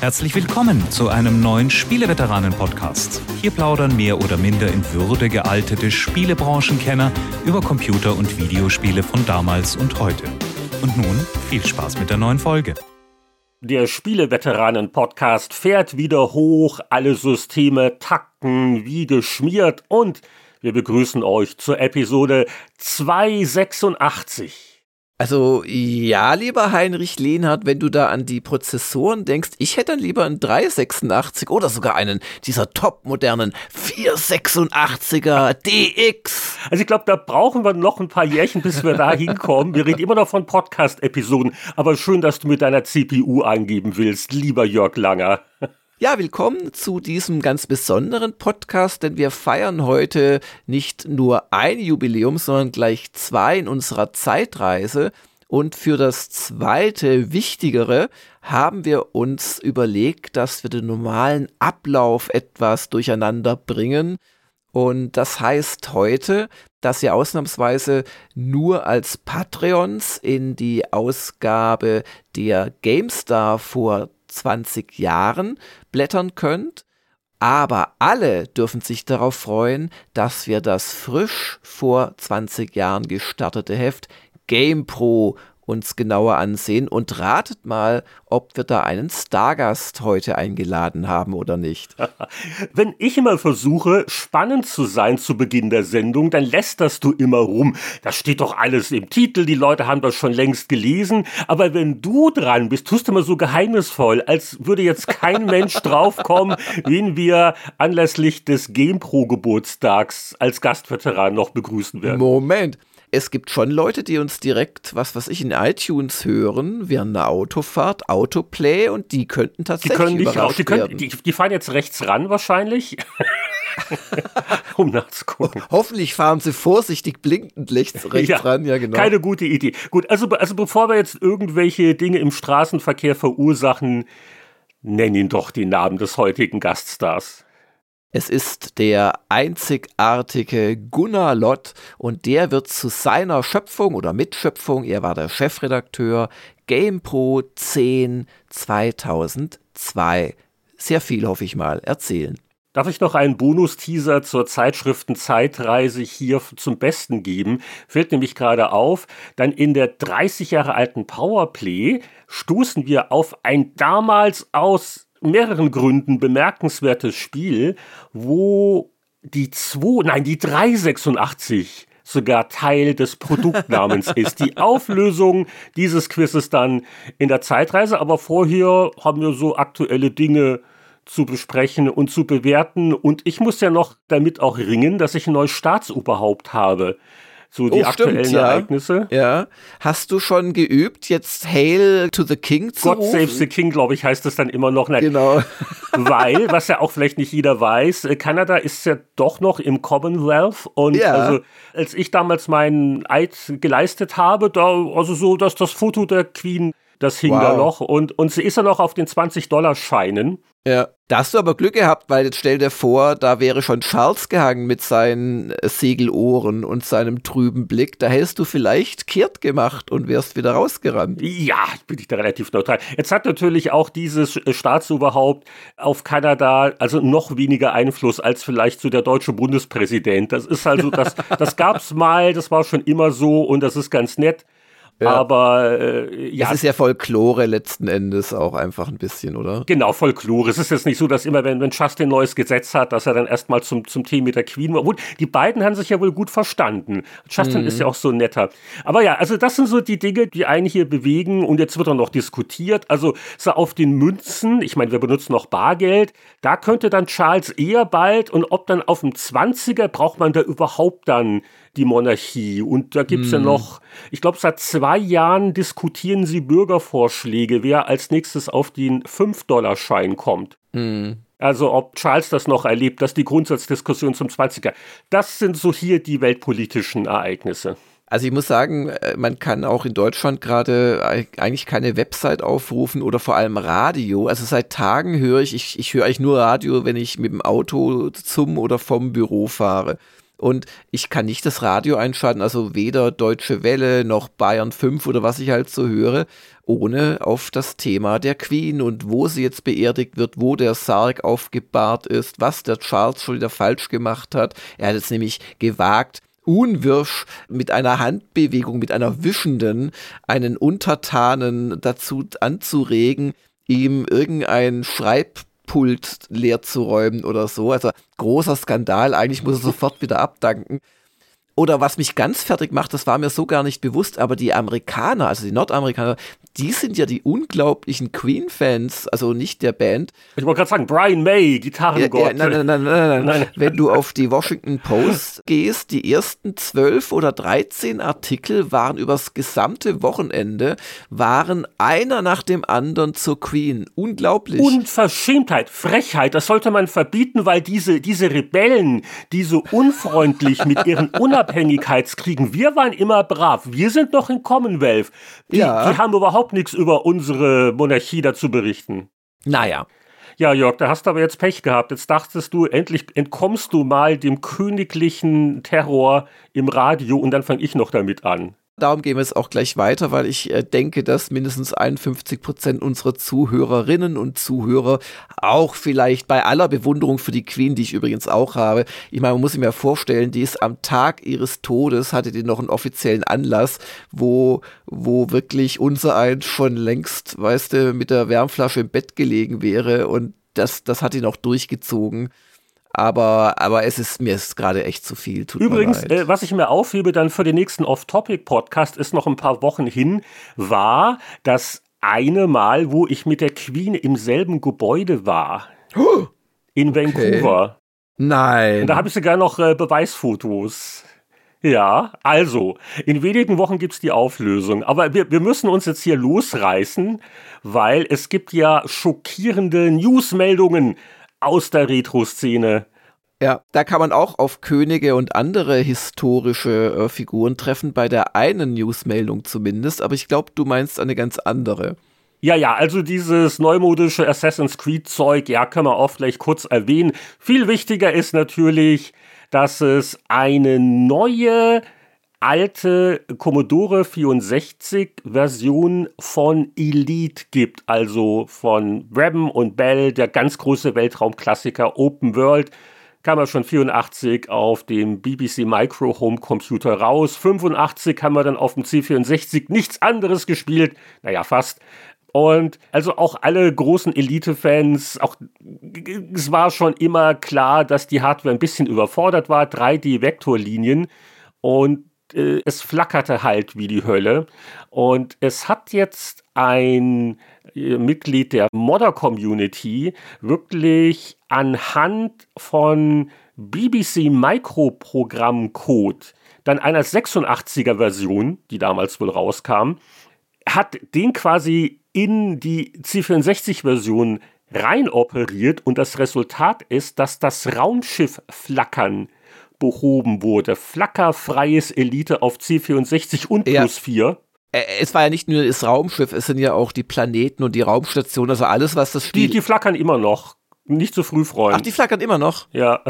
Herzlich willkommen zu einem neuen Spieleveteranen-Podcast. Hier plaudern mehr oder minder in Würde gealtete Spielebranchenkenner über Computer- und Videospiele von damals und heute. Und nun viel Spaß mit der neuen Folge. Der Spieleveteranen-Podcast fährt wieder hoch, alle Systeme takten wie geschmiert und wir begrüßen euch zur Episode 286. Also ja, lieber Heinrich Lehnhardt, wenn du da an die Prozessoren denkst, ich hätte dann lieber einen 386 oder sogar einen dieser topmodernen 486er DX. Also ich glaube, da brauchen wir noch ein paar Jährchen, bis wir da hinkommen. Wir reden immer noch von Podcast-Episoden, aber schön, dass du mit deiner CPU angeben willst, lieber Jörg Langer. Ja, willkommen zu diesem ganz besonderen Podcast, denn wir feiern heute nicht nur ein Jubiläum, sondern gleich zwei in unserer Zeitreise. Und für das zweite, wichtigere, haben wir uns überlegt, dass wir den normalen Ablauf etwas durcheinander bringen. Und das heißt heute, dass ihr ausnahmsweise nur als Patreons in die Ausgabe der GameStar vor 20 Jahren blättern könnt. Aber alle dürfen sich darauf freuen, dass wir das frisch vor 20 Jahren gestartete Heft GamePro uns genauer ansehen und ratet mal, ob wir da einen Stargast heute eingeladen haben oder nicht. Wenn ich immer versuche, spannend zu sein zu Beginn der Sendung, dann lästerst du immer rum. Das steht doch alles im Titel, die Leute haben das schon längst gelesen. Aber wenn du dran bist, tust du immer so geheimnisvoll, als würde jetzt kein Mensch draufkommen, wen wir anlässlich des GamePro-Geburtstags als Gastveteran noch begrüßen werden. Moment es gibt schon Leute, die uns direkt, was weiß ich, in iTunes hören, während einer Autofahrt, Autoplay und die könnten tatsächlich die können nicht raus, die, können, die, die fahren jetzt rechts ran wahrscheinlich. um nachzugucken. Ho hoffentlich fahren sie vorsichtig blinkend rechts, rechts ja, ran, ja genau. Keine gute Idee. Gut, also, also bevor wir jetzt irgendwelche Dinge im Straßenverkehr verursachen, nenn ihn doch die Namen des heutigen Gaststars. Es ist der einzigartige Gunnar Lott und der wird zu seiner Schöpfung oder Mitschöpfung, er war der Chefredakteur, GamePro 10 2002. Sehr viel, hoffe ich mal, erzählen. Darf ich noch einen Bonus-Teaser zur Zeitschriften Zeitreise hier zum Besten geben? Fällt nämlich gerade auf, dann in der 30 Jahre alten Powerplay stoßen wir auf ein damals aus mehreren Gründen bemerkenswertes Spiel, wo die 2, nein, die 386 sogar Teil des Produktnamens ist. Die Auflösung dieses Quizzes dann in der Zeitreise, aber vorher haben wir so aktuelle Dinge zu besprechen und zu bewerten. Und ich muss ja noch damit auch ringen, dass ich ein neues Staatsoberhaupt habe so die oh, aktuellen stimmt, ja. Ereignisse. Ja. Hast du schon geübt, jetzt Hail to the King zu God rufen? Save the King, glaube ich, heißt es dann immer noch. Nein. Genau. Weil, was ja auch vielleicht nicht jeder weiß, äh, Kanada ist ja doch noch im Commonwealth und ja. also als ich damals meinen Eid geleistet habe, da also so, dass das Foto der Queen das hing wow. da noch und, und sie ist ja noch auf den 20-Dollar-Scheinen. Ja. Da hast du aber Glück gehabt, weil jetzt stell dir vor, da wäre schon Charles gehangen mit seinen äh, Segelohren und seinem trüben Blick. Da hättest du vielleicht kehrt gemacht und wärst wieder rausgerannt. Ja, bin ich da relativ neutral. Jetzt hat natürlich auch dieses äh, Staatsoberhaupt auf Kanada also noch weniger Einfluss als vielleicht so der deutsche Bundespräsident. Das ist also, das, das gab's mal, das war schon immer so und das ist ganz nett. Ja. Aber äh, ja. Es ist ja Folklore letzten Endes auch einfach ein bisschen, oder? Genau, Folklore. Es ist jetzt nicht so, dass immer, wenn, wenn Justin ein neues Gesetz hat, dass er dann erstmal zum, zum Tee mit der Queen war. Die beiden haben sich ja wohl gut verstanden. Justin mhm. ist ja auch so netter. Aber ja, also das sind so die Dinge, die einen hier bewegen und jetzt wird auch noch diskutiert. Also so auf den Münzen, ich meine, wir benutzen noch Bargeld, da könnte dann Charles eher bald und ob dann auf dem 20er braucht man da überhaupt dann die Monarchie. Und da gibt's hm. ja noch, ich glaube, seit zwei Jahren diskutieren sie Bürgervorschläge, wer als nächstes auf den 5-Dollar-Schein kommt. Hm. Also ob Charles das noch erlebt, dass die Grundsatzdiskussion zum 20er. Das sind so hier die weltpolitischen Ereignisse. Also ich muss sagen, äh, man kann auch in Deutschland gerade eigentlich keine Website aufrufen oder vor allem Radio. Also seit Tagen höre ich, ich, ich höre eigentlich nur Radio, wenn ich mit dem Auto zum oder vom Büro fahre. Und ich kann nicht das Radio einschalten, also weder Deutsche Welle noch Bayern 5 oder was ich halt so höre, ohne auf das Thema der Queen und wo sie jetzt beerdigt wird, wo der Sarg aufgebahrt ist, was der Charles schon wieder falsch gemacht hat. Er hat jetzt nämlich gewagt, unwirsch mit einer Handbewegung, mit einer wischenden, einen Untertanen dazu anzuregen, ihm irgendein Schreibpult leer zu räumen oder so. Also großer Skandal. Eigentlich muss er sofort wieder abdanken. Oder was mich ganz fertig macht, das war mir so gar nicht bewusst, aber die Amerikaner, also die Nordamerikaner, die sind ja die unglaublichen Queen-Fans, also nicht der Band. Ich wollte gerade sagen, Brian May, Gitarrengott. Ja, ja, nein, nein, nein, nein, nein. Wenn du auf die Washington Post gehst, die ersten zwölf oder dreizehn Artikel waren übers gesamte Wochenende, waren einer nach dem anderen zur Queen. Unglaublich. Unverschämtheit, Frechheit, das sollte man verbieten, weil diese, diese Rebellen, die so unfreundlich mit ihren Unabhängigen Unabhängigkeitskriegen. Wir waren immer brav. Wir sind noch in Commonwealth. Die, ja. die haben überhaupt nichts über unsere Monarchie dazu berichten. Naja. Ja, Jörg, da hast du aber jetzt Pech gehabt. Jetzt dachtest du, endlich entkommst du mal dem königlichen Terror im Radio und dann fange ich noch damit an. Darum gehen wir jetzt auch gleich weiter, weil ich äh, denke, dass mindestens 51 Prozent unserer Zuhörerinnen und Zuhörer auch vielleicht bei aller Bewunderung für die Queen, die ich übrigens auch habe, ich meine, man muss sich mir vorstellen, die ist am Tag ihres Todes, hatte die noch einen offiziellen Anlass, wo, wo wirklich unser eins schon längst, weißt du, mit der Wärmflasche im Bett gelegen wäre und das, das hat ihn auch durchgezogen aber, aber es ist mir ist gerade echt zu viel. Tut Übrigens, äh, was ich mir aufhebe dann für den nächsten Off-Topic-Podcast, ist noch ein paar Wochen hin, war das eine Mal, wo ich mit der Queen im selben Gebäude war. Oh, in Vancouver. Nein. Und da habe ich sogar noch äh, Beweisfotos. Ja, also, in wenigen Wochen gibt es die Auflösung. Aber wir, wir müssen uns jetzt hier losreißen, weil es gibt ja schockierende Newsmeldungen aus der Retro-Szene. Ja, da kann man auch auf Könige und andere historische äh, Figuren treffen, bei der einen Newsmeldung zumindest, aber ich glaube, du meinst eine ganz andere. Ja, ja, also dieses neumodische Assassin's Creed-Zeug, ja, können wir auch vielleicht kurz erwähnen. Viel wichtiger ist natürlich, dass es eine neue alte Commodore 64 Version von Elite gibt, also von Brabham und Bell, der ganz große Weltraumklassiker Open World, kam er schon 84 auf dem BBC Micro Home Computer raus. 85 haben wir dann auf dem C64 nichts anderes gespielt, naja, fast. Und also auch alle großen Elite-Fans, auch es war schon immer klar, dass die Hardware ein bisschen überfordert war, 3D-Vektorlinien. Und äh, es flackerte halt wie die Hölle. Und es hat jetzt ein äh, Mitglied der Modder-Community wirklich anhand von BBC Microprogrammcode, dann einer 86er Version, die damals wohl rauskam, hat den quasi in die C64-Version rein operiert und das Resultat ist, dass das Raumschiff flackern behoben wurde. Flackerfreies Elite auf C64 und ja. plus 4. Es war ja nicht nur das Raumschiff, es sind ja auch die Planeten und die Raumstation, also alles, was das Spiel... Die, die flackern immer noch. Nicht zu früh freuen. Ach, die flackern immer noch? Ja.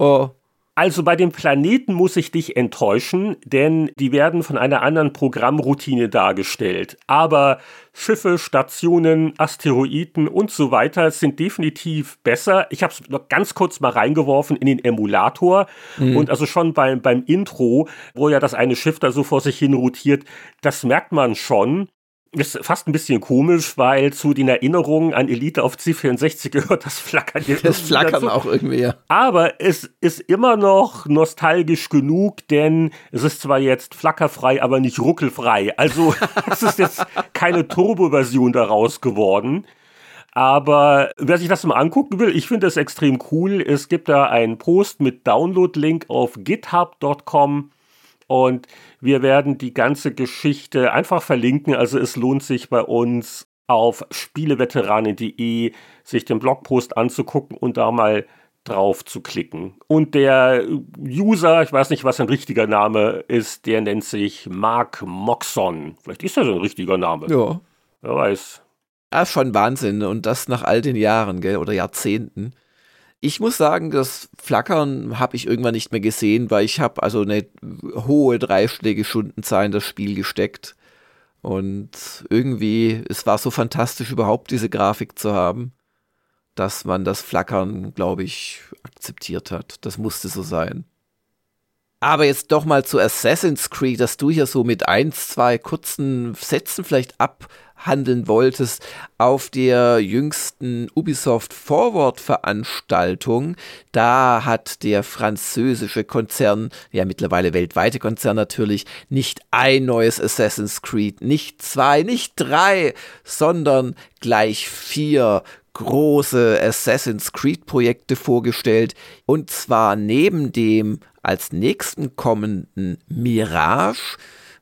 Oh. Also bei den Planeten muss ich dich enttäuschen, denn die werden von einer anderen Programmroutine dargestellt. Aber Schiffe, Stationen, Asteroiden und so weiter sind definitiv besser. Ich habe es noch ganz kurz mal reingeworfen in den Emulator mhm. und also schon beim, beim Intro, wo ja das eine Schiff da so vor sich hin rotiert, das merkt man schon ist fast ein bisschen komisch, weil zu den Erinnerungen an Elite auf C64 gehört das Flackern. Das Flackern dazu. auch irgendwie, ja. Aber es ist immer noch nostalgisch genug, denn es ist zwar jetzt flackerfrei, aber nicht ruckelfrei. Also es ist jetzt keine Turbo-Version daraus geworden. Aber wer sich das mal angucken will, ich finde das extrem cool. Es gibt da einen Post mit Download-Link auf github.com und wir werden die ganze Geschichte einfach verlinken. Also es lohnt sich bei uns auf spieleveteranen.de sich den Blogpost anzugucken und da mal drauf zu klicken. Und der User, ich weiß nicht, was ein richtiger Name ist, der nennt sich Mark Moxon. Vielleicht ist das ein richtiger Name. Ja. Wer weiß. Ja, schon Wahnsinn. Und das nach all den Jahren, gell, oder Jahrzehnten. Ich muss sagen, das Flackern habe ich irgendwann nicht mehr gesehen, weil ich habe also eine hohe dreistellige Stundenzahl in das Spiel gesteckt. Und irgendwie, es war so fantastisch, überhaupt diese Grafik zu haben, dass man das Flackern, glaube ich, akzeptiert hat. Das musste so sein. Aber jetzt doch mal zu Assassin's Creed, dass du hier so mit ein, zwei kurzen Sätzen vielleicht abhandeln wolltest. Auf der jüngsten Ubisoft Forward Veranstaltung, da hat der französische Konzern, ja mittlerweile weltweite Konzern natürlich, nicht ein neues Assassin's Creed, nicht zwei, nicht drei, sondern gleich vier große Assassin's Creed Projekte vorgestellt. Und zwar neben dem als nächsten kommenden Mirage,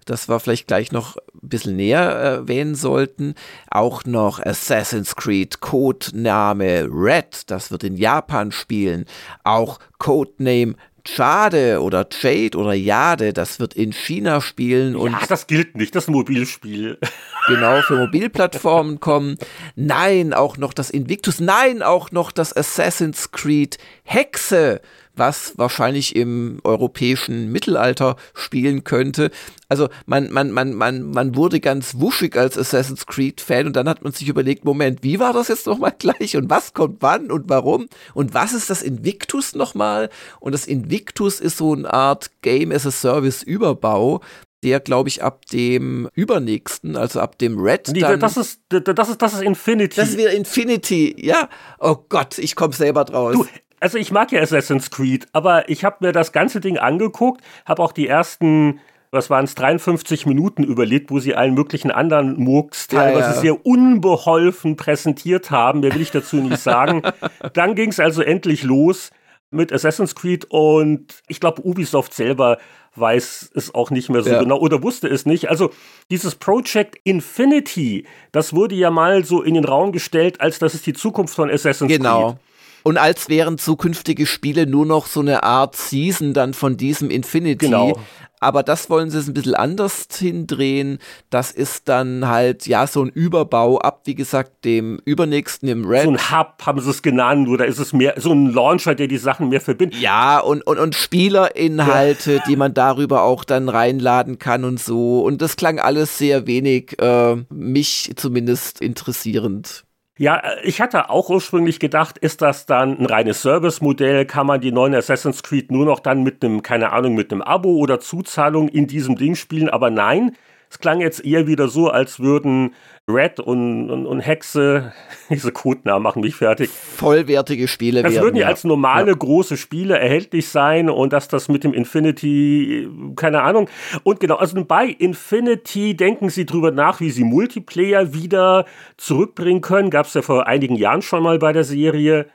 das wir vielleicht gleich noch ein bisschen näher erwähnen sollten. Auch noch Assassin's Creed Codename Red, das wird in Japan spielen. Auch Codename Jade oder Jade oder Jade, das wird in China spielen. Und ja, das gilt nicht, das Mobilspiel. Genau, für Mobilplattformen kommen. Nein, auch noch das Invictus. Nein, auch noch das Assassin's Creed Hexe was wahrscheinlich im europäischen Mittelalter spielen könnte. Also man, man, man, man, man wurde ganz wuschig als Assassin's Creed-Fan und dann hat man sich überlegt, Moment, wie war das jetzt nochmal gleich und was kommt wann und warum und was ist das Invictus nochmal? Und das Invictus ist so eine Art Game as a Service Überbau, der, glaube ich, ab dem übernächsten, also ab dem Red. Nee, dann, das, ist, das, ist, das ist Infinity. Das ist wieder Infinity, ja. Oh Gott, ich komme selber draus. Du, also ich mag ja Assassin's Creed, aber ich habe mir das ganze Ding angeguckt, habe auch die ersten was waren es, 53 Minuten überlegt, wo sie allen möglichen anderen Murks teilweise ja, ja. sehr unbeholfen präsentiert haben. Mehr will ich dazu nicht sagen. Dann ging es also endlich los mit Assassin's Creed und ich glaube, Ubisoft selber weiß es auch nicht mehr so ja. genau oder wusste es nicht. Also dieses Project Infinity, das wurde ja mal so in den Raum gestellt, als das ist die Zukunft von Assassin's genau. Creed. Und als wären zukünftige Spiele nur noch so eine Art Season dann von diesem Infinity. Genau. Aber das wollen sie es ein bisschen anders hindrehen. Das ist dann halt, ja, so ein Überbau ab, wie gesagt, dem übernächsten, im Red. So ein Hub haben sie es genannt, oder ist es mehr so ein Launcher, der die Sachen mehr verbindet? Ja, und, und, und Spielerinhalte, ja. die man darüber auch dann reinladen kann und so. Und das klang alles sehr wenig, äh, mich zumindest interessierend. Ja, äh, ich hatte auch ursprünglich gedacht, ist das dann ein reines Service-Modell? Kann man die neuen Assassin's Creed nur noch dann mit einem, keine Ahnung, mit einem Abo oder Zuzahlung in diesem Ding spielen? Aber nein, es klang jetzt eher wieder so, als würden Red und, und, und Hexe, diese Codenamen machen mich fertig. Vollwertige Spiele Das werden, würden ja als normale ja. große Spiele erhältlich sein und dass das mit dem Infinity, keine Ahnung. Und genau, also bei Infinity denken sie drüber nach, wie sie Multiplayer wieder zurückbringen können. Gab es ja vor einigen Jahren schon mal bei der Serie.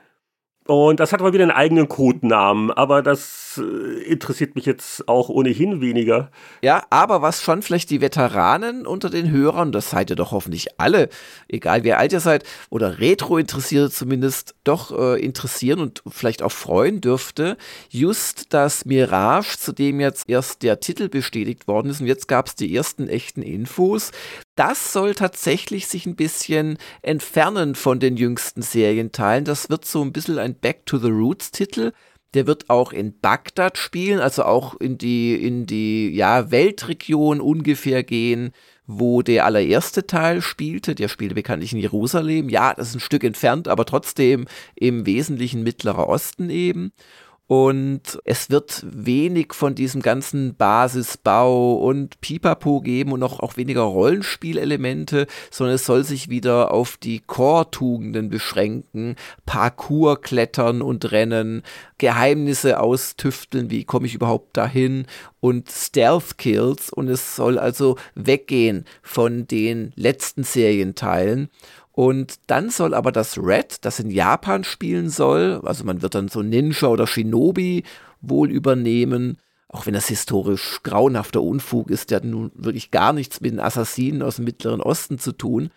Und das hat aber wieder einen eigenen Codenamen, aber das äh, interessiert mich jetzt auch ohnehin weniger. Ja, aber was schon vielleicht die Veteranen unter den Hörern, das seid ihr doch hoffentlich alle, egal wie alt ihr seid, oder Retro-Interessierte zumindest, doch äh, interessieren und vielleicht auch freuen dürfte, just das Mirage, zu dem jetzt erst der Titel bestätigt worden ist und jetzt gab es die ersten echten Infos, das soll tatsächlich sich ein bisschen entfernen von den jüngsten Serienteilen. Das wird so ein bisschen ein Back to the Roots Titel. Der wird auch in Bagdad spielen, also auch in die, in die ja, Weltregion ungefähr gehen, wo der allererste Teil spielte. Der spielte bekanntlich in Jerusalem. Ja, das ist ein Stück entfernt, aber trotzdem im Wesentlichen Mittlerer Osten eben. Und es wird wenig von diesem ganzen Basisbau und Pipapo geben und auch, auch weniger Rollenspielelemente, sondern es soll sich wieder auf die Core-Tugenden beschränken. Parkour klettern und rennen, Geheimnisse austüfteln, wie komme ich überhaupt dahin und Stealth-Kills und es soll also weggehen von den letzten Serienteilen. Und dann soll aber das Red, das in Japan spielen soll, also man wird dann so Ninja oder Shinobi wohl übernehmen, auch wenn das historisch grauenhafter Unfug ist, der hat nun wirklich gar nichts mit den Assassinen aus dem Mittleren Osten zu tun.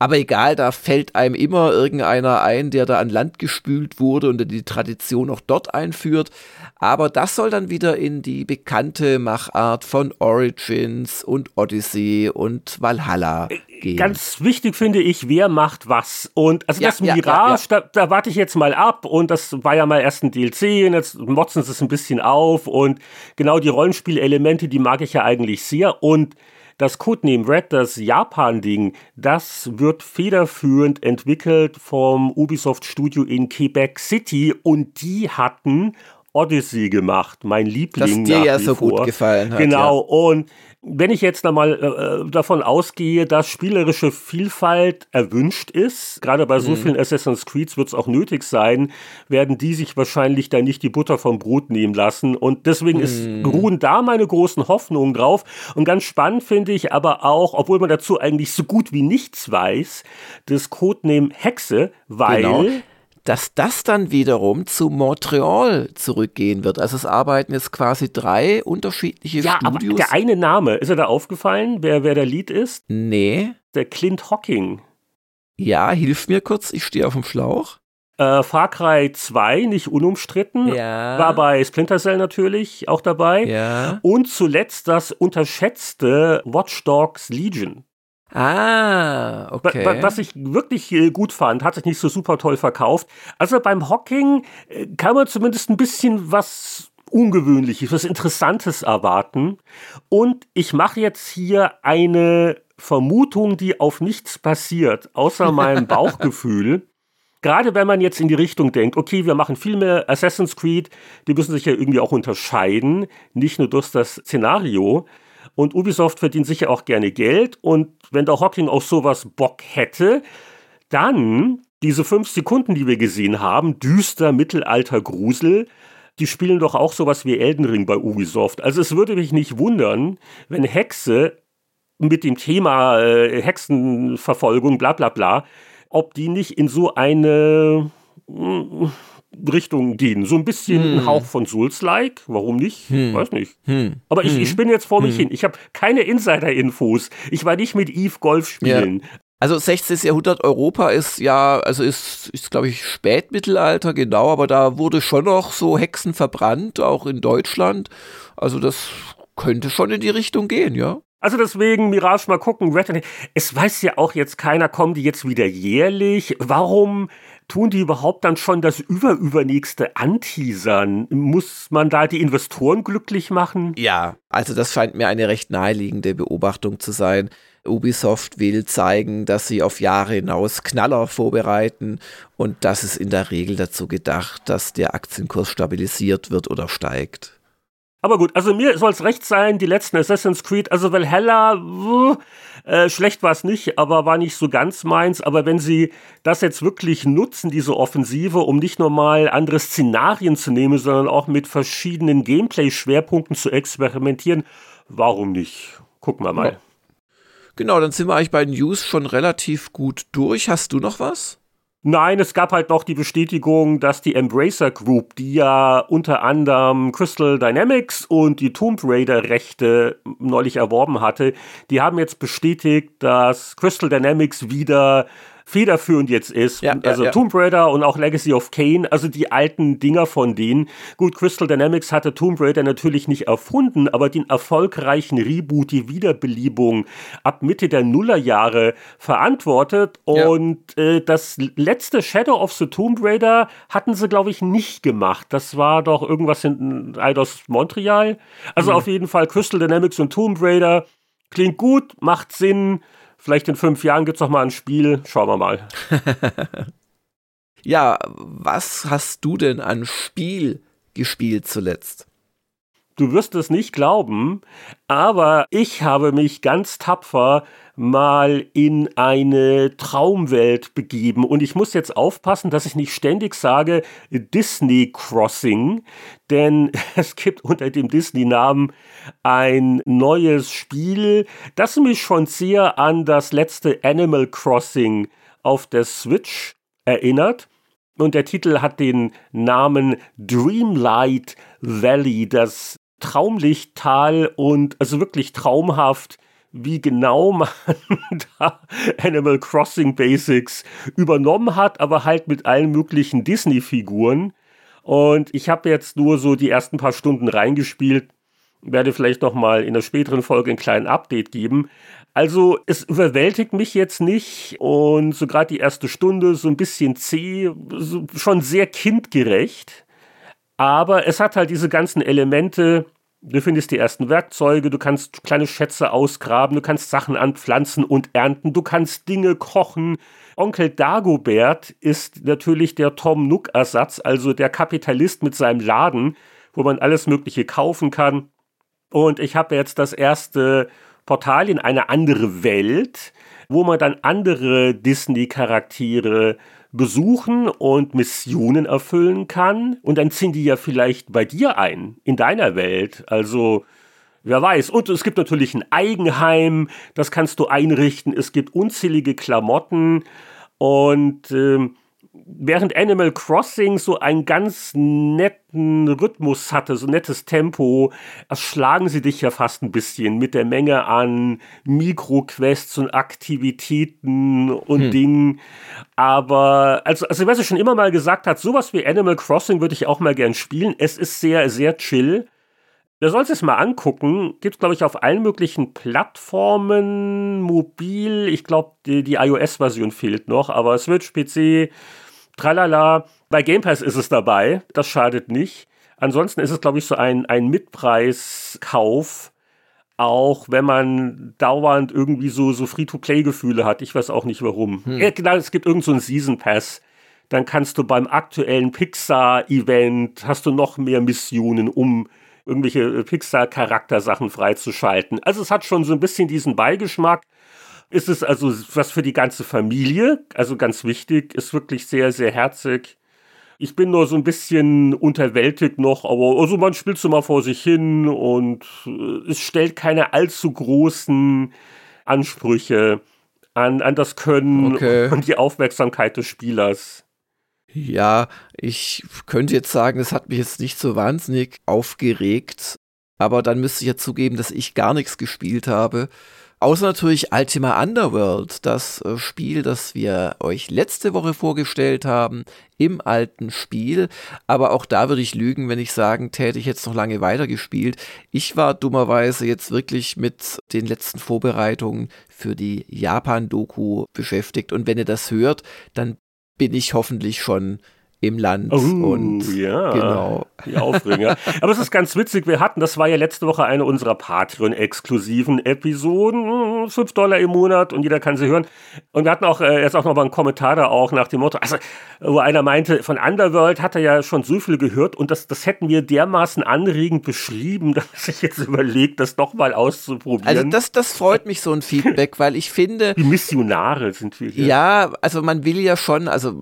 Aber egal, da fällt einem immer irgendeiner ein, der da an Land gespült wurde und die Tradition auch dort einführt. Aber das soll dann wieder in die bekannte Machart von Origins und Odyssey und Valhalla äh, gehen. Ganz wichtig finde ich, wer macht was. Und also ja, das Mirage, ja, ja, da, da, warte ich jetzt mal ab. Und das war ja mal erst ein DLC und jetzt motzen sie es ein bisschen auf. Und genau die Rollenspielelemente, die mag ich ja eigentlich sehr. Und das Codename Red, das Japan-Ding, das wird federführend entwickelt vom Ubisoft Studio in Quebec City und die hatten Odyssey gemacht, mein Liebling. Das dir ja so vor. gut gefallen hat. Genau, ja. und wenn ich jetzt einmal äh, äh, davon ausgehe, dass spielerische Vielfalt erwünscht ist, gerade bei so mhm. vielen Assassin's Creeds wird es auch nötig sein, werden die sich wahrscheinlich da nicht die Butter vom Brot nehmen lassen. Und deswegen mhm. ist, ruhen da meine großen Hoffnungen drauf. Und ganz spannend finde ich aber auch, obwohl man dazu eigentlich so gut wie nichts weiß, das Codename Hexe, weil. Genau dass das dann wiederum zu Montreal zurückgehen wird. Also es arbeiten jetzt quasi drei unterschiedliche ja, Studios. Aber der eine Name, ist er da aufgefallen, wer, wer der Lied ist? Nee. Der Clint Hocking. Ja, hilf mir kurz, ich stehe auf dem Schlauch. Äh, Far Cry 2, nicht unumstritten. Ja. War bei Splinter Cell natürlich auch dabei. Ja. Und zuletzt das unterschätzte Watch Dogs Legion. Ah, okay. Was ich wirklich äh, gut fand, hat sich nicht so super toll verkauft. Also beim Hocking äh, kann man zumindest ein bisschen was Ungewöhnliches, was Interessantes erwarten. Und ich mache jetzt hier eine Vermutung, die auf nichts basiert, außer meinem Bauchgefühl. Gerade wenn man jetzt in die Richtung denkt, okay, wir machen viel mehr Assassin's Creed, die müssen sich ja irgendwie auch unterscheiden, nicht nur durch das Szenario. Und Ubisoft verdient sicher auch gerne Geld. Und wenn der Hawking auf sowas Bock hätte, dann diese fünf Sekunden, die wir gesehen haben, düster Mittelalter Grusel, die spielen doch auch sowas wie Elden Ring bei Ubisoft. Also es würde mich nicht wundern, wenn Hexe mit dem Thema äh, Hexenverfolgung, bla bla bla, ob die nicht in so eine Richtung gehen. So ein bisschen hm. ein Hauch von Souls-like. Warum nicht? Hm. Weiß nicht. Hm. Aber ich, ich hm. spinne jetzt vor mich hm. hin. Ich habe keine Insider-Infos. Ich war nicht mit Eve Golf spielen. Ja. Also 16. Jahrhundert Europa ist ja, also ist, ist glaube ich Spätmittelalter, genau, aber da wurde schon noch so Hexen verbrannt, auch in Deutschland. Also das könnte schon in die Richtung gehen, ja. Also deswegen, Mirage, mal gucken. Es weiß ja auch jetzt keiner, kommen die jetzt wieder jährlich? Warum tun die überhaupt dann schon das Überübernächste anteasern? Muss man da die Investoren glücklich machen? Ja, also das scheint mir eine recht naheliegende Beobachtung zu sein. Ubisoft will zeigen, dass sie auf Jahre hinaus Knaller vorbereiten und das ist in der Regel dazu gedacht, dass der Aktienkurs stabilisiert wird oder steigt. Aber gut, also mir soll es recht sein, die letzten Assassin's Creed, also Valhalla, äh, schlecht war es nicht, aber war nicht so ganz meins. Aber wenn sie das jetzt wirklich nutzen, diese Offensive, um nicht nur mal andere Szenarien zu nehmen, sondern auch mit verschiedenen Gameplay-Schwerpunkten zu experimentieren, warum nicht? Gucken wir mal. Genau, dann sind wir eigentlich bei News schon relativ gut durch. Hast du noch was? Nein, es gab halt noch die Bestätigung, dass die Embracer Group, die ja unter anderem Crystal Dynamics und die Tomb Raider Rechte neulich erworben hatte, die haben jetzt bestätigt, dass Crystal Dynamics wieder federführend jetzt ist. Ja, also ja, Tomb Raider und auch Legacy of Kane, also die alten Dinger von denen. Gut, Crystal Dynamics hatte Tomb Raider natürlich nicht erfunden, aber den erfolgreichen Reboot, die Wiederbelebung ab Mitte der Nullerjahre verantwortet. Und äh, das letzte Shadow of the Tomb Raider hatten sie, glaube ich, nicht gemacht. Das war doch irgendwas in Eidos Montreal. Also mhm. auf jeden Fall Crystal Dynamics und Tomb Raider. Klingt gut, macht Sinn. Vielleicht in fünf Jahren gibt es noch mal ein Spiel. Schauen wir mal. ja, was hast du denn an Spiel gespielt zuletzt? Du wirst es nicht glauben, aber ich habe mich ganz tapfer mal in eine Traumwelt begeben. Und ich muss jetzt aufpassen, dass ich nicht ständig sage Disney Crossing, denn es gibt unter dem Disney-Namen ein neues Spiel, das mich schon sehr an das letzte Animal Crossing auf der Switch erinnert. Und der Titel hat den Namen Dreamlight Valley, das Traumlichttal und also wirklich traumhaft wie genau man da Animal Crossing Basics übernommen hat, aber halt mit allen möglichen Disney-Figuren. Und ich habe jetzt nur so die ersten paar Stunden reingespielt, werde vielleicht noch mal in der späteren Folge einen kleinen Update geben. Also es überwältigt mich jetzt nicht und so gerade die erste Stunde so ein bisschen zäh, so schon sehr kindgerecht. Aber es hat halt diese ganzen Elemente, Du findest die ersten Werkzeuge, du kannst kleine Schätze ausgraben, du kannst Sachen anpflanzen und ernten, du kannst Dinge kochen. Onkel Dagobert ist natürlich der Tom Nook-Ersatz, also der Kapitalist mit seinem Laden, wo man alles Mögliche kaufen kann. Und ich habe jetzt das erste Portal in eine andere Welt, wo man dann andere Disney-Charaktere besuchen und Missionen erfüllen kann. Und dann ziehen die ja vielleicht bei dir ein, in deiner Welt. Also, wer weiß. Und es gibt natürlich ein Eigenheim, das kannst du einrichten. Es gibt unzählige Klamotten. Und ähm, während Animal Crossing so einen ganz netten Rhythmus hatte, so nettes Tempo, erschlagen sie dich ja fast ein bisschen mit der Menge an Mikroquests und Aktivitäten und hm. Dingen. Aber, also, also, was ich schon immer mal gesagt hat, sowas wie Animal Crossing würde ich auch mal gern spielen. Es ist sehr, sehr chill. Du sollst es mal angucken. Gibt glaube ich, auf allen möglichen Plattformen, mobil. Ich glaube, die, die iOS-Version fehlt noch, aber Switch, PC, tralala. Bei Game Pass ist es dabei, das schadet nicht. Ansonsten ist es, glaube ich, so ein, ein Mitpreiskauf, auch wenn man dauernd irgendwie so, so Free-to-Play-Gefühle hat. Ich weiß auch nicht warum. Hm. Ja, genau, es gibt irgendeinen so Season Pass. Dann kannst du beim aktuellen Pixar-Event, hast du noch mehr Missionen, um irgendwelche Pixar-Charaktersachen freizuschalten. Also es hat schon so ein bisschen diesen Beigeschmack ist es also was für die ganze Familie, also ganz wichtig, ist wirklich sehr, sehr herzig. Ich bin nur so ein bisschen unterwältigt noch, aber also man spielt so mal vor sich hin und äh, es stellt keine allzu großen Ansprüche an, an das Können okay. und die Aufmerksamkeit des Spielers. Ja, ich könnte jetzt sagen, es hat mich jetzt nicht so wahnsinnig aufgeregt, aber dann müsste ich ja zugeben, dass ich gar nichts gespielt habe. Außer natürlich Ultima Underworld, das äh, Spiel, das wir euch letzte Woche vorgestellt haben, im alten Spiel. Aber auch da würde ich lügen, wenn ich sagen, täte ich jetzt noch lange weitergespielt. Ich war dummerweise jetzt wirklich mit den letzten Vorbereitungen für die Japan-Doku beschäftigt. Und wenn ihr das hört, dann bin ich hoffentlich schon im Land. Oh, und ja, genau. Die Aufreger. Aber es ist ganz witzig, wir hatten, das war ja letzte Woche eine unserer Patreon-exklusiven Episoden, 5 Dollar im Monat und jeder kann sie hören. Und wir hatten auch äh, jetzt auch noch mal einen Kommentar da auch nach dem Motto, also wo einer meinte, von Underworld hat er ja schon so viel gehört und das, das hätten wir dermaßen anregend beschrieben, dass ich jetzt überlegt, das doch mal auszuprobieren. Also das, das freut mich so ein Feedback, weil ich finde... Die Missionare sind wir hier. Ja, also man will ja schon, also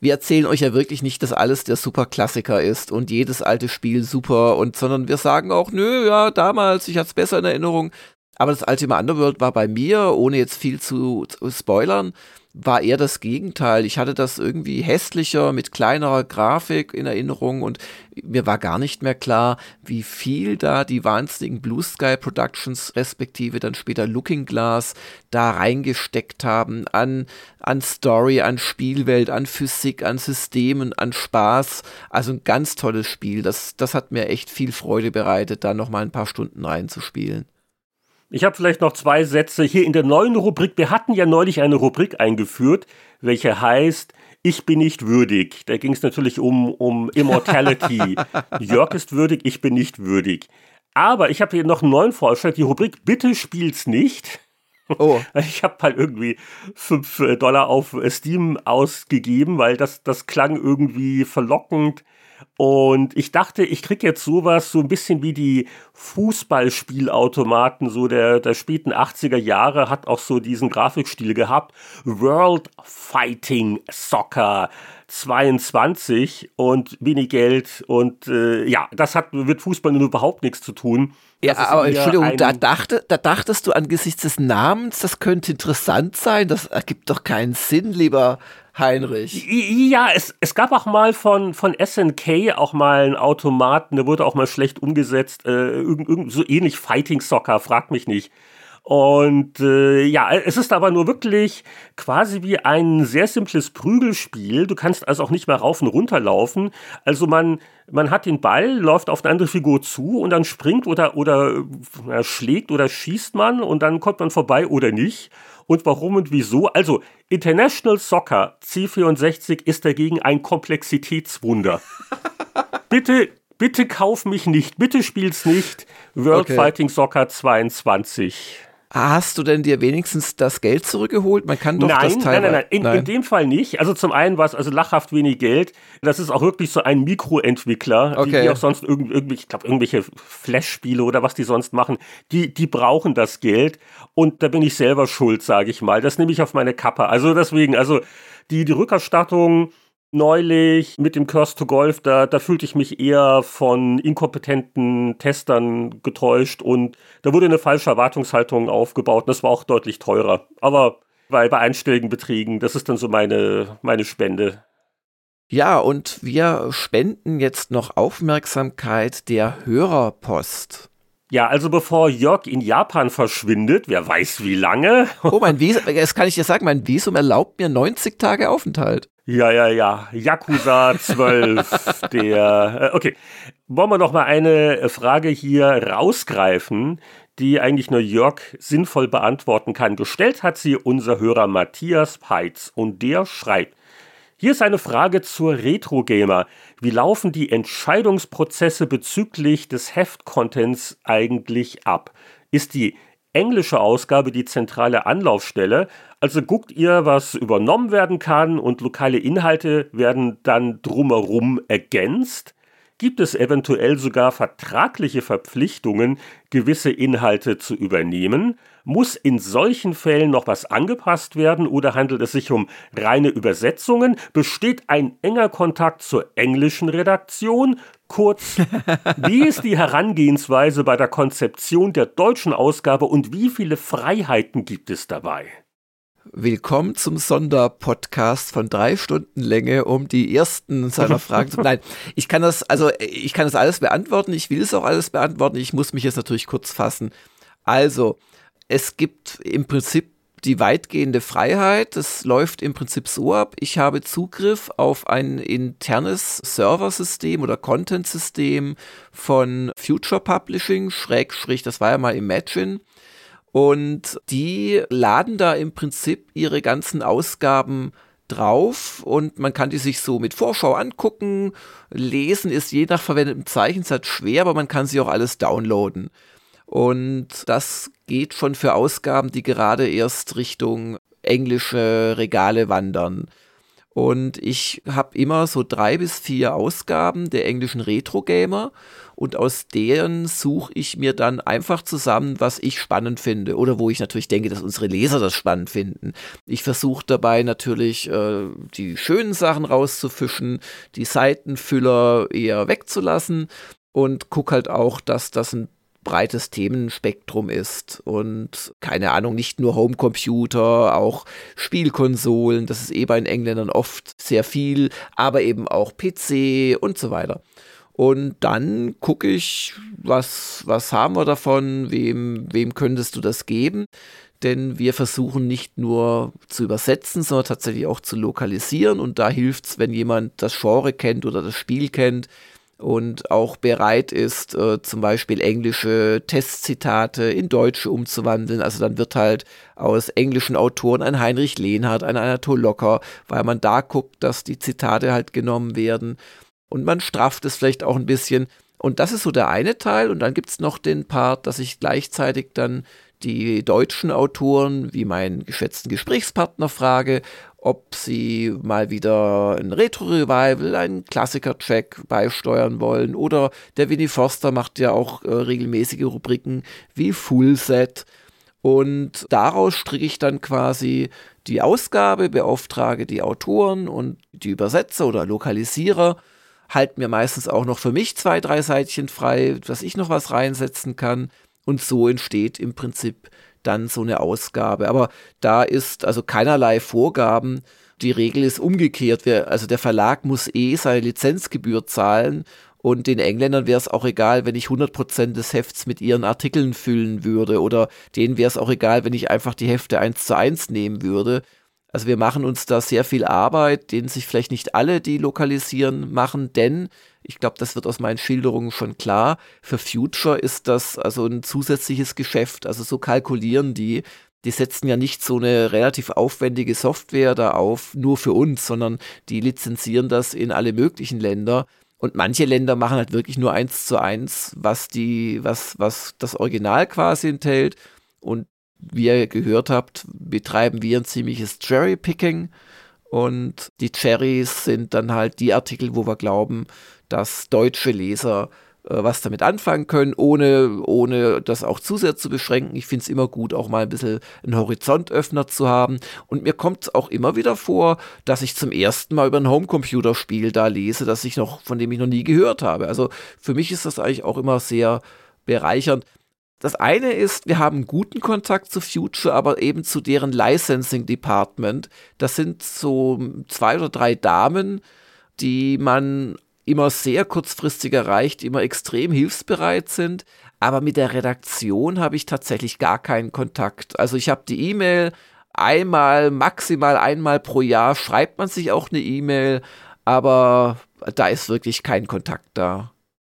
wir erzählen euch ja wirklich wirklich nicht, dass alles der Superklassiker ist und jedes alte Spiel super und sondern wir sagen auch, nö, ja, damals, ich hatte es besser in Erinnerung. Aber das Ultima Underworld war bei mir, ohne jetzt viel zu, zu spoilern, war eher das Gegenteil. Ich hatte das irgendwie hässlicher mit kleinerer Grafik in Erinnerung und mir war gar nicht mehr klar, wie viel da die wahnsinnigen Blue Sky Productions respektive dann später Looking Glass da reingesteckt haben an, an Story, an Spielwelt, an Physik, an Systemen, an Spaß. Also ein ganz tolles Spiel. Das, das hat mir echt viel Freude bereitet, da nochmal ein paar Stunden reinzuspielen. Ich habe vielleicht noch zwei Sätze hier in der neuen Rubrik. Wir hatten ja neulich eine Rubrik eingeführt, welche heißt Ich bin nicht würdig. Da ging es natürlich um, um Immortality. Jörg ist würdig, ich bin nicht würdig. Aber ich habe hier noch einen neuen Vorschlag. Die Rubrik Bitte spiel's nicht. Oh. Ich habe halt irgendwie 5 Dollar auf Steam ausgegeben, weil das, das klang irgendwie verlockend. Und ich dachte, ich krieg jetzt sowas so ein bisschen wie die Fußballspielautomaten so der, der späten 80er Jahre, hat auch so diesen Grafikstil gehabt. World Fighting Soccer 22 und wenig Geld und äh, ja, das hat mit Fußball nun überhaupt nichts zu tun. Ja, aber Entschuldigung, da, dachte, da dachtest du angesichts des Namens, das könnte interessant sein. Das ergibt doch keinen Sinn, lieber Heinrich. Ja, es, es gab auch mal von, von SNK auch mal einen Automaten, der wurde auch mal schlecht umgesetzt, äh, irgend, irgend, so ähnlich Fighting Soccer, frag mich nicht. Und äh, ja, es ist aber nur wirklich quasi wie ein sehr simples Prügelspiel. Du kannst also auch nicht mehr rauf und runter laufen. Also man, man hat den Ball, läuft auf eine andere Figur zu und dann springt oder, oder äh, schlägt oder schießt man und dann kommt man vorbei oder nicht. Und warum und wieso? Also, International Soccer C64 ist dagegen ein Komplexitätswunder. Bitte Bitte kauf mich nicht, bitte spiel's nicht. World okay. Fighting Soccer 22. Hast du denn dir wenigstens das Geld zurückgeholt? Man kann doch nein, das Teil. Nein, nein, nein. In, nein. in dem Fall nicht. Also zum einen war es also lachhaft wenig Geld. Das ist auch wirklich so ein Mikroentwickler, okay. die, die auch sonst irgendwie, ich glaube, irgendwelche Flash-Spiele oder was die sonst machen, die, die brauchen das Geld. Und da bin ich selber schuld, sage ich mal. Das nehme ich auf meine Kappe. Also deswegen, also die, die Rückerstattung neulich mit dem Curse to Golf, da, da fühlte ich mich eher von inkompetenten Testern getäuscht und da wurde eine falsche Erwartungshaltung aufgebaut und das war auch deutlich teurer. Aber weil bei einstelligen Beträgen, das ist dann so meine, meine Spende. Ja, und wir spenden jetzt noch Aufmerksamkeit der Hörerpost. Ja, also bevor Jörg in Japan verschwindet, wer weiß wie lange. Oh, mein Visum, das kann ich dir sagen, mein Visum erlaubt mir 90 Tage Aufenthalt. Ja, ja, ja. Yakuza 12, der. Äh, okay. Wollen wir noch mal eine Frage hier rausgreifen, die eigentlich nur Jörg sinnvoll beantworten kann. Gestellt hat sie unser Hörer Matthias Peitz und der schreibt: Hier ist eine Frage zur Retro-Gamer. Wie laufen die Entscheidungsprozesse bezüglich des Heft-Contents eigentlich ab? Ist die englische Ausgabe die zentrale Anlaufstelle. Also guckt ihr, was übernommen werden kann und lokale Inhalte werden dann drumherum ergänzt. Gibt es eventuell sogar vertragliche Verpflichtungen, gewisse Inhalte zu übernehmen? Muss in solchen Fällen noch was angepasst werden oder handelt es sich um reine Übersetzungen? Besteht ein enger Kontakt zur englischen Redaktion? Kurz, wie ist die Herangehensweise bei der Konzeption der deutschen Ausgabe und wie viele Freiheiten gibt es dabei? Willkommen zum Sonderpodcast von drei Stunden Länge, um die ersten seiner Fragen zu. Nein, ich kann das, also ich kann das alles beantworten. Ich will es auch alles beantworten. Ich muss mich jetzt natürlich kurz fassen. Also, es gibt im Prinzip die weitgehende Freiheit. Das läuft im Prinzip so ab. Ich habe Zugriff auf ein internes Serversystem oder Content-System von Future Publishing, Schrägstrich, das war ja mal Imagine. Und die laden da im Prinzip ihre ganzen Ausgaben drauf und man kann die sich so mit Vorschau angucken. Lesen ist je nach verwendetem Zeichensatz schwer, aber man kann sie auch alles downloaden. Und das geht schon für Ausgaben, die gerade erst Richtung englische Regale wandern. Und ich habe immer so drei bis vier Ausgaben der englischen Retro-Gamer und aus deren suche ich mir dann einfach zusammen, was ich spannend finde oder wo ich natürlich denke, dass unsere Leser das spannend finden. Ich versuche dabei natürlich äh, die schönen Sachen rauszufischen, die Seitenfüller eher wegzulassen und gucke halt auch, dass das ein breites Themenspektrum ist und keine Ahnung, nicht nur Homecomputer, auch Spielkonsolen, das ist eh bei den Engländern oft sehr viel, aber eben auch PC und so weiter. Und dann gucke ich, was, was haben wir davon, wem, wem könntest du das geben? Denn wir versuchen nicht nur zu übersetzen, sondern tatsächlich auch zu lokalisieren. Und da hilft es, wenn jemand das Genre kennt oder das Spiel kennt, und auch bereit ist, äh, zum Beispiel englische Testzitate in deutsche umzuwandeln. Also dann wird halt aus englischen Autoren ein Heinrich Lehnhardt, ein Anatol Locker, weil man da guckt, dass die Zitate halt genommen werden. Und man strafft es vielleicht auch ein bisschen. Und das ist so der eine Teil. Und dann gibt es noch den Part, dass ich gleichzeitig dann die deutschen Autoren wie meinen geschätzten Gesprächspartner frage, ob sie mal wieder ein Retro-Revival, einen Klassiker-Track beisteuern wollen. Oder der Winnie Forster macht ja auch äh, regelmäßige Rubriken wie Full Set. Und daraus stricke ich dann quasi die Ausgabe, beauftrage die Autoren und die Übersetzer oder Lokalisierer, halte mir meistens auch noch für mich zwei, drei Seitchen frei, dass ich noch was reinsetzen kann. Und so entsteht im Prinzip dann so eine Ausgabe. Aber da ist also keinerlei Vorgaben. Die Regel ist umgekehrt. Wir, also der Verlag muss eh seine Lizenzgebühr zahlen Und den Engländern wäre es auch egal, wenn ich 100% des Hefts mit ihren Artikeln füllen würde. Oder denen wäre es auch egal, wenn ich einfach die Hefte eins zu eins nehmen würde. Also wir machen uns da sehr viel Arbeit, den sich vielleicht nicht alle, die lokalisieren, machen, denn ich glaube, das wird aus meinen Schilderungen schon klar. Für Future ist das also ein zusätzliches Geschäft. Also so kalkulieren die. Die setzen ja nicht so eine relativ aufwendige Software da auf, nur für uns, sondern die lizenzieren das in alle möglichen Länder. Und manche Länder machen halt wirklich nur eins zu eins, was die, was, was das Original quasi enthält. Und wie ihr gehört habt, betreiben wir ein ziemliches Cherry-Picking. Und die Cherries sind dann halt die Artikel, wo wir glauben, dass deutsche Leser äh, was damit anfangen können, ohne, ohne das auch zu sehr zu beschränken. Ich finde es immer gut, auch mal ein bisschen einen Horizontöffner zu haben. Und mir kommt es auch immer wieder vor, dass ich zum ersten Mal über ein Homecomputer-Spiel da lese, das ich noch, von dem ich noch nie gehört habe. Also für mich ist das eigentlich auch immer sehr bereichernd. Das eine ist, wir haben guten Kontakt zu Future, aber eben zu deren Licensing Department. Das sind so zwei oder drei Damen, die man immer sehr kurzfristig erreicht, immer extrem hilfsbereit sind. Aber mit der Redaktion habe ich tatsächlich gar keinen Kontakt. Also ich habe die E-Mail einmal, maximal einmal pro Jahr schreibt man sich auch eine E-Mail, aber da ist wirklich kein Kontakt da.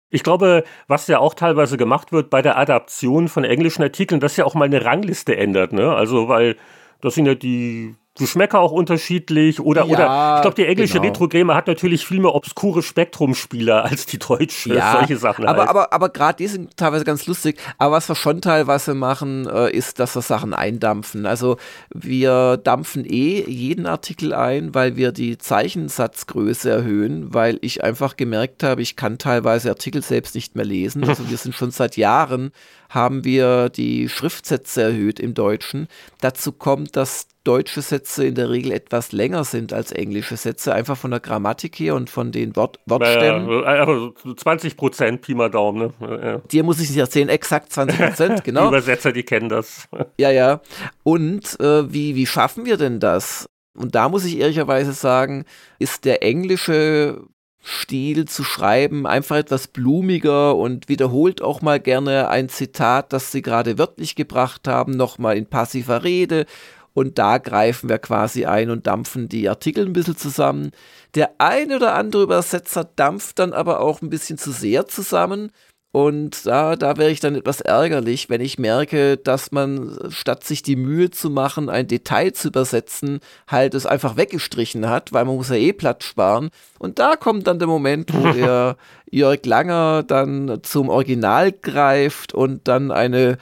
Ich glaube, was ja auch teilweise gemacht wird bei der Adaption von englischen Artikeln, dass ja auch mal eine Rangliste ändert, ne? Also, weil das sind ja die Geschmäcker auch unterschiedlich oder ja, oder ich glaube die englische genau. Retro Gamer hat natürlich viel mehr obskure Spektrum-Spieler als die deutsche ja, solche Sachen aber halt. aber aber gerade die sind teilweise ganz lustig aber was wir schon teilweise machen äh, ist dass wir Sachen eindampfen also wir dampfen eh jeden Artikel ein weil wir die Zeichensatzgröße erhöhen weil ich einfach gemerkt habe ich kann teilweise Artikel selbst nicht mehr lesen also wir sind schon seit Jahren haben wir die Schriftsätze erhöht im Deutschen. Dazu kommt, dass deutsche Sätze in der Regel etwas länger sind als englische Sätze, einfach von der Grammatik her und von den Wort Wortstämmen. Ja, 20 Prozent, Pi mal Daumen. Ne? Ja. Dir muss ich nicht erzählen, exakt 20 Prozent, genau. die Übersetzer, die kennen das. ja, ja. Und äh, wie, wie schaffen wir denn das? Und da muss ich ehrlicherweise sagen, ist der englische Stil zu schreiben, einfach etwas blumiger und wiederholt auch mal gerne ein Zitat, das sie gerade wörtlich gebracht haben, nochmal in passiver Rede. Und da greifen wir quasi ein und dampfen die Artikel ein bisschen zusammen. Der ein oder andere Übersetzer dampft dann aber auch ein bisschen zu sehr zusammen und da, da wäre ich dann etwas ärgerlich, wenn ich merke, dass man, statt sich die Mühe zu machen, ein Detail zu übersetzen, halt es einfach weggestrichen hat, weil man muss ja eh Platz sparen. Und da kommt dann der Moment, wo der Jörg Langer dann zum Original greift und dann eine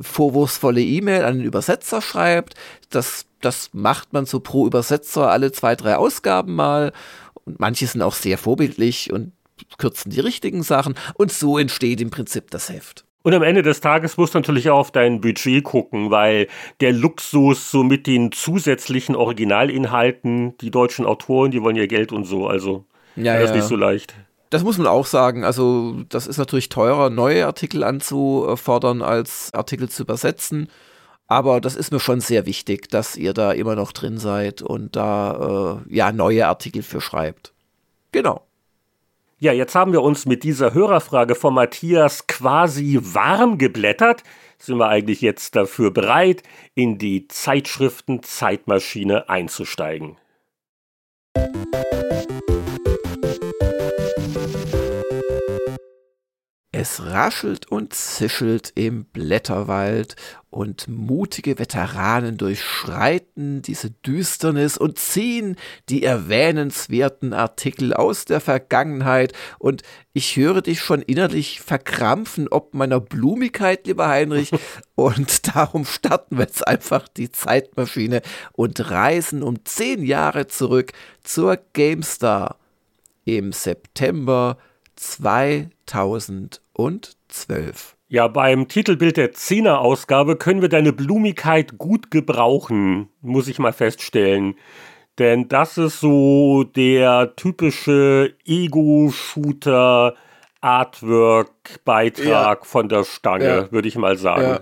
vorwurfsvolle E-Mail an den Übersetzer schreibt. Das, das macht man so pro Übersetzer alle zwei, drei Ausgaben mal. Und manche sind auch sehr vorbildlich und kürzen die richtigen Sachen und so entsteht im Prinzip das Heft. Und am Ende des Tages musst du natürlich auch auf dein Budget gucken, weil der Luxus so mit den zusätzlichen Originalinhalten, die deutschen Autoren, die wollen ja Geld und so, also ja, das ist nicht so leicht. Das muss man auch sagen. Also, das ist natürlich teurer, neue Artikel anzufordern, als Artikel zu übersetzen. Aber das ist mir schon sehr wichtig, dass ihr da immer noch drin seid und da äh, ja neue Artikel für schreibt. Genau. Ja, jetzt haben wir uns mit dieser Hörerfrage von Matthias quasi warm geblättert. Sind wir eigentlich jetzt dafür bereit, in die Zeitschriften Zeitmaschine einzusteigen? Es raschelt und zischelt im Blätterwald und mutige Veteranen durchschreiten diese Düsternis und ziehen die erwähnenswerten Artikel aus der Vergangenheit. Und ich höre dich schon innerlich verkrampfen ob meiner Blumigkeit, lieber Heinrich, und darum starten wir jetzt einfach die Zeitmaschine und reisen um zehn Jahre zurück zur GameStar im September 2012. Ja, beim Titelbild der Zehner-Ausgabe können wir deine Blumigkeit gut gebrauchen, muss ich mal feststellen. Denn das ist so der typische Ego-Shooter Artwork-Beitrag ja. von der Stange, ja. würde ich mal sagen. Ja.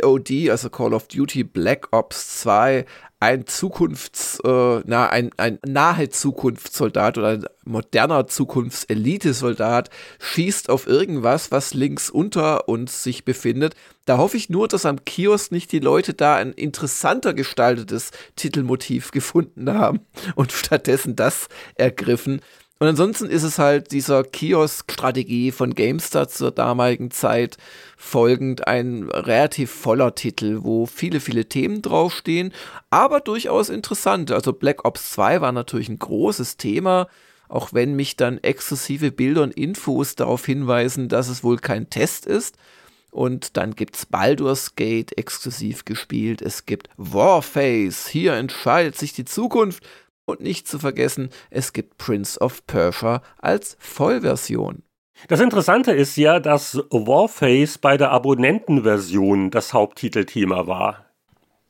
COD, also Call of Duty Black Ops 2, ein Zukunfts, äh, na, ein, ein nahe Zukunftssoldat oder ein moderner Zukunftselitesoldat schießt auf irgendwas, was links unter uns sich befindet. Da hoffe ich nur, dass am Kiosk nicht die Leute da ein interessanter gestaltetes Titelmotiv gefunden haben und stattdessen das ergriffen. Und ansonsten ist es halt dieser Kiosk-Strategie von GameStar zur damaligen Zeit folgend ein relativ voller Titel, wo viele, viele Themen draufstehen, aber durchaus interessant. Also Black Ops 2 war natürlich ein großes Thema, auch wenn mich dann exklusive Bilder und Infos darauf hinweisen, dass es wohl kein Test ist. Und dann gibt's Baldur's Gate exklusiv gespielt. Es gibt Warface. Hier entscheidet sich die Zukunft. Und nicht zu vergessen, es gibt Prince of Persia als Vollversion. Das Interessante ist ja, dass Warface bei der Abonnentenversion das Haupttitelthema war.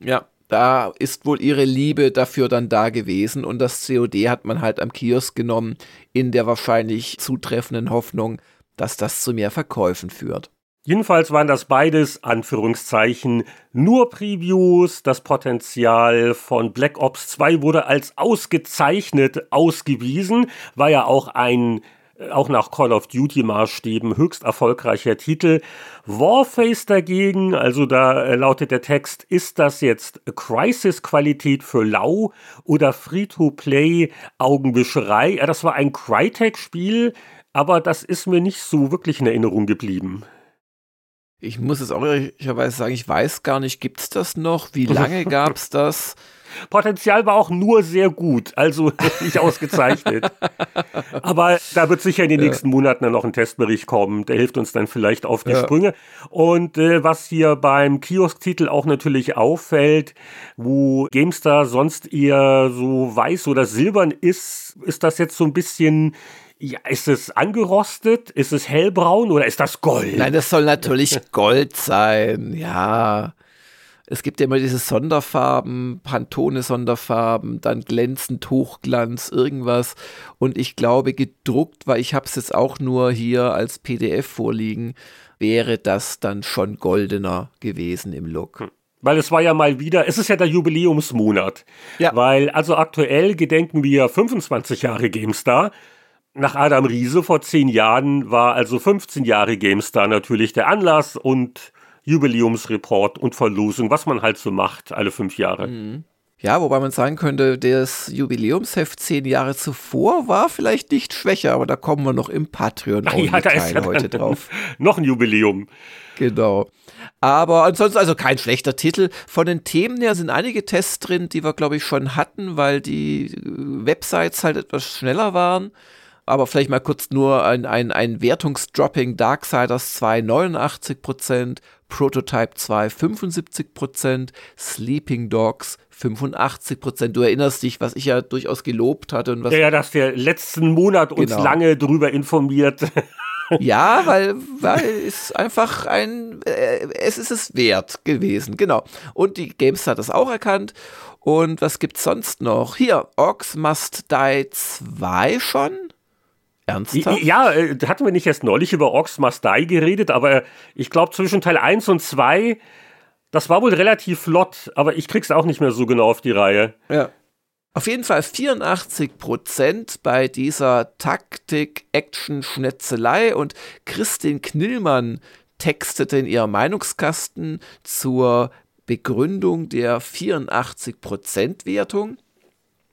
Ja, da ist wohl ihre Liebe dafür dann da gewesen und das COD hat man halt am Kiosk genommen, in der wahrscheinlich zutreffenden Hoffnung, dass das zu mehr Verkäufen führt. Jedenfalls waren das beides, Anführungszeichen, nur Previews. Das Potenzial von Black Ops 2 wurde als ausgezeichnet ausgewiesen, war ja auch ein auch nach Call of Duty Maßstäben höchst erfolgreicher Titel. Warface dagegen, also da äh, lautet der Text, ist das jetzt Crisis Qualität für lau oder Free-to-Play Augenwischerei? Ja, das war ein Crytek Spiel, aber das ist mir nicht so wirklich in Erinnerung geblieben. Ich muss es auch ehrlicherweise sagen, ich weiß gar nicht, gibt es das noch? Wie lange gab es das? Potenzial war auch nur sehr gut, also nicht ausgezeichnet. Aber da wird sicher in den ja. nächsten Monaten dann noch ein Testbericht kommen. Der hilft uns dann vielleicht auf die ja. Sprünge. Und äh, was hier beim Kiosk-Titel auch natürlich auffällt, wo GameStar sonst eher so weiß oder silbern ist, ist das jetzt so ein bisschen ja, ist es angerostet? Ist es hellbraun oder ist das Gold? Nein, das soll natürlich Gold sein, ja. Es gibt ja immer diese Sonderfarben, Pantone-Sonderfarben, dann glänzend, Hochglanz, irgendwas. Und ich glaube, gedruckt, weil ich habe es jetzt auch nur hier als PDF vorliegen, wäre das dann schon goldener gewesen im Look. Hm. Weil es war ja mal wieder, es ist ja der Jubiläumsmonat. Ja. Weil also aktuell gedenken wir 25 Jahre GameStar nach Adam Riese vor zehn Jahren war also 15 Jahre GameStar natürlich der Anlass und Jubiläumsreport und Verlosung, was man halt so macht, alle fünf Jahre. Mhm. Ja, wobei man sagen könnte, das Jubiläumsheft zehn Jahre zuvor war vielleicht nicht schwächer, aber da kommen wir noch im patreon Ach, ja, da ist ja heute drauf. noch ein Jubiläum. Genau. Aber ansonsten also kein schlechter Titel. Von den Themen her sind einige Tests drin, die wir glaube ich schon hatten, weil die Websites halt etwas schneller waren aber vielleicht mal kurz nur ein, ein, ein Wertungsdropping. Darksiders 2 89%, Prototype 2 75%, Sleeping Dogs 85%. Du erinnerst dich, was ich ja durchaus gelobt hatte und was. Ja, ja dass der letzten Monat uns genau. lange drüber informiert. ja, weil, weil es einfach ein, äh, es ist es wert gewesen, genau. Und die Games hat das auch erkannt. Und was gibt's sonst noch? Hier, Ox Must Die 2 schon. Ernsthaft? Ja, äh, hatten wir nicht erst neulich über Ox Must Die geredet, aber ich glaube zwischen Teil 1 und 2, das war wohl relativ flott, aber ich krieg's auch nicht mehr so genau auf die Reihe. Ja. Auf jeden Fall 84% bei dieser Taktik-Action-Schnetzelei und Christin Knillmann textete in ihrem Meinungskasten zur Begründung der 84% Wertung.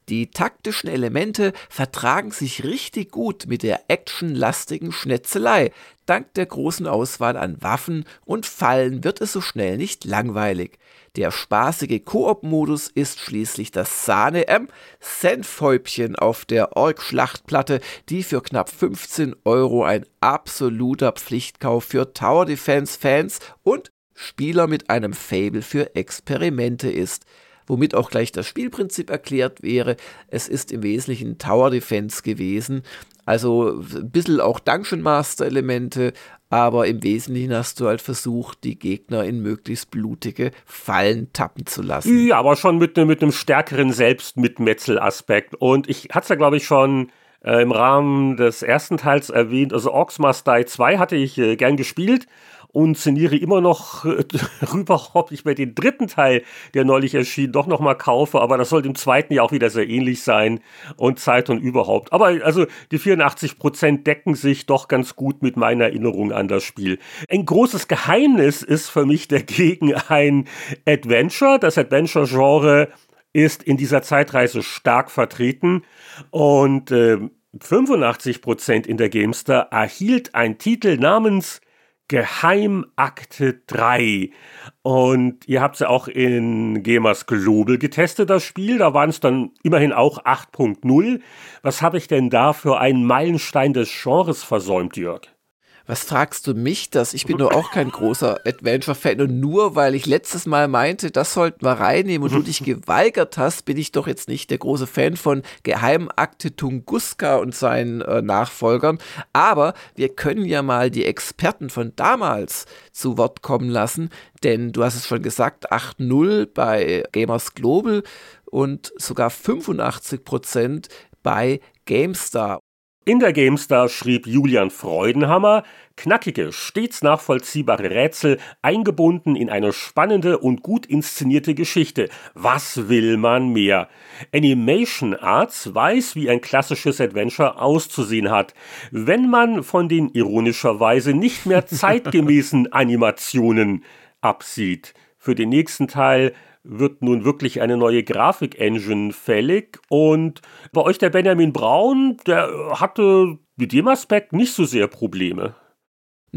Die taktischen Elemente vertragen sich richtig gut mit der actionlastigen Schnetzelei. Dank der großen Auswahl an Waffen und Fallen wird es so schnell nicht langweilig. Der spaßige Koop-Modus ist schließlich das Sahne M Senfhäubchen auf der Org-Schlachtplatte, die für knapp 15 Euro ein absoluter Pflichtkauf für Tower Defense-Fans und Spieler mit einem Fable für Experimente ist womit auch gleich das Spielprinzip erklärt wäre. Es ist im Wesentlichen Tower Defense gewesen, also ein bisschen auch Dungeon Master Elemente, aber im Wesentlichen hast du halt versucht, die Gegner in möglichst blutige Fallen tappen zu lassen. Ja, aber schon mit, mit einem stärkeren Selbstmitmetzelaspekt. Und ich hatte es ja, glaube ich, schon äh, im Rahmen des ersten Teils erwähnt, also Orcs Must Die 2 hatte ich äh, gern gespielt und sinniere immer noch äh, rüber, ob ich mir den dritten Teil, der neulich erschien, doch noch mal kaufe. Aber das soll im zweiten ja auch wieder sehr ähnlich sein und Zeit und überhaupt. Aber also die 84 Prozent decken sich doch ganz gut mit meiner Erinnerung an das Spiel. Ein großes Geheimnis ist für mich dagegen ein Adventure. Das Adventure-Genre ist in dieser Zeitreise stark vertreten und äh, 85 Prozent in der Gamestar erhielt ein Titel namens Geheimakte 3. Und ihr habt es ja auch in Gamers Global getestet, das Spiel. Da waren es dann immerhin auch 8.0. Was habe ich denn da für einen Meilenstein des Genres versäumt, Jörg? Was fragst du mich das? Ich bin doch auch kein großer Adventure-Fan und nur weil ich letztes Mal meinte, das sollten wir reinnehmen und du dich geweigert hast, bin ich doch jetzt nicht der große Fan von Geheimakte Tunguska und seinen äh, Nachfolgern. Aber wir können ja mal die Experten von damals zu Wort kommen lassen, denn du hast es schon gesagt, 8.0 bei Gamers Global und sogar 85 Prozent bei GameStar. In der GameStar schrieb Julian Freudenhammer, knackige, stets nachvollziehbare Rätsel, eingebunden in eine spannende und gut inszenierte Geschichte. Was will man mehr? Animation Arts weiß, wie ein klassisches Adventure auszusehen hat, wenn man von den ironischerweise nicht mehr zeitgemäßen Animationen absieht. Für den nächsten Teil wird nun wirklich eine neue Grafik-Engine fällig. Und bei euch der Benjamin Braun, der hatte mit dem Aspekt nicht so sehr Probleme.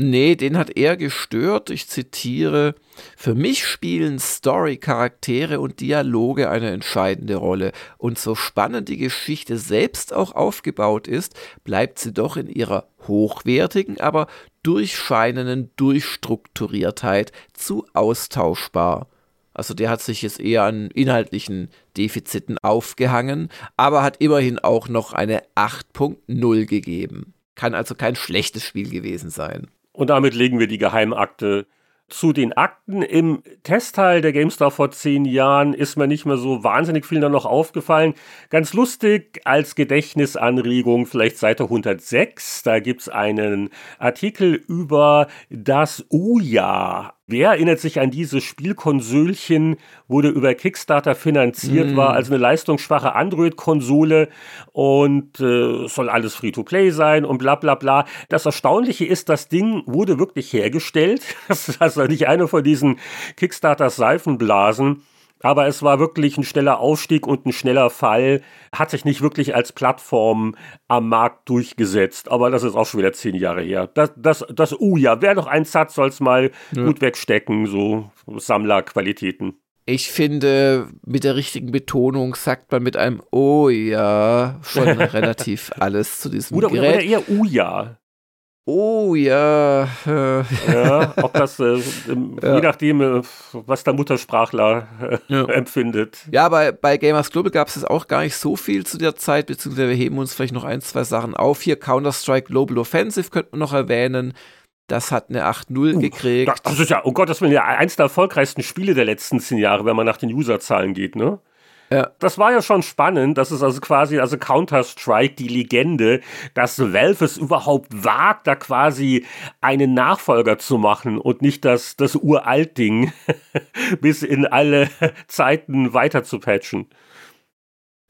Nee, den hat er gestört. Ich zitiere: Für mich spielen Story, Charaktere und Dialoge eine entscheidende Rolle. Und so spannend die Geschichte selbst auch aufgebaut ist, bleibt sie doch in ihrer hochwertigen, aber durchscheinenden Durchstrukturiertheit zu austauschbar. Also der hat sich jetzt eher an inhaltlichen Defiziten aufgehangen, aber hat immerhin auch noch eine 8.0 gegeben. Kann also kein schlechtes Spiel gewesen sein. Und damit legen wir die Geheimakte zu den Akten im Testteil der GameStar vor zehn Jahren ist mir nicht mehr so wahnsinnig viel da noch aufgefallen. Ganz lustig als Gedächtnisanregung, vielleicht Seite 106, da gibt es einen Artikel über das Uja. Wer erinnert sich an dieses Spielkonsölchen, wurde über Kickstarter finanziert, mm. war also eine leistungsschwache Android-Konsole und äh, soll alles Free-to-Play sein und bla bla bla. Das Erstaunliche ist, das Ding wurde wirklich hergestellt. Das ist also nicht eine von diesen Kickstarter-Seifenblasen. Aber es war wirklich ein schneller Aufstieg und ein schneller Fall. Hat sich nicht wirklich als Plattform am Markt durchgesetzt. Aber das ist auch schon wieder zehn Jahre her. Das, das, das uh ja, wer noch ein Satz soll es mal ja. gut wegstecken, so Sammlerqualitäten. Ich finde, mit der richtigen Betonung sagt man mit einem Oh ja schon relativ alles zu diesem oder, Gerät. Oder eher Oh ja. Oh ja. ja, ob das, äh, ja. je nachdem, äh, was der Muttersprachler äh, ja. empfindet. Ja, bei, bei Gamers Global gab es auch gar nicht so viel zu der Zeit, beziehungsweise wir heben uns vielleicht noch ein, zwei Sachen auf. Hier Counter-Strike Global Offensive könnte man noch erwähnen. Das hat eine 8-0 uh, gekriegt. Das ist ja, oh Gott, das war ja eins der erfolgreichsten Spiele der letzten zehn Jahre, wenn man nach den Userzahlen geht, ne? Ja. Das war ja schon spannend. Das ist also quasi, also Counter-Strike, die Legende, dass Valve es überhaupt wagt, da quasi einen Nachfolger zu machen und nicht das, das Uralt-Ding bis in alle Zeiten weiter zu patchen.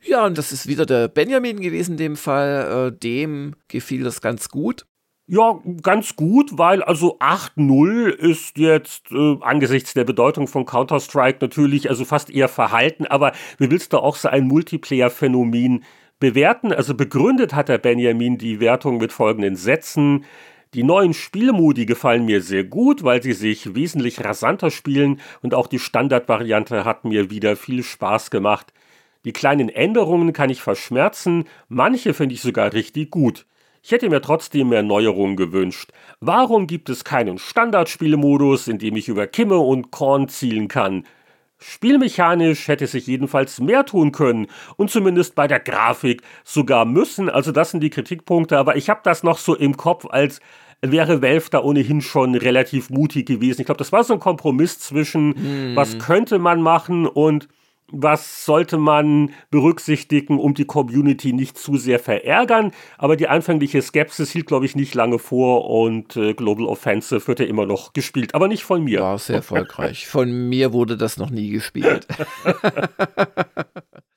Ja, und das ist wieder der Benjamin gewesen in dem Fall. Äh, dem gefiel das ganz gut. Ja, ganz gut, weil also 8-0 ist jetzt äh, angesichts der Bedeutung von Counter-Strike natürlich also fast eher verhalten, aber wie willst du auch so ein Multiplayer-Phänomen bewerten? Also begründet hat der Benjamin die Wertung mit folgenden Sätzen. Die neuen Spielmodi gefallen mir sehr gut, weil sie sich wesentlich rasanter spielen und auch die Standardvariante hat mir wieder viel Spaß gemacht. Die kleinen Änderungen kann ich verschmerzen, manche finde ich sogar richtig gut. Ich hätte mir trotzdem mehr Neuerungen gewünscht. Warum gibt es keinen Standardspielmodus, in dem ich über Kimme und Korn zielen kann? Spielmechanisch hätte sich jedenfalls mehr tun können und zumindest bei der Grafik sogar müssen. Also das sind die Kritikpunkte, aber ich habe das noch so im Kopf, als wäre Valve da ohnehin schon relativ mutig gewesen. Ich glaube, das war so ein Kompromiss zwischen, mm. was könnte man machen und was sollte man berücksichtigen, um die Community nicht zu sehr verärgern. Aber die anfängliche Skepsis hielt, glaube ich, nicht lange vor und äh, Global Offensive wird ja immer noch gespielt, aber nicht von mir. War sehr erfolgreich. Von mir wurde das noch nie gespielt.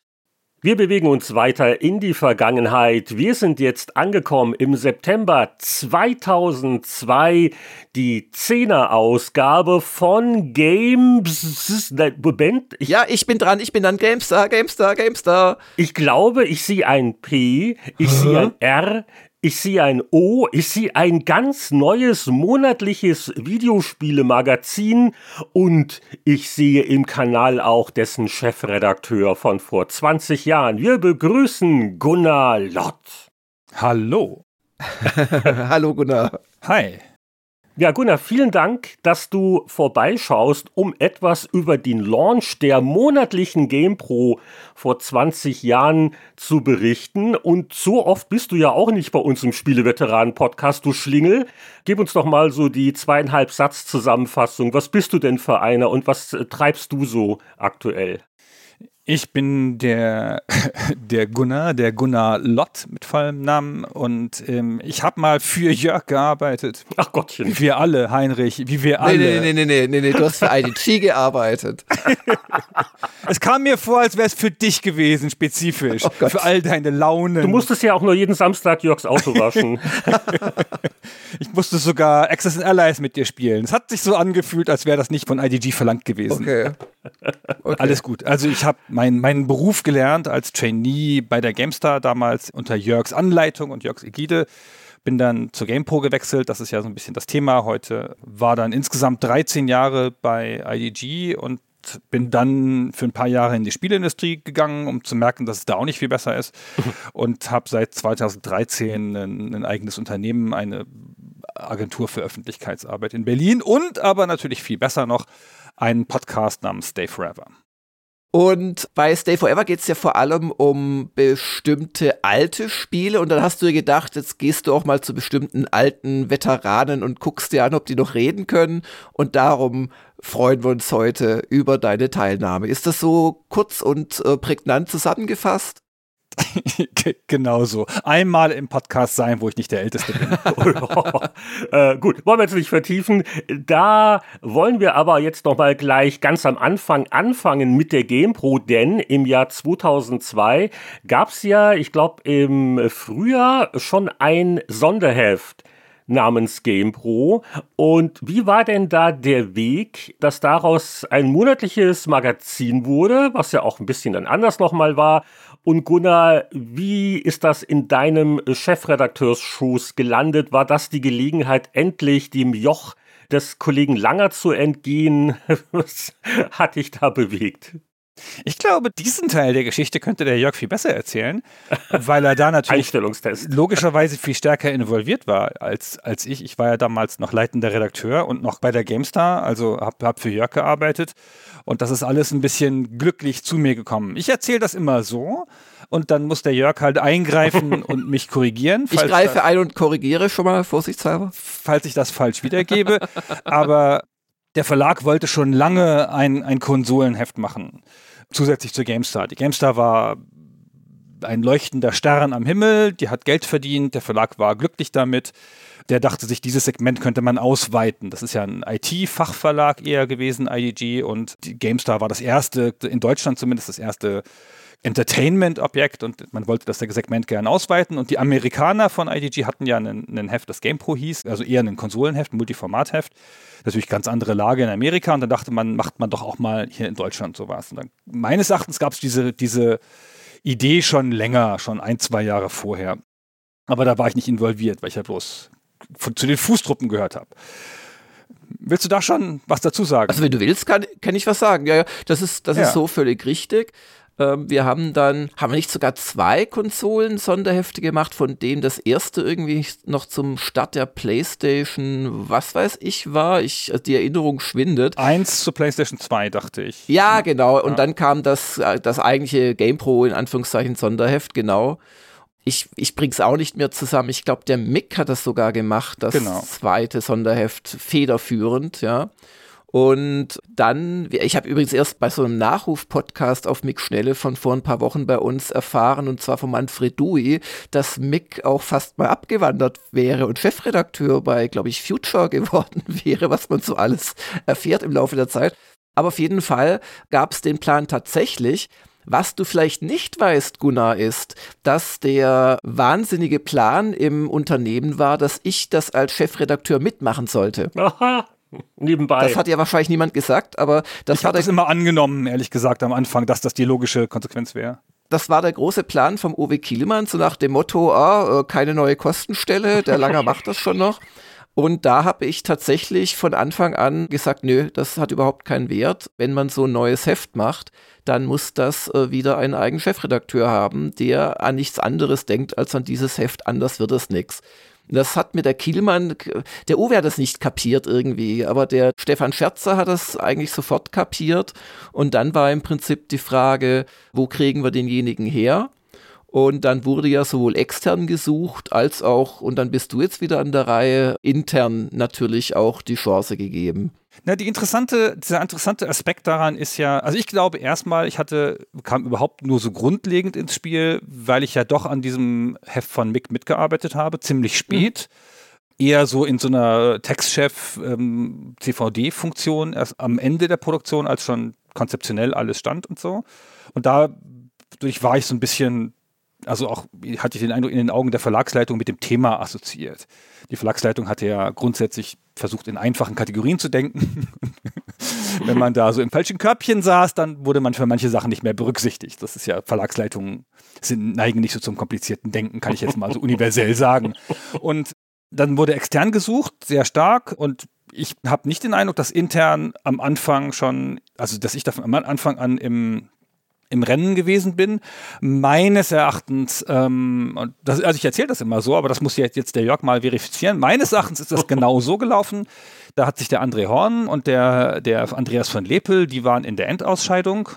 Wir bewegen uns weiter in die Vergangenheit. Wir sind jetzt angekommen im September 2002, die Zehner-Ausgabe von Games. Moment. Ich, ja, ich bin dran, ich bin dann GameStar, GameStar, GameStar. Ich glaube, ich sehe ein P, ich sehe ein R, ich sehe ein O, ich sehe ein ganz neues monatliches Videospielemagazin und ich sehe im Kanal auch dessen Chefredakteur von vor 20 Jahren. Wir begrüßen Gunnar Lott. Hallo. Hallo Gunnar. Hi. Ja, Gunnar, vielen Dank, dass du vorbeischaust, um etwas über den Launch der monatlichen GamePro vor 20 Jahren zu berichten. Und so oft bist du ja auch nicht bei uns im Spieleveteranen-Podcast, du Schlingel. Gib uns doch mal so die zweieinhalb Satz-Zusammenfassung. Was bist du denn für einer und was treibst du so aktuell? Ich bin der, der Gunnar, der Gunnar Lott mit vollem Namen und ähm, ich habe mal für Jörg gearbeitet. Ach Gottchen. Wie wir alle, Heinrich, wie wir alle. Nee, nee, nee, nee, nee, nee, du hast für IDG gearbeitet. es kam mir vor, als wäre es für dich gewesen, spezifisch. Oh für all deine Launen. Du musstest ja auch nur jeden Samstag Jörgs Auto waschen. ich musste sogar Access and Allies mit dir spielen. Es hat sich so angefühlt, als wäre das nicht von IDG verlangt gewesen. Okay. okay. Alles gut. Also ich habe mein, meinen Beruf gelernt als Trainee bei der GameStar damals unter Jörgs Anleitung und Jörgs Ägide. Bin dann zur GamePro gewechselt, das ist ja so ein bisschen das Thema heute. War dann insgesamt 13 Jahre bei IDG und bin dann für ein paar Jahre in die Spieleindustrie gegangen, um zu merken, dass es da auch nicht viel besser ist. und habe seit 2013 ein, ein, eigenes Unternehmen, eine Agentur für Öffentlichkeitsarbeit in Berlin und aber natürlich viel besser noch einen Podcast namens Stay Forever. Und bei Stay Forever geht es ja vor allem um bestimmte alte Spiele. Und dann hast du dir gedacht, jetzt gehst du auch mal zu bestimmten alten Veteranen und guckst dir an, ob die noch reden können. Und darum freuen wir uns heute über deine Teilnahme. Ist das so kurz und äh, prägnant zusammengefasst? genau so. Einmal im Podcast sein, wo ich nicht der Älteste bin. äh, gut, wollen wir jetzt nicht vertiefen. Da wollen wir aber jetzt noch mal gleich ganz am Anfang anfangen mit der GamePro, denn im Jahr 2002 gab es ja, ich glaube im Frühjahr schon ein Sonderheft namens GamePro. Und wie war denn da der Weg, dass daraus ein monatliches Magazin wurde, was ja auch ein bisschen dann anders nochmal war? Und Gunnar, wie ist das in deinem Chefredakteursschuss gelandet? War das die Gelegenheit, endlich dem Joch des Kollegen Langer zu entgehen? Was hat dich da bewegt? Ich glaube, diesen Teil der Geschichte könnte der Jörg viel besser erzählen, weil er da natürlich logischerweise viel stärker involviert war als, als ich. Ich war ja damals noch leitender Redakteur und noch bei der GameStar, also habe hab für Jörg gearbeitet. Und das ist alles ein bisschen glücklich zu mir gekommen. Ich erzähle das immer so und dann muss der Jörg halt eingreifen und mich korrigieren. Ich greife ein und korrigiere schon mal vorsichtshalber. Falls ich das falsch wiedergebe. Aber der Verlag wollte schon lange ein, ein Konsolenheft machen, zusätzlich zur GameStar. Die GameStar war ein leuchtender Stern am Himmel, die hat Geld verdient, der Verlag war glücklich damit. Der dachte sich, dieses Segment könnte man ausweiten. Das ist ja ein IT-Fachverlag eher gewesen, IDG, und die GameStar war das erste, in Deutschland zumindest das erste Entertainment-Objekt und man wollte das Segment gerne ausweiten. Und die Amerikaner von IDG hatten ja ein Heft, das GamePro hieß, also eher ein Konsolenheft, Multiformatheft. Natürlich ganz andere Lage in Amerika. Und dann dachte man, macht man doch auch mal hier in Deutschland sowas. Und dann, meines Erachtens gab es diese, diese Idee schon länger, schon ein, zwei Jahre vorher. Aber da war ich nicht involviert, weil ich ja bloß von, zu den Fußtruppen gehört habe. Willst du da schon was dazu sagen? Also wenn du willst, kann, kann ich was sagen. Ja, ja, das ist, das ja. ist so völlig richtig. Ähm, wir haben dann, haben wir nicht sogar zwei Konsolen-Sonderhefte gemacht, von denen das erste irgendwie noch zum Start der PlayStation, was weiß ich, war. Ich, also die Erinnerung schwindet. Eins zur PlayStation 2, dachte ich. Ja, genau. Und ja. dann kam das, äh, das eigentliche GamePro in Anführungszeichen Sonderheft, genau. Ich, ich bring's auch nicht mehr zusammen. Ich glaube, der Mick hat das sogar gemacht, das genau. zweite Sonderheft federführend, ja. Und dann, ich habe übrigens erst bei so einem Nachruf-Podcast auf Mick Schnelle von vor ein paar Wochen bei uns erfahren, und zwar von Manfred Dui, dass Mick auch fast mal abgewandert wäre und Chefredakteur bei, glaube ich, Future geworden wäre, was man so alles erfährt im Laufe der Zeit. Aber auf jeden Fall gab es den Plan tatsächlich. Was du vielleicht nicht weißt, Gunnar, ist, dass der wahnsinnige Plan im Unternehmen war, dass ich das als Chefredakteur mitmachen sollte. Aha. Nebenbei. Das hat ja wahrscheinlich niemand gesagt, aber das ich habe das immer angenommen, ehrlich gesagt, am Anfang, dass das die logische Konsequenz wäre. Das war der große Plan vom Uwe Kielmann, so nach dem Motto, ah, äh, keine neue Kostenstelle, der Langer macht das schon noch. Und da habe ich tatsächlich von Anfang an gesagt, nö, das hat überhaupt keinen Wert. Wenn man so ein neues Heft macht, dann muss das äh, wieder einen eigenen Chefredakteur haben, der an nichts anderes denkt als an dieses Heft. Anders wird es nichts. Das hat mir der Kielmann, der Uwe hat das nicht kapiert irgendwie, aber der Stefan Scherzer hat das eigentlich sofort kapiert. Und dann war im Prinzip die Frage, wo kriegen wir denjenigen her? Und dann wurde ja sowohl extern gesucht als auch, und dann bist du jetzt wieder an der Reihe, intern natürlich auch die Chance gegeben. Na, die interessante, dieser interessante Aspekt daran ist ja, also ich glaube erstmal, ich hatte, kam überhaupt nur so grundlegend ins Spiel, weil ich ja doch an diesem Heft von Mick mitgearbeitet habe, ziemlich spät. Mhm. Eher so in so einer Textchef ähm, erst am Ende der Produktion, als schon konzeptionell alles stand und so. Und dadurch war ich so ein bisschen also auch hatte ich den Eindruck, in den Augen der Verlagsleitung mit dem Thema assoziiert. Die Verlagsleitung hatte ja grundsätzlich versucht, in einfachen Kategorien zu denken. Wenn man da so im falschen Körbchen saß, dann wurde man für manche Sachen nicht mehr berücksichtigt. Das ist ja, Verlagsleitungen sind, neigen nicht so zum komplizierten Denken, kann ich jetzt mal so universell sagen. Und dann wurde extern gesucht, sehr stark und ich habe nicht den Eindruck, dass intern am Anfang schon, also dass ich davon am Anfang an im im Rennen gewesen bin. Meines Erachtens, ähm, und das, also ich erzähle das immer so, aber das muss jetzt der Jörg mal verifizieren. Meines Erachtens ist das genau so gelaufen. Da hat sich der André Horn und der, der Andreas von Lepel, die waren in der Endausscheidung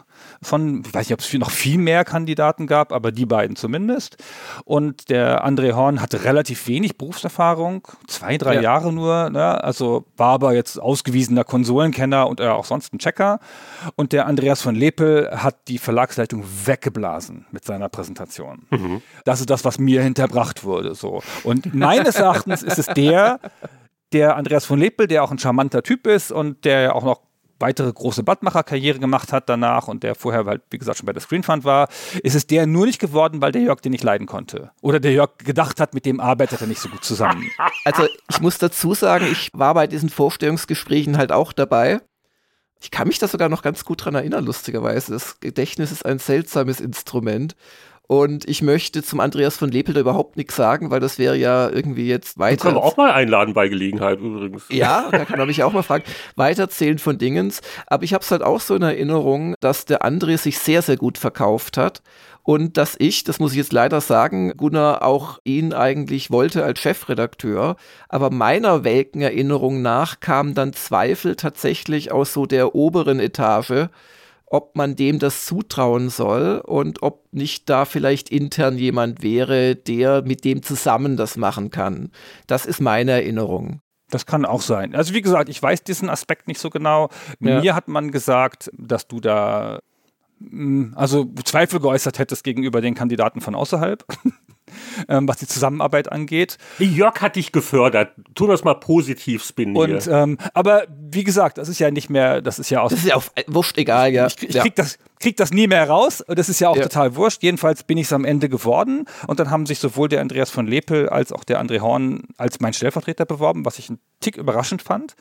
von, ich weiß nicht, ob es noch viel mehr Kandidaten gab, aber die beiden zumindest. Und der André Horn hatte relativ wenig Berufserfahrung, zwei, drei ja. Jahre nur, ne? also war aber jetzt ausgewiesener Konsolenkenner und äh, auch sonst ein Checker. Und der Andreas von Lepel hat die Verlagsleitung weggeblasen mit seiner Präsentation. Mhm. Das ist das, was mir hinterbracht wurde. So. Und meines Erachtens ist es der, der Andreas von Lepel, der auch ein charmanter Typ ist und der ja auch noch weitere große Badmacher-Karriere gemacht hat danach und der vorher halt, wie gesagt, schon bei der Screenfund war, ist es der nur nicht geworden, weil der Jörg den nicht leiden konnte. Oder der Jörg gedacht hat, mit dem arbeitet er nicht so gut zusammen. Also ich muss dazu sagen, ich war bei diesen Vorstellungsgesprächen halt auch dabei. Ich kann mich da sogar noch ganz gut dran erinnern, lustigerweise. Das Gedächtnis ist ein seltsames Instrument. Und ich möchte zum Andreas von Lepel da überhaupt nichts sagen, weil das wäre ja irgendwie jetzt weiter. können wir auch mal einladen bei Gelegenheit übrigens. Ja, da kann er mich auch mal fragen. Weiterzählen von Dingens. Aber ich habe es halt auch so in Erinnerung, dass der André sich sehr, sehr gut verkauft hat. Und dass ich, das muss ich jetzt leider sagen, Gunnar auch ihn eigentlich wollte als Chefredakteur. Aber meiner welken Erinnerung nach kamen dann Zweifel tatsächlich aus so der oberen Etage ob man dem das zutrauen soll und ob nicht da vielleicht intern jemand wäre, der mit dem zusammen das machen kann. Das ist meine Erinnerung. Das kann auch sein. Also wie gesagt, ich weiß diesen Aspekt nicht so genau. Ja. Mir hat man gesagt, dass du da mm, also Zweifel geäußert hättest gegenüber den Kandidaten von außerhalb. ähm, was die Zusammenarbeit angeht. Jörg hat dich gefördert. Tu das mal positiv spinnen. Und, ähm, aber wie gesagt, das ist ja nicht mehr, das ist ja aus. Das ist ja auch wurscht egal, ja. Ich, ich, krieg, Das, krieg das nie mehr raus. Und das ist ja auch ja. total wurscht. Jedenfalls bin ich es am Ende geworden. Und dann haben sich sowohl der Andreas von Lepel als auch der André Horn als mein Stellvertreter beworben, was ich einen Tick überraschend fand.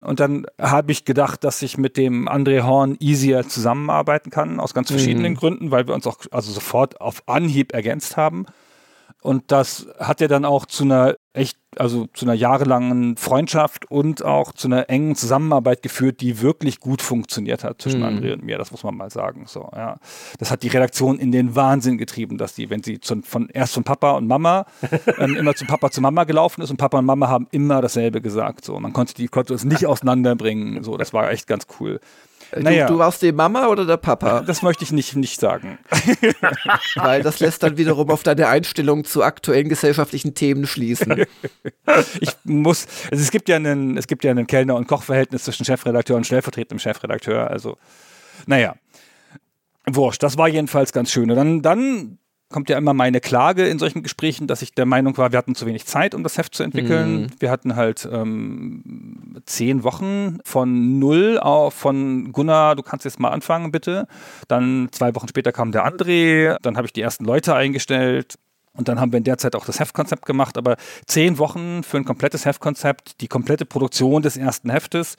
Und dann habe ich gedacht, dass ich mit dem André Horn easier zusammenarbeiten kann, aus ganz verschiedenen mhm. Gründen, weil wir uns auch also sofort auf Anhieb ergänzt haben. Und das hat ja dann auch zu einer echt, also zu einer jahrelangen Freundschaft und auch zu einer engen Zusammenarbeit geführt, die wirklich gut funktioniert hat zwischen mhm. André und mir. Das muss man mal sagen. So, ja. Das hat die Redaktion in den Wahnsinn getrieben, dass die, wenn sie zu, von, erst von Papa und Mama ähm, immer zu Papa zu Mama gelaufen ist und Papa und Mama haben immer dasselbe gesagt. So, man konnte die konnte es nicht auseinanderbringen. So, das war echt ganz cool. Naja. Du, du, warst die Mama oder der Papa? Das möchte ich nicht, nicht sagen. Weil das lässt dann wiederum auf deine Einstellung zu aktuellen gesellschaftlichen Themen schließen. Ich muss, also es gibt ja einen, es gibt ja einen Kellner- und Kochverhältnis zwischen Chefredakteur und stellvertretendem Chefredakteur. Also, naja. Wurscht, das war jedenfalls ganz schön. Und dann, dann kommt ja immer meine Klage in solchen Gesprächen, dass ich der Meinung war, wir hatten zu wenig Zeit, um das Heft zu entwickeln. Mhm. Wir hatten halt ähm, zehn Wochen von null auf von Gunnar, du kannst jetzt mal anfangen, bitte. Dann zwei Wochen später kam der André, dann habe ich die ersten Leute eingestellt. Und dann haben wir in der Zeit auch das Heftkonzept gemacht, aber zehn Wochen für ein komplettes Heftkonzept, die komplette Produktion des ersten Heftes,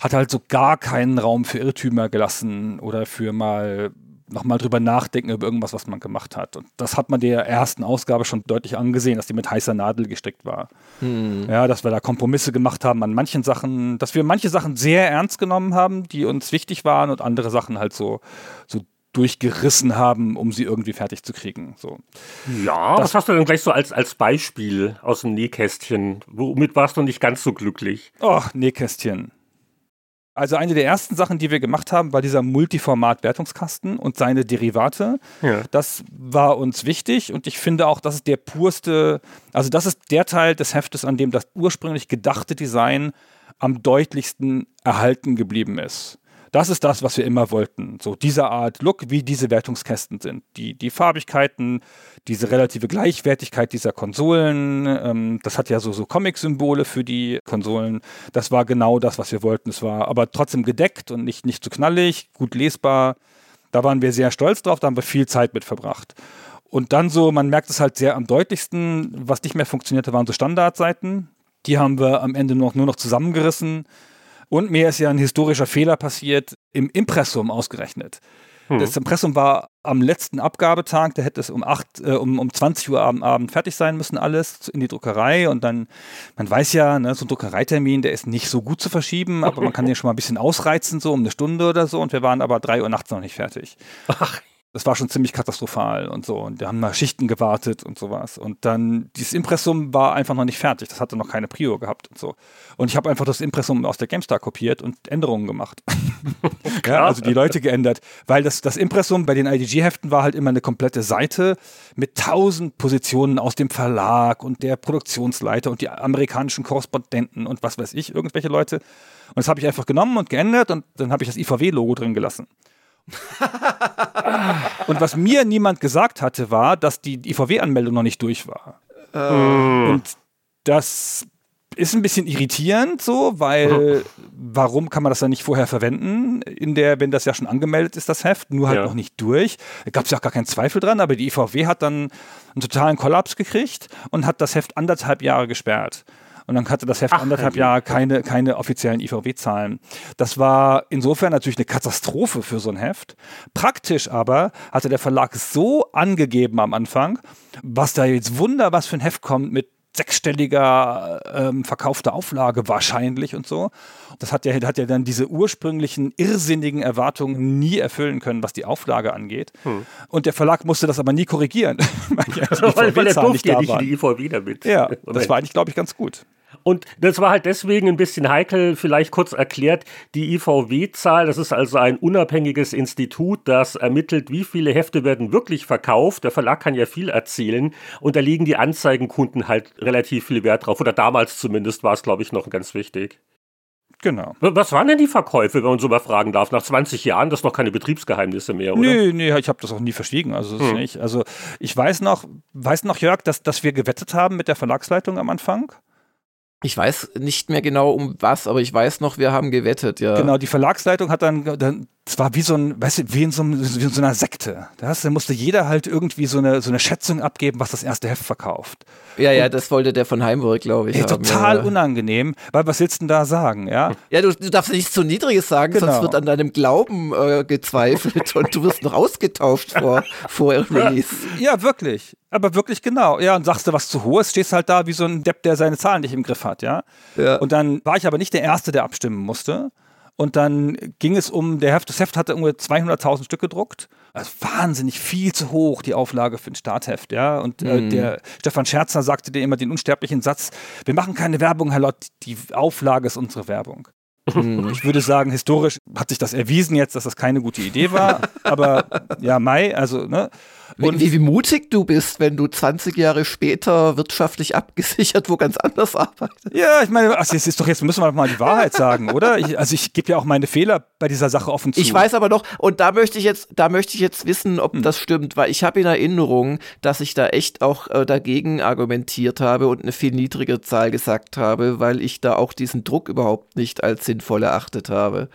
hat halt so gar keinen Raum für Irrtümer gelassen oder für mal nochmal drüber nachdenken über irgendwas, was man gemacht hat. Und das hat man der ersten Ausgabe schon deutlich angesehen, dass die mit heißer Nadel gesteckt war. Hm. Ja, dass wir da Kompromisse gemacht haben an manchen Sachen, dass wir manche Sachen sehr ernst genommen haben, die uns wichtig waren und andere Sachen halt so, so durchgerissen haben, um sie irgendwie fertig zu kriegen. So. Ja, das, was hast du denn gleich so als, als Beispiel aus dem Nähkästchen? Womit warst du nicht ganz so glücklich? Oh, Nähkästchen. Also eine der ersten Sachen, die wir gemacht haben, war dieser Multiformat-Wertungskasten und seine Derivate. Ja. Das war uns wichtig und ich finde auch, das ist der purste, also das ist der Teil des Heftes, an dem das ursprünglich gedachte Design am deutlichsten erhalten geblieben ist. Das ist das, was wir immer wollten. So diese Art Look, wie diese Wertungskästen sind. Die, die Farbigkeiten, diese relative Gleichwertigkeit dieser Konsolen. Ähm, das hat ja so, so Comic-Symbole für die Konsolen. Das war genau das, was wir wollten. Es war aber trotzdem gedeckt und nicht, nicht zu knallig, gut lesbar. Da waren wir sehr stolz drauf, da haben wir viel Zeit mit verbracht. Und dann so, man merkt es halt sehr am deutlichsten, was nicht mehr funktionierte, waren so Standardseiten. Die haben wir am Ende noch, nur noch zusammengerissen und mir ist ja ein historischer Fehler passiert im Impressum ausgerechnet. Hm. Das Impressum war am letzten Abgabetag, da hätte es um, 8, äh, um, um 20 Uhr am Abend fertig sein müssen, alles in die Druckerei. Und dann, man weiß ja, ne, so ein Druckereitermin, der ist nicht so gut zu verschieben, aber man kann den schon mal ein bisschen ausreizen, so um eine Stunde oder so. Und wir waren aber drei Uhr nachts noch nicht fertig. Ach das war schon ziemlich katastrophal und so. Und wir haben mal Schichten gewartet und sowas. Und dann, dieses Impressum war einfach noch nicht fertig. Das hatte noch keine Prio gehabt und so. Und ich habe einfach das Impressum aus der GameStar kopiert und Änderungen gemacht. ja, also die Leute geändert. Weil das, das Impressum bei den IDG-Heften war halt immer eine komplette Seite mit tausend Positionen aus dem Verlag und der Produktionsleiter und die amerikanischen Korrespondenten und was weiß ich, irgendwelche Leute. Und das habe ich einfach genommen und geändert und dann habe ich das IVW-Logo drin gelassen. Und was mir niemand gesagt hatte, war, dass die IVW-Anmeldung noch nicht durch war. Uh. Und das ist ein bisschen irritierend so, weil warum kann man das dann nicht vorher verwenden, in der, wenn das ja schon angemeldet ist, das Heft, nur halt ja. noch nicht durch. Da gab es ja auch gar keinen Zweifel dran, aber die IVW hat dann einen totalen Kollaps gekriegt und hat das Heft anderthalb Jahre gesperrt. Und dann hatte das Heft Ach, anderthalb Jahre keine, keine offiziellen IVW-Zahlen. Das war insofern natürlich eine Katastrophe für so ein Heft. Praktisch aber hatte der Verlag so angegeben am Anfang, was da jetzt Wunder, was für ein Heft kommt mit sechsstelliger ähm, verkaufter Auflage wahrscheinlich und so. Das hat ja, hat ja dann diese ursprünglichen irrsinnigen Erwartungen nie erfüllen können, was die Auflage angeht. Hm. Und der Verlag musste das aber nie korrigieren, weil, ja die weil, weil er durfte ja nicht die IVW damit. Ja, das war eigentlich, glaube ich, ganz gut. Und das war halt deswegen ein bisschen heikel, vielleicht kurz erklärt, die IVW-Zahl, das ist also ein unabhängiges Institut, das ermittelt, wie viele Hefte werden wirklich verkauft. Der Verlag kann ja viel erzählen und da liegen die Anzeigenkunden halt relativ viel Wert drauf. Oder damals zumindest war es, glaube ich, noch ganz wichtig. Genau. Was waren denn die Verkäufe, wenn man so mal fragen darf? Nach 20 Jahren, das ist noch keine Betriebsgeheimnisse mehr, oder? Nee, nee, ich habe das auch nie verschwiegen. Also, hm. nicht. also ich weiß noch, weiß noch, Jörg, dass, dass wir gewettet haben mit der Verlagsleitung am Anfang. Ich weiß nicht mehr genau um was, aber ich weiß noch, wir haben gewettet, ja. Genau, die Verlagsleitung hat dann, dann es war wie so ein, weißt du, wie in so, wie in so einer Sekte. Da, musste jeder halt irgendwie so eine, so eine Schätzung abgeben, was das erste Heft verkauft. Ja, ja, und, das wollte der von Heimburg, glaube ich. Ey, haben, total ja. unangenehm, weil was willst du denn da sagen, ja? Ja, du, du darfst nichts zu Niedriges sagen, genau. sonst wird an deinem Glauben äh, gezweifelt und du wirst noch ausgetauscht vor, vor Release. Ja, wirklich. Aber wirklich genau. Ja, und sagst du was zu hohes, stehst halt da wie so ein Depp, der seine Zahlen nicht im Griff hat, ja? ja. Und dann war ich aber nicht der Erste, der abstimmen musste. Und dann ging es um, der Heft, das Heft hatte ungefähr 200.000 Stück gedruckt. Also wahnsinnig viel zu hoch, die Auflage für ein Startheft, ja. Und äh, mhm. der Stefan Scherzer sagte dir immer den unsterblichen Satz, wir machen keine Werbung, Herr Lott, die Auflage ist unsere Werbung. Hm. Ich würde sagen, historisch hat sich das erwiesen jetzt, dass das keine gute Idee war. Aber ja, Mai, also, ne? Und wie, wie, mutig du bist, wenn du 20 Jahre später wirtschaftlich abgesichert wo ganz anders arbeitest. Ja, ich meine, also jetzt ist doch jetzt müssen wir mal die Wahrheit sagen, oder? Ich, also ich gebe ja auch meine Fehler bei dieser Sache offen zu. Ich weiß aber noch, und da möchte ich jetzt, da möchte ich jetzt wissen, ob hm. das stimmt, weil ich habe in Erinnerung, dass ich da echt auch äh, dagegen argumentiert habe und eine viel niedrigere Zahl gesagt habe, weil ich da auch diesen Druck überhaupt nicht als sinnvoll erachtet habe.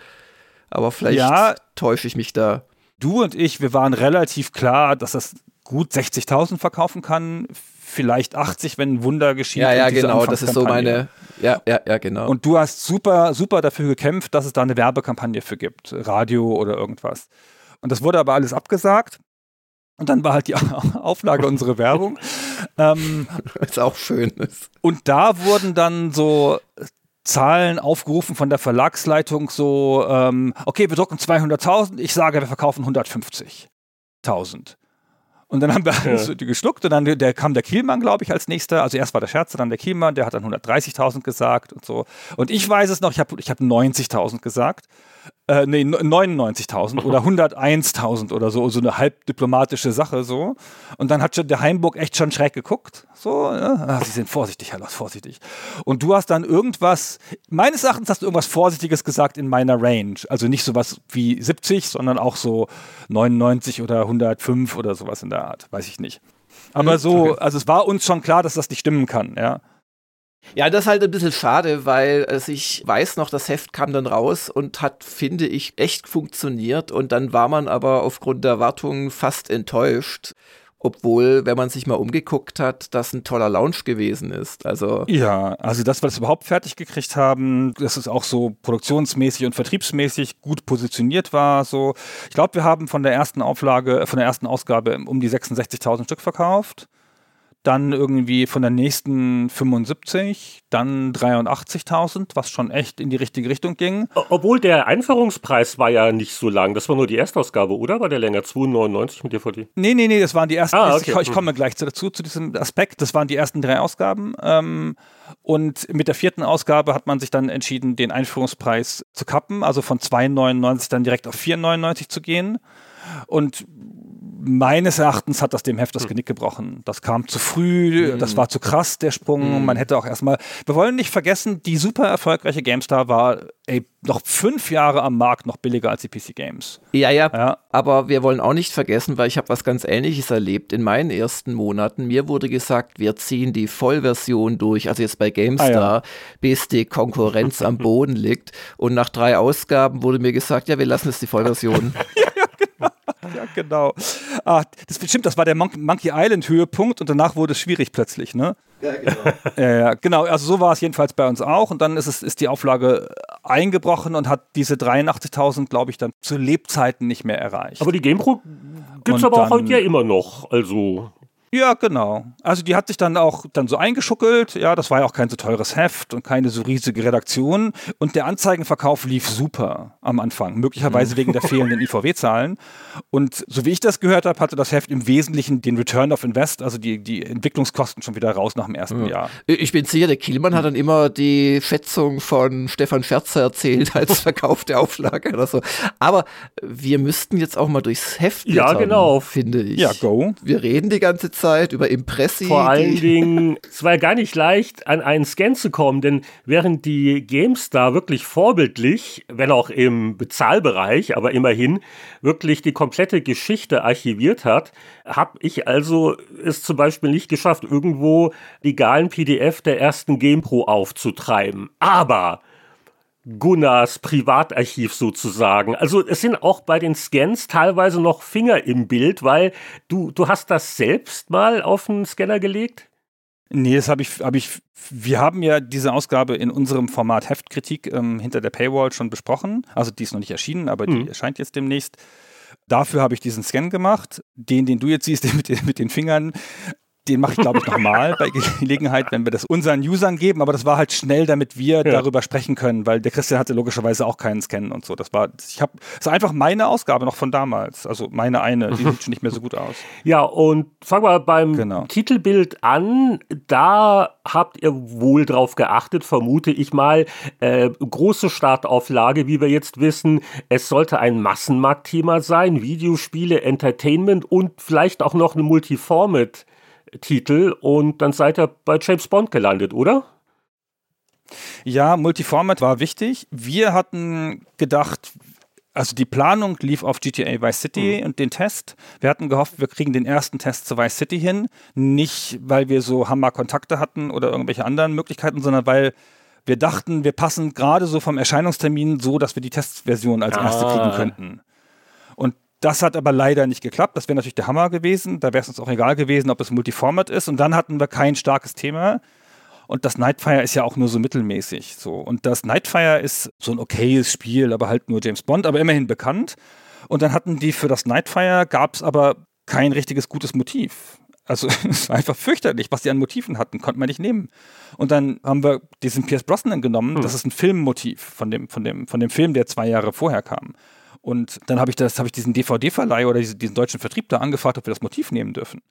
Aber vielleicht ja, täusche ich mich da du und ich, wir waren relativ klar, dass das gut 60.000 verkaufen kann, vielleicht 80, wenn ein Wunder geschieht. Ja, ja, genau, das ist so meine, ja, ja, ja, genau. Und du hast super, super dafür gekämpft, dass es da eine Werbekampagne für gibt, Radio oder irgendwas. Und das wurde aber alles abgesagt. Und dann war halt die Auflage unsere Werbung. ähm, ist auch schön. Und da wurden dann so Zahlen aufgerufen von der Verlagsleitung so, ähm, okay, wir drucken 200.000, ich sage, wir verkaufen 150.000. Und dann haben wir ja. so geschluckt und dann der, kam der Kielmann, glaube ich, als nächster. Also erst war der Scherzer, dann der Kielmann, der hat dann 130.000 gesagt und so. Und ich weiß es noch, ich habe ich hab 90.000 gesagt äh, nee, 99.000 oder 101.000 oder so, so eine halb diplomatische Sache so. Und dann hat schon der Heimburg echt schon schräg geguckt. So, ja? ah, sie sind vorsichtig, Herr Loss, vorsichtig. Und du hast dann irgendwas, meines Erachtens hast du irgendwas Vorsichtiges gesagt in meiner Range. Also nicht sowas wie 70, sondern auch so 99 oder 105 oder sowas in der Art, weiß ich nicht. Aber mhm. so, also es war uns schon klar, dass das nicht stimmen kann, ja. Ja, das ist halt ein bisschen schade, weil es, ich weiß noch, das Heft kam dann raus und hat, finde ich, echt funktioniert. Und dann war man aber aufgrund der Erwartungen fast enttäuscht. Obwohl, wenn man sich mal umgeguckt hat, das ein toller Launch gewesen ist. Also ja, also dass wir das überhaupt fertig gekriegt haben, dass es auch so produktionsmäßig und vertriebsmäßig gut positioniert war. So, ich glaube, wir haben von der ersten Auflage, von der ersten Ausgabe um die 66.000 Stück verkauft dann irgendwie von der nächsten 75, dann 83.000, was schon echt in die richtige Richtung ging. Obwohl der Einführungspreis war ja nicht so lang, das war nur die Erstausgabe, oder? War der länger? 2,99 mit DVD? Nee, nee, nee, das waren die ersten, ah, okay. ich, ich, komme gleich dazu, zu diesem Aspekt, das waren die ersten drei Ausgaben ähm, und mit der vierten Ausgabe hat man sich dann entschieden, den Einführungspreis zu kappen, also von 2,99 dann direkt auf 4,99 zu gehen und meines Erachtens hat das dem Heft das hm. Genick gebrochen. Das kam zu früh, das war zu krass, der Sprung. Mhm. Man hätte auch erstmal. Wir wollen nicht vergessen, die super erfolgreiche GameStar war ey, noch fünf Jahre am Markt noch billiger als die PC Games. Ja, ja, ja. Aber wir wollen auch nicht vergessen, weil ich habe was ganz Ähnliches erlebt in meinen ersten Monaten. Mir wurde gesagt, wir ziehen die Vollversion durch, also jetzt bei GameStar, ah, ja. bis die Konkurrenz am Boden liegt. Und nach drei Ausgaben wurde mir gesagt, ja, wir lassen es die Vollversion. ja. ja, genau. Ah, das stimmt, das war der Mon Monkey Island Höhepunkt und danach wurde es schwierig plötzlich, ne? Ja, genau. ja, ja, genau. Also so war es jedenfalls bei uns auch. Und dann ist es ist die Auflage eingebrochen und hat diese 83.000, glaube ich, dann zu Lebzeiten nicht mehr erreicht. Aber die GamePro gibt es aber auch heute ja immer noch. Also ja, genau. Also die hat sich dann auch dann so eingeschuckelt. Ja, das war ja auch kein so teures Heft und keine so riesige Redaktion. Und der Anzeigenverkauf lief super am Anfang, möglicherweise wegen der fehlenden IVW-Zahlen. Und so wie ich das gehört habe, hatte das Heft im Wesentlichen den Return of Invest, also die, die Entwicklungskosten schon wieder raus nach dem ersten ja. Jahr. Ich bin sicher, der Kielmann hat dann immer die Schätzung von Stefan Scherzer erzählt als verkaufte Auflage oder so. Aber wir müssten jetzt auch mal durchs Heft ja, genau. finde ich. Ja, go. Wir reden die ganze Zeit Zeit, über Impressi. Vor allen Dingen, es war gar nicht leicht, an einen Scan zu kommen, denn während die GameStar wirklich vorbildlich, wenn auch im Bezahlbereich, aber immerhin, wirklich die komplette Geschichte archiviert hat, habe ich also es zum Beispiel nicht geschafft, irgendwo die galen PDF der ersten GamePro aufzutreiben. Aber Gunnars Privatarchiv sozusagen. Also es sind auch bei den Scans teilweise noch Finger im Bild, weil du, du hast das selbst mal auf den Scanner gelegt? Nee, das habe ich, hab ich, wir haben ja diese Ausgabe in unserem Format Heftkritik ähm, hinter der Paywall schon besprochen. Also die ist noch nicht erschienen, aber die mhm. erscheint jetzt demnächst. Dafür habe ich diesen Scan gemacht, den, den du jetzt siehst, mit den, mit den Fingern den mache ich, glaube ich, nochmal bei Gelegenheit, wenn wir das unseren Usern geben. Aber das war halt schnell, damit wir ja. darüber sprechen können, weil der Christian hatte logischerweise auch keinen Scan und so. Das war, ich habe, ist einfach meine Ausgabe noch von damals. Also meine eine, die sieht schon nicht mehr so gut aus. Ja, und fangen wir beim genau. Titelbild an. Da habt ihr wohl drauf geachtet, vermute ich mal. Äh, große Startauflage, wie wir jetzt wissen. Es sollte ein Massenmarktthema sein. Videospiele, Entertainment und vielleicht auch noch eine Multiformat Titel und dann seid ihr bei James Bond gelandet, oder? Ja, Multiformat war wichtig. Wir hatten gedacht, also die Planung lief auf GTA Vice City mhm. und den Test. Wir hatten gehofft, wir kriegen den ersten Test zu Vice City hin. Nicht, weil wir so Hammer-Kontakte hatten oder irgendwelche anderen Möglichkeiten, sondern weil wir dachten, wir passen gerade so vom Erscheinungstermin so, dass wir die Testversion als erste ah. kriegen könnten. Das hat aber leider nicht geklappt. Das wäre natürlich der Hammer gewesen. Da wäre es uns auch egal gewesen, ob es Multiformat ist. Und dann hatten wir kein starkes Thema. Und das Nightfire ist ja auch nur so mittelmäßig. So. Und das Nightfire ist so ein okayes Spiel, aber halt nur James Bond, aber immerhin bekannt. Und dann hatten die für das Nightfire, gab es aber kein richtiges gutes Motiv. Also es war einfach fürchterlich, was die an Motiven hatten, konnte man nicht nehmen. Und dann haben wir diesen Pierce Brosnan genommen, hm. das ist ein Filmmotiv von dem, von, dem, von dem Film, der zwei Jahre vorher kam. Und dann habe ich das, habe ich diesen DVD-Verleih oder diesen deutschen Vertrieb da angefragt, ob wir das Motiv nehmen dürfen.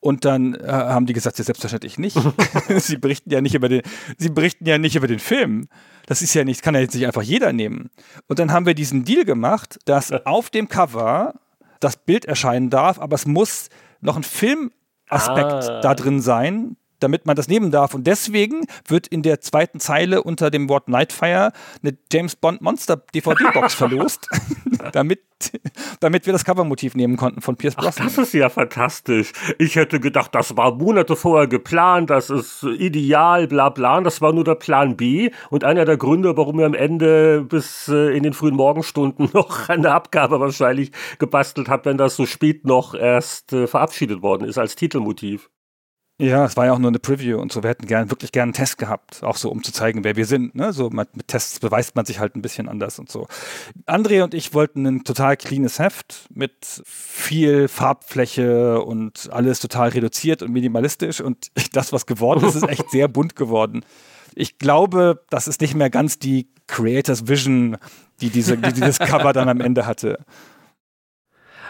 Und dann äh, haben die gesagt, ja, selbstverständlich nicht. sie berichten ja nicht über den, sie berichten ja nicht über den Film. Das ist ja nicht, kann ja jetzt nicht einfach jeder nehmen. Und dann haben wir diesen Deal gemacht, dass auf dem Cover das Bild erscheinen darf, aber es muss noch ein Filmaspekt ah. da drin sein, damit man das nehmen darf. Und deswegen wird in der zweiten Zeile unter dem Wort Nightfire eine James Bond Monster DVD-Box verlost, damit, damit wir das Covermotiv nehmen konnten von Pierce Brosnan. Ach, das ist ja fantastisch. Ich hätte gedacht, das war Monate vorher geplant, das ist ideal, bla bla. Das war nur der Plan B und einer der Gründe, warum ihr am Ende bis äh, in den frühen Morgenstunden noch eine Abgabe wahrscheinlich gebastelt habt, wenn das so spät noch erst äh, verabschiedet worden ist als Titelmotiv. Ja, es war ja auch nur eine Preview und so. Wir hätten gern, wirklich gerne einen Test gehabt, auch so, um zu zeigen, wer wir sind. Ne? So mit, mit Tests beweist man sich halt ein bisschen anders und so. André und ich wollten ein total cleanes Heft mit viel Farbfläche und alles total reduziert und minimalistisch. Und das, was geworden ist, ist echt sehr bunt geworden. Ich glaube, das ist nicht mehr ganz die Creators Vision, die, diese, die dieses Cover dann am Ende hatte.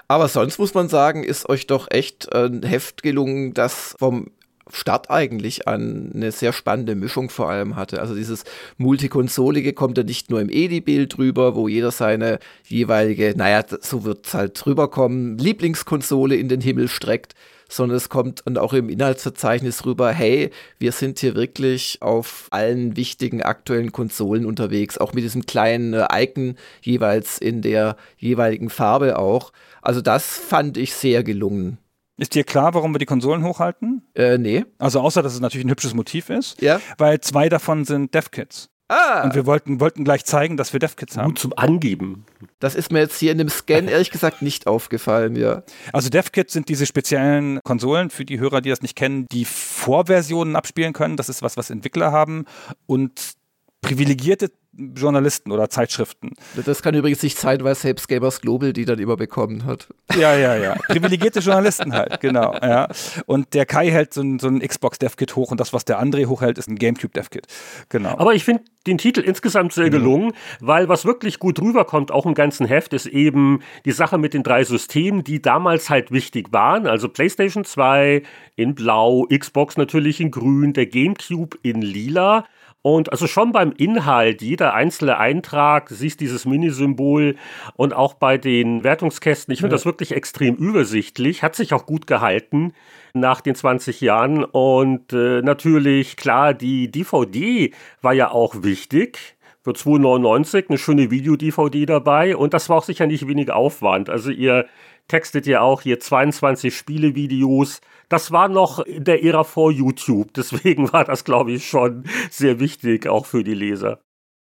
Aber sonst muss man sagen, ist euch doch echt ein Heft gelungen, das vom Start eigentlich an eine sehr spannende Mischung vor allem hatte. Also dieses Multikonsolige kommt ja nicht nur im EDI-Bild drüber, wo jeder seine jeweilige, naja, so wird es halt drüberkommen, Lieblingskonsole in den Himmel streckt, sondern es kommt dann auch im Inhaltsverzeichnis rüber, hey, wir sind hier wirklich auf allen wichtigen aktuellen Konsolen unterwegs, auch mit diesem kleinen äh, Icon jeweils in der jeweiligen Farbe auch. Also das fand ich sehr gelungen. Ist dir klar, warum wir die Konsolen hochhalten? Äh, nee. Also außer, dass es natürlich ein hübsches Motiv ist. Ja. Weil zwei davon sind DevKits. Ah. Und wir wollten, wollten gleich zeigen, dass wir DevKits haben. Gut zum Angeben. Das ist mir jetzt hier in dem Scan ehrlich gesagt nicht aufgefallen, ja. Also DevKits sind diese speziellen Konsolen für die Hörer, die das nicht kennen, die Vorversionen abspielen können. Das ist was, was Entwickler haben. Und privilegierte Journalisten oder Zeitschriften. Das kann übrigens nicht sein, weil selbst Gamers Global die dann immer bekommen hat. Ja, ja, ja. Privilegierte Journalisten halt, genau. Ja. Und der Kai hält so ein, so ein Xbox DevKit hoch und das, was der André hochhält, ist ein GameCube DevKit. Genau. Aber ich finde den Titel insgesamt sehr mhm. gelungen, mhm. weil was wirklich gut rüberkommt, auch im ganzen Heft, ist eben die Sache mit den drei Systemen, die damals halt wichtig waren. Also PlayStation 2 in Blau, Xbox natürlich in Grün, der GameCube in Lila. Und also schon beim Inhalt, jeder einzelne Eintrag, siehst dieses Minisymbol und auch bei den Wertungskästen, ich finde ja. das wirklich extrem übersichtlich, hat sich auch gut gehalten nach den 20 Jahren. Und äh, natürlich, klar, die DVD war ja auch wichtig für 2,99 eine schöne Video-DVD dabei und das war auch sicher nicht wenig Aufwand. Also ihr textet ja auch hier 22 Spielevideos. Das war noch in der Ära vor YouTube. Deswegen war das, glaube ich, schon sehr wichtig, auch für die Leser.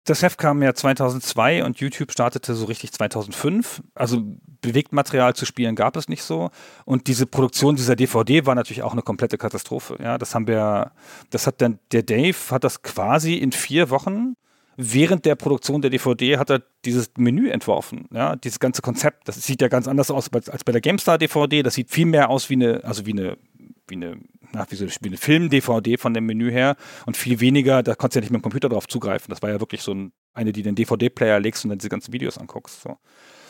Das Heft kam ja 2002 und YouTube startete so richtig 2005. Also Bewegtmaterial zu spielen gab es nicht so. Und diese Produktion dieser DVD war natürlich auch eine komplette Katastrophe. Ja, das haben wir, das hat dann, der Dave hat das quasi in vier Wochen während der Produktion der DVD hat er dieses Menü entworfen, ja, dieses ganze Konzept. Das sieht ja ganz anders aus als, bei der GameStar DVD. Das sieht viel mehr aus wie eine, also wie eine wie eine, na, wie, so, wie eine Film-DVD von dem Menü her und viel weniger, da konntest du ja nicht mit dem Computer drauf zugreifen. Das war ja wirklich so ein, eine, die den DVD-Player legst und dann diese ganzen Videos anguckst. So.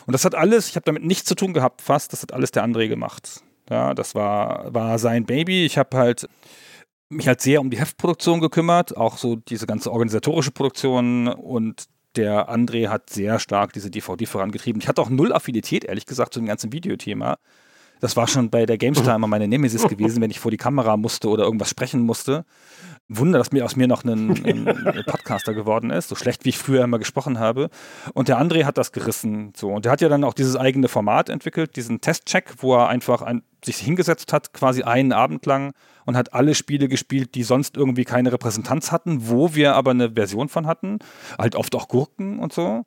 Und das hat alles, ich habe damit nichts zu tun gehabt, fast, das hat alles der André gemacht. Ja, das war, war sein Baby. Ich habe halt mich halt sehr um die Heftproduktion gekümmert, auch so diese ganze organisatorische Produktion und der André hat sehr stark diese DVD vorangetrieben. Ich hatte auch null Affinität, ehrlich gesagt, zu dem ganzen Videothema. Das war schon bei der GameStar immer meine Nemesis gewesen, wenn ich vor die Kamera musste oder irgendwas sprechen musste. Wunder, dass mir aus mir noch ein, ein, Podcaster geworden ist, so schlecht wie ich früher immer gesprochen habe. Und der André hat das gerissen. So. Und der hat ja dann auch dieses eigene Format entwickelt, diesen Testcheck, wo er einfach ein, sich hingesetzt hat, quasi einen Abend lang und hat alle Spiele gespielt, die sonst irgendwie keine Repräsentanz hatten, wo wir aber eine Version von hatten. Halt oft auch Gurken und so.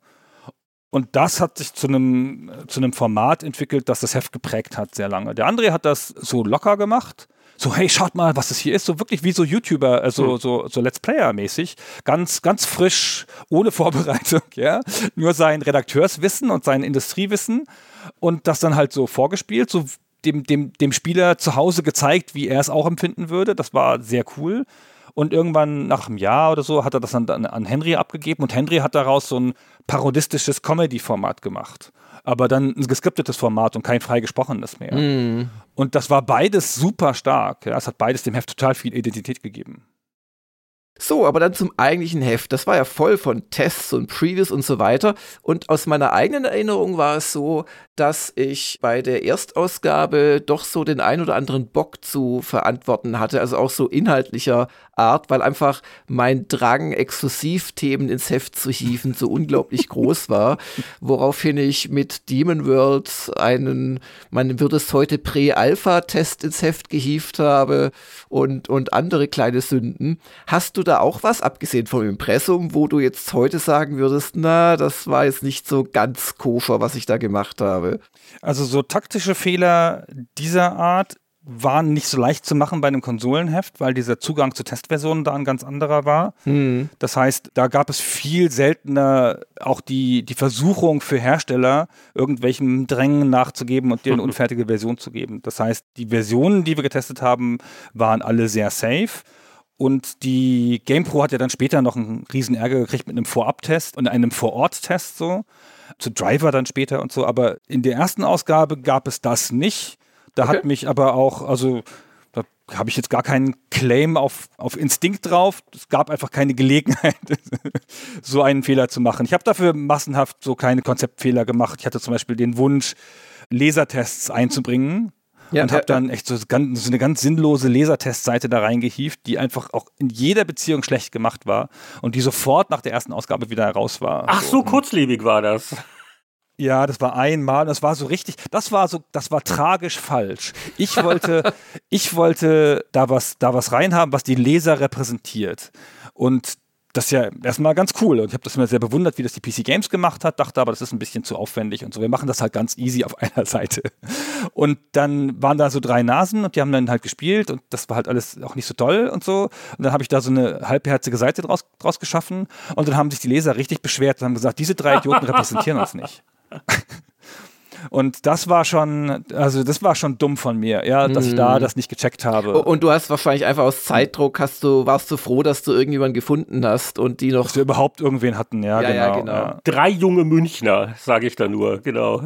Und das hat sich zu einem, zu einem Format entwickelt, das das Heft geprägt hat sehr lange. Der André hat das so locker gemacht so, hey, schaut mal, was das hier ist. So wirklich wie so YouTuber, also so, so Let's Player-mäßig. Ganz, ganz frisch, ohne Vorbereitung, ja. Nur sein Redakteurswissen und sein Industriewissen und das dann halt so vorgespielt, so dem, dem, dem Spieler zu Hause gezeigt, wie er es auch empfinden würde. Das war sehr cool. Und irgendwann nach einem Jahr oder so hat er das dann an Henry abgegeben und Henry hat daraus so ein parodistisches Comedy-Format gemacht aber dann ein geskriptetes Format und kein frei gesprochenes mehr. Mm. Und das war beides super stark. Ja. Es hat beides dem Heft total viel Identität gegeben. So, aber dann zum eigentlichen Heft. Das war ja voll von Tests und Previews und so weiter. Und aus meiner eigenen Erinnerung war es so, dass ich bei der Erstausgabe doch so den ein oder anderen Bock zu verantworten hatte, also auch so inhaltlicher Art, weil einfach mein Drang, Exklusivthemen ins Heft zu hieven, so unglaublich groß war, woraufhin ich mit Demon World einen, man würde es heute Prä-Alpha-Test ins Heft gehievt habe und, und andere kleine Sünden. Hast du da auch was, abgesehen vom Impressum, wo du jetzt heute sagen würdest, na, das war jetzt nicht so ganz koscher, was ich da gemacht habe? Also so taktische Fehler dieser Art waren nicht so leicht zu machen bei einem Konsolenheft, weil dieser Zugang zu Testversionen da ein ganz anderer war. Mhm. Das heißt, da gab es viel seltener auch die, die Versuchung für Hersteller, irgendwelchen Drängen nachzugeben und dir eine unfertige Version zu geben. Das heißt, die Versionen, die wir getestet haben, waren alle sehr safe. Und die GamePro hat ja dann später noch einen riesen Ärger gekriegt mit einem Vorabtest und einem Vorort-Test so. Zu Driver dann später und so. Aber in der ersten Ausgabe gab es das nicht. Da okay. hat mich aber auch, also da habe ich jetzt gar keinen Claim auf, auf Instinkt drauf. Es gab einfach keine Gelegenheit, so einen Fehler zu machen. Ich habe dafür massenhaft so keine Konzeptfehler gemacht. Ich hatte zum Beispiel den Wunsch, Lasertests einzubringen. Ja, und habe dann echt so, ganz, so, eine ganz sinnlose Lasertestseite da reingehieft, die einfach auch in jeder Beziehung schlecht gemacht war und die sofort nach der ersten Ausgabe wieder heraus war. Ach, so, so kurzlebig war das. Ja, das war einmal, das war so richtig, das war so, das war tragisch falsch. Ich wollte, ich wollte da was, da was reinhaben, was die Leser repräsentiert. Und das ist ja erstmal ganz cool. Und ich habe das immer sehr bewundert, wie das die PC Games gemacht hat, dachte aber, das ist ein bisschen zu aufwendig und so. Wir machen das halt ganz easy auf einer Seite. Und dann waren da so drei Nasen und die haben dann halt gespielt und das war halt alles auch nicht so toll und so. Und dann habe ich da so eine halbherzige Seite draus, draus geschaffen und dann haben sich die Leser richtig beschwert und haben gesagt, diese drei Idioten repräsentieren uns nicht. Und das war schon, also das war schon dumm von mir, ja, dass ich da mhm. das nicht gecheckt habe. Und du hast wahrscheinlich einfach aus Zeitdruck hast du, warst du froh, dass du irgendjemanden gefunden hast und die noch. Dass wir überhaupt irgendwen hatten, ja, ja genau. Ja, genau. Ja. Drei junge Münchner, sage ich da nur, genau.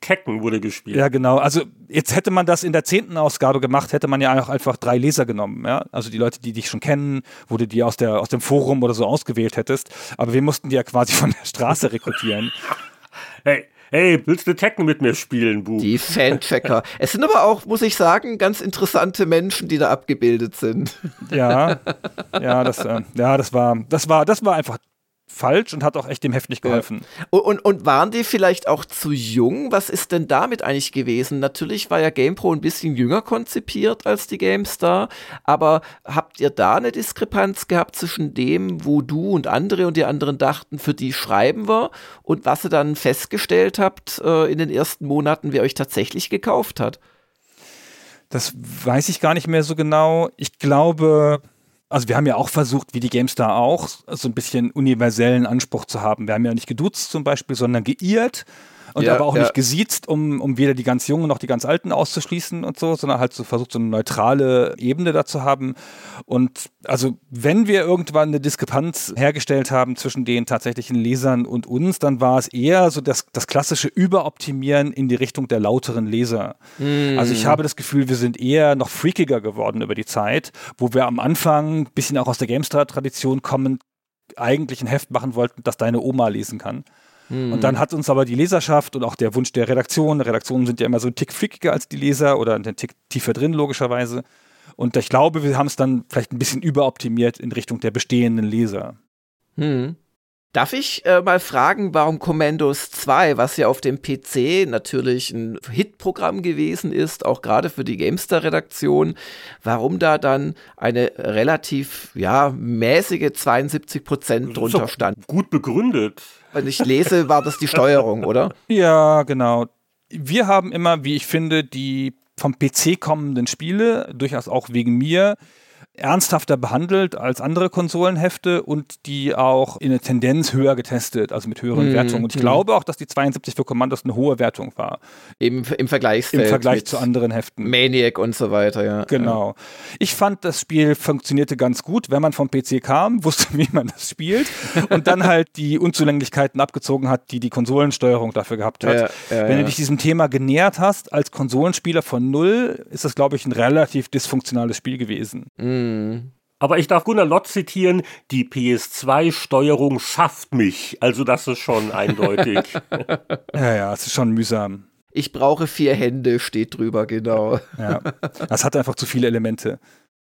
Kecken wurde gespielt. Ja, genau. Also jetzt hätte man das in der zehnten Ausgabe gemacht, hätte man ja auch einfach drei Leser genommen. Ja? Also die Leute, die dich schon kennen, wo du die aus, der, aus dem Forum oder so ausgewählt hättest. Aber wir mussten die ja quasi von der Straße rekrutieren. hey, hey, willst du Tekken mit mir spielen, Bu? Die Fanchecker. es sind aber auch, muss ich sagen, ganz interessante Menschen, die da abgebildet sind. Ja, ja, das, äh, ja, das war, das war, das war einfach falsch und hat auch echt dem Heft nicht geholfen. Ja. Und, und, und, waren die vielleicht auch zu jung? Was ist denn damit eigentlich gewesen? Natürlich war ja GamePro ein bisschen jünger konzipiert als die GameStar, aber habt ihr da eine Diskrepanz gehabt zwischen dem, wo du und andere und die anderen dachten, für die schreiben wir und was ihr dann festgestellt habt äh, in den ersten Monaten, wer euch tatsächlich gekauft hat? Das weiß ich gar nicht mehr so genau. Ich glaube, also wir haben ja auch versucht, wie die GameStar auch, so ein bisschen universellen Anspruch zu haben. Wir haben ja nicht geduzt zum Beispiel, sondern geirrt. Und Ja, aber auch ja. nicht gesiezt, um, um weder die ganz Jungen noch die ganz Alten auszuschließen und so, sondern halt so versucht, so eine neutrale Ebene da zu haben. Und also, wenn wir irgendwann eine Diskrepanz hergestellt haben zwischen den tatsächlichen Lesern und uns, dann war es eher so das, das klassische Überoptimieren in die Richtung der lauteren Leser. Also ich habe das Gefühl, wir sind eher noch freakiger geworden über die Zeit, wo wir am Anfang, ein bisschen auch aus der GameStar-Tradition kommend, eigentlich ein Heft machen wollten, das deine Oma lesen kann. Und dann hat uns aber die Leserschaft und auch der Wunsch der Redaktion, Redaktionen sind ja immer so ein Tick freakiger als die Leser oder einen Tick tiefer drin, logischerweise. Und ich glaube, wir haben es dann vielleicht ein bisschen überoptimiert in Richtung der bestehenden Leser. Hm. Darf ich äh, mal fragen, warum Commandos 2, was ja auf dem PC natürlich ein Hitprogramm gewesen ist, auch gerade für die Gamestar-Redaktion, warum da dann eine relativ, ja, mäßige 72 Prozent Das ist drunter doch stand? Gut begründet. Wenn ich lese, war das die Steuerung, oder? Ja, genau. Wir haben immer, wie ich finde, die vom PC kommenden Spiele, durchaus auch wegen mir, ernsthafter behandelt als andere Konsolenhefte und die auch in der Tendenz höher getestet, also mit höheren Mhm, Wertungen. Und ich mhm. glaube auch, dass die 72 für Commandos eine hohe Wertung war Im, im Vergleichsfeld im Vergleich zu anderen Heften. Maniac und so weiter, ja. Genau. Ich fand, das Spiel funktionierte ganz gut, wenn man vom PC kam, wusste, wie man das spielt und dann halt die Unzulänglichkeiten abgezogen hat, die die Konsolensteuerung dafür gehabt hat. Ja, ja, wenn du dich diesem Thema genähert hast, als Konsolenspieler von null, ist das, glaube ich, ein relativ dysfunktionales Spiel gewesen. Mhm. Aber ich darf Gunnar Lott zitieren, die PS2-Steuerung schafft mich. Also das ist schon eindeutig. Ja, ja, es ist schon mühsam. Ich brauche vier Hände, steht drüber, genau. Ja. Das hat einfach zu viele Elemente.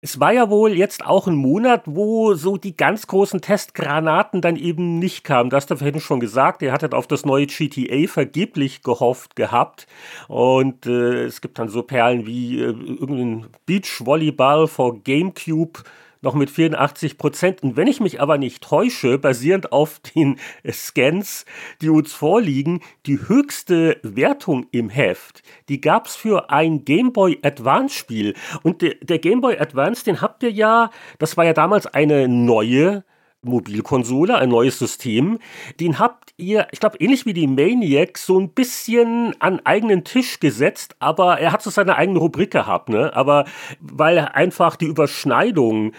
Es war ja wohl jetzt auch ein Monat, wo so die ganz großen Testgranaten dann eben nicht kamen. Das hat vorhin schon gesagt, ihr hattet auf das neue GTA vergeblich gehofft gehabt. Und äh, es gibt dann so Perlen wie äh, irgendein Beachvolleyball vor GameCube noch mit 84 Prozent. Und wenn ich mich aber nicht täusche, basierend auf den Scans, die uns vorliegen, die höchste Wertung im Heft, die gab es für ein Game Boy Advance Spiel. Und der, der Game Boy Advance, den habt ihr ja, das war ja damals eine neue Mobilkonsole, ein neues System. Den habt ihr, ich glaube, ähnlich wie die Maniac, so ein bisschen an eigenen Tisch gesetzt, aber er hat so seine eigene Rubrik gehabt, ne? Aber weil einfach die Überschneidung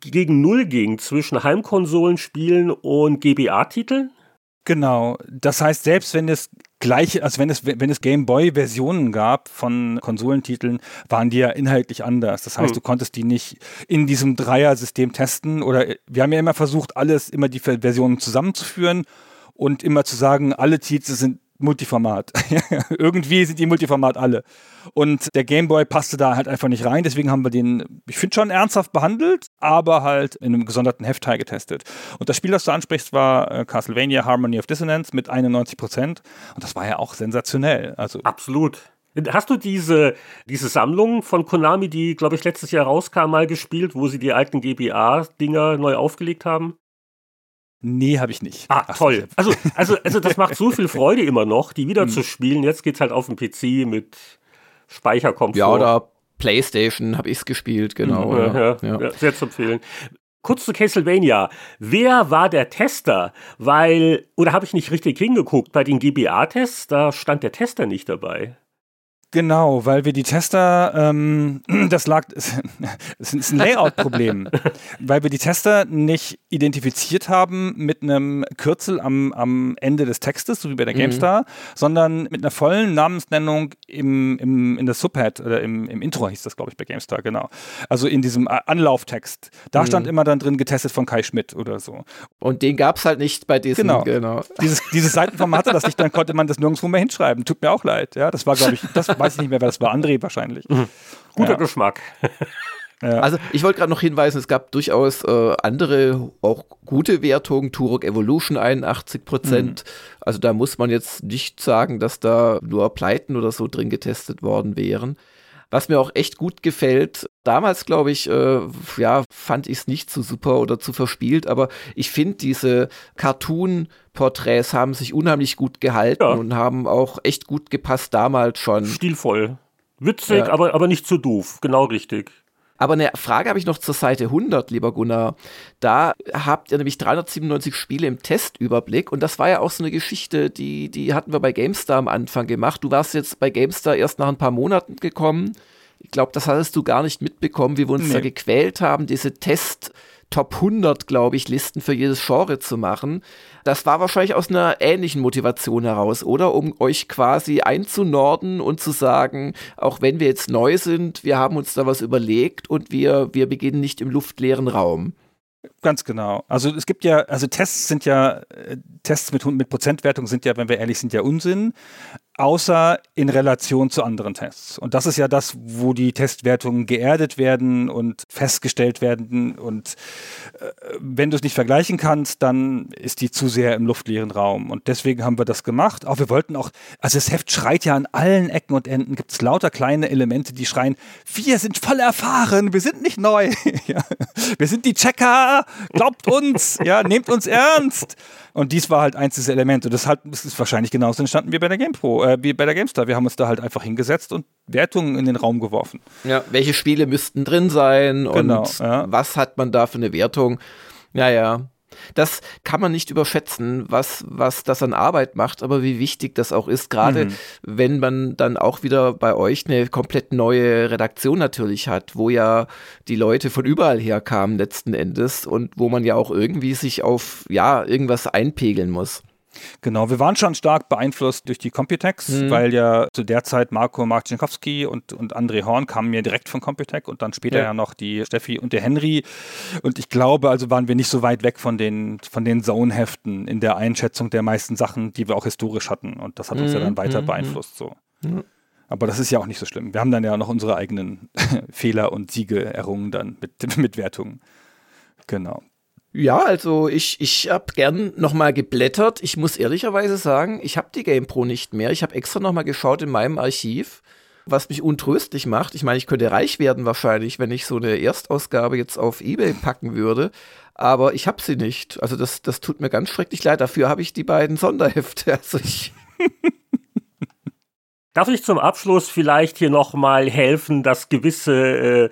gegen Null ging zwischen Heimkonsolenspielen und GBA-Titeln. Genau. Das heißt, selbst wenn es gleiche, also wenn es, wenn es Game Boy-Versionen gab von Konsolentiteln, waren die ja inhaltlich anders. Das heißt, Hm. du konntest die nicht in diesem Dreier-System testen oder wir haben ja immer versucht, alles, immer die Versionen zusammenzuführen und immer zu sagen, alle Titel sind Multiformat. Irgendwie sind die Multiformat alle. Und der Game Boy passte da halt einfach nicht rein. Deswegen haben wir den, ich finde schon ernsthaft behandelt, aber halt in einem gesonderten Heftteil getestet. Und das Spiel, das du ansprichst, war äh, Castlevania Harmony of Dissonance mit 91 Prozent. Und das war ja auch sensationell. Also Absolut. Hast du diese, diese Sammlung von Konami, die, glaube ich, letztes Jahr rauskam, mal gespielt, wo sie die alten GBA-Dinger neu aufgelegt haben? Nee, habe ich nicht. Ah, Ach, toll. Also, also, also das macht so viel Freude immer noch, die Hm. wieder zu spielen. Jetzt geht's halt auf dem PC mit Speicherkomfort. Ja, oder Playstation habe ich es gespielt, genau. Mhm, ja, ja, ja. ja, sehr zu empfehlen. Kurz zu Castlevania. Wer war der Tester? Weil, oder habe ich nicht richtig hingeguckt? Bei den GBA-Tests, da stand der Tester nicht dabei. Genau, weil wir die Tester, ähm, das lag, es ist ein Layout-Problem, weil wir die Tester nicht identifiziert haben mit einem Kürzel am, am Ende des Textes, so wie bei der GameStar, sondern mit einer vollen Namensnennung im, im, in der Subhead oder im, im Intro hieß das, glaube ich, bei GameStar, genau. Also in diesem A- Anlauftext. Da stand immer dann drin getestet von Kai Schmidt oder so. Und den gab es halt nicht bei diesem, Genau. genau. Dieses, dieses Seitenformat hatte das nicht, dann konnte man das nirgendwo mehr hinschreiben. Tut mir auch leid. Ja, das war, glaube ich, das weiß ich nicht mehr, wer das war. André wahrscheinlich. Guter Ja. Geschmack. Also ich wollte gerade noch hinweisen, es gab durchaus äh, andere, auch gute Wertungen, Turok Evolution 81 Prozent. Also da muss man jetzt nicht sagen, dass da nur Pleiten oder so drin getestet worden wären. Was mir auch echt gut gefällt, damals glaube ich, äh, ja, fand ich es nicht zu super oder zu verspielt, aber ich finde, diese Cartoon-Porträts haben sich unheimlich gut gehalten Ja. und haben auch echt gut gepasst damals schon. Stilvoll. Witzig, Ja. aber, aber nicht zu doof. Genau richtig. Aber eine Frage habe ich noch zur Seite 100, lieber Gunnar. Da habt ihr nämlich 397 Spiele im Testüberblick und das war ja auch so eine Geschichte, die, die hatten wir bei GameStar am Anfang gemacht. Du warst jetzt bei GameStar erst nach ein paar Monaten gekommen. Ich glaube, das hattest du gar nicht mitbekommen, wie wir uns nee. da gequält haben, diese Test- Top 100, glaube ich, Listen für jedes Genre zu machen. Das war wahrscheinlich aus einer ähnlichen Motivation heraus, oder? Um euch quasi einzunorden und zu sagen, auch wenn wir jetzt neu sind, wir haben uns da was überlegt und wir, wir beginnen nicht im luftleeren Raum. Ganz genau. Also es gibt ja, also Tests sind ja, äh, Tests mit, mit Prozentwertung sind ja, wenn wir ehrlich sind, ja Unsinn außer in Relation zu anderen Tests. Und das ist ja das, wo die Testwertungen geerdet werden und festgestellt werden. Und äh, wenn du es nicht vergleichen kannst, dann ist die zu sehr im luftleeren Raum. Und deswegen haben wir das gemacht. Auch wir wollten auch, also das Heft schreit ja an allen Ecken und Enden, gibt es lauter kleine Elemente, die schreien, wir sind voll erfahren, wir sind nicht neu. ja. Wir sind die Checker, glaubt uns, ja, nehmt uns ernst. Und dies war halt eins dieser Elemente. Deshalb ist es wahrscheinlich genauso entstanden wie bei der GamePro, äh, wie bei der GameStar. Wir haben uns da halt einfach hingesetzt und Wertungen in den Raum geworfen. Ja, welche Spiele müssten drin sein genau, und ja. was hat man da für eine Wertung? Ja, ja. Das kann man nicht überschätzen, was, was das an Arbeit macht, aber wie wichtig das auch ist, gerade mhm. wenn man dann auch wieder bei euch eine komplett neue Redaktion natürlich hat, wo ja die Leute von überall her kamen letzten Endes und wo man ja auch irgendwie sich auf, ja, irgendwas einpegeln muss. Genau, wir waren schon stark beeinflusst durch die Computex, mhm. weil ja zu der Zeit Marco Marcinkowski und, und André Horn kamen ja direkt von Computec und dann später ja. ja. noch die Steffi und der Henry. Und ich glaube, also waren wir nicht so weit weg von den, von den Zone-Heften in der Einschätzung der meisten Sachen, die wir auch historisch hatten. Und das hat uns mhm. ja dann weiter mhm. beeinflusst. So. Mhm. Aber das ist ja auch nicht so schlimm. Wir haben dann ja noch unsere eigenen Fehler und Siege errungen dann mit, mit Wertungen. Genau. Ja, also ich, ich habe gern nochmal geblättert. Ich muss ehrlicherweise sagen, ich habe die GamePro nicht mehr. Ich habe extra nochmal geschaut in meinem Archiv, was mich untröstlich macht. Ich meine, ich könnte reich werden wahrscheinlich, wenn ich so eine Erstausgabe jetzt auf Ebay packen würde. Aber ich habe sie nicht. Also das, das tut mir ganz schrecklich leid. Dafür habe ich die beiden Sonderhefte. Also ich Darf ich zum Abschluss vielleicht hier nochmal helfen, dass gewisse äh,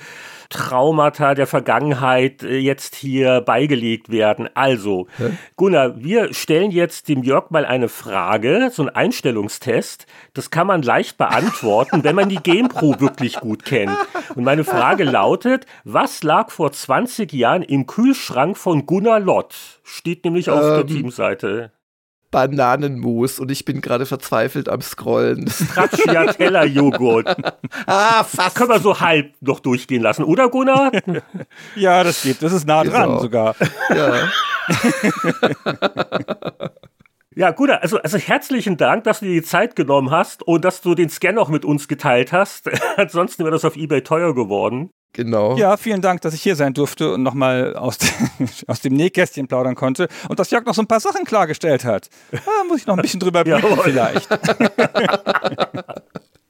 Traumata der Vergangenheit äh, jetzt hier beigelegt werden. Also, Hä? Gunnar, wir stellen jetzt dem Jörg mal eine Frage, so ein Einstellungstest. Das kann man leicht beantworten, wenn man die GamePro wirklich gut kennt. Und meine Frage lautet, was lag vor 20 Jahren im Kühlschrank von Gunnar Lott? Steht nämlich auf ähm, der Teamseite. Bananenmus und ich bin gerade verzweifelt am Scrollen. Stracciatella-Joghurt. ah, fast. Können wir so halb noch durchgehen lassen, oder Gunnar? ja, das geht. Das ist nah dran genau. sogar. Ja. Ja, gut, also, also herzlichen Dank, dass du dir die Zeit genommen hast und dass du den Scan auch mit uns geteilt hast. Ansonsten wäre das auf Ebay teuer geworden. Genau. Ja, vielen Dank, dass ich hier sein durfte und nochmal aus, de aus dem Nähkästchen plaudern konnte und dass Jörg noch so ein paar Sachen klargestellt hat. Da muss ich noch ein bisschen drüber blicken vielleicht.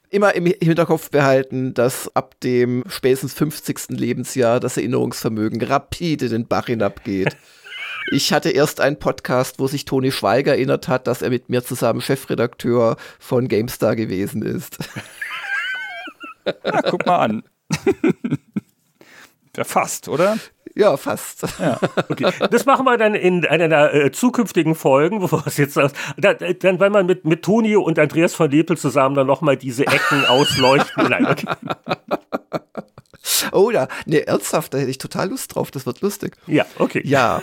Immer im Hinterkopf behalten, dass ab dem spätestens 50. Lebensjahr das Erinnerungsvermögen rapide den Bach hinabgeht. Ich hatte erst einen Podcast, wo sich Toni Schweiger erinnert hat, dass er mit mir zusammen Chefredakteur von GameStar gewesen ist. Ja, guck mal an. ja, fast, oder? Ja, fast. Ja. Okay. Das machen wir dann in einer der äh, zukünftigen Folgen, wo es jetzt da, dann, wenn man mit, mit Tonio und Andreas von Lepel zusammen dann nochmal diese Ecken ausleuchten. Nein, okay. Oh ja, ne, ernsthaft, da hätte ich total Lust drauf, das wird lustig. Ja, okay. Ja,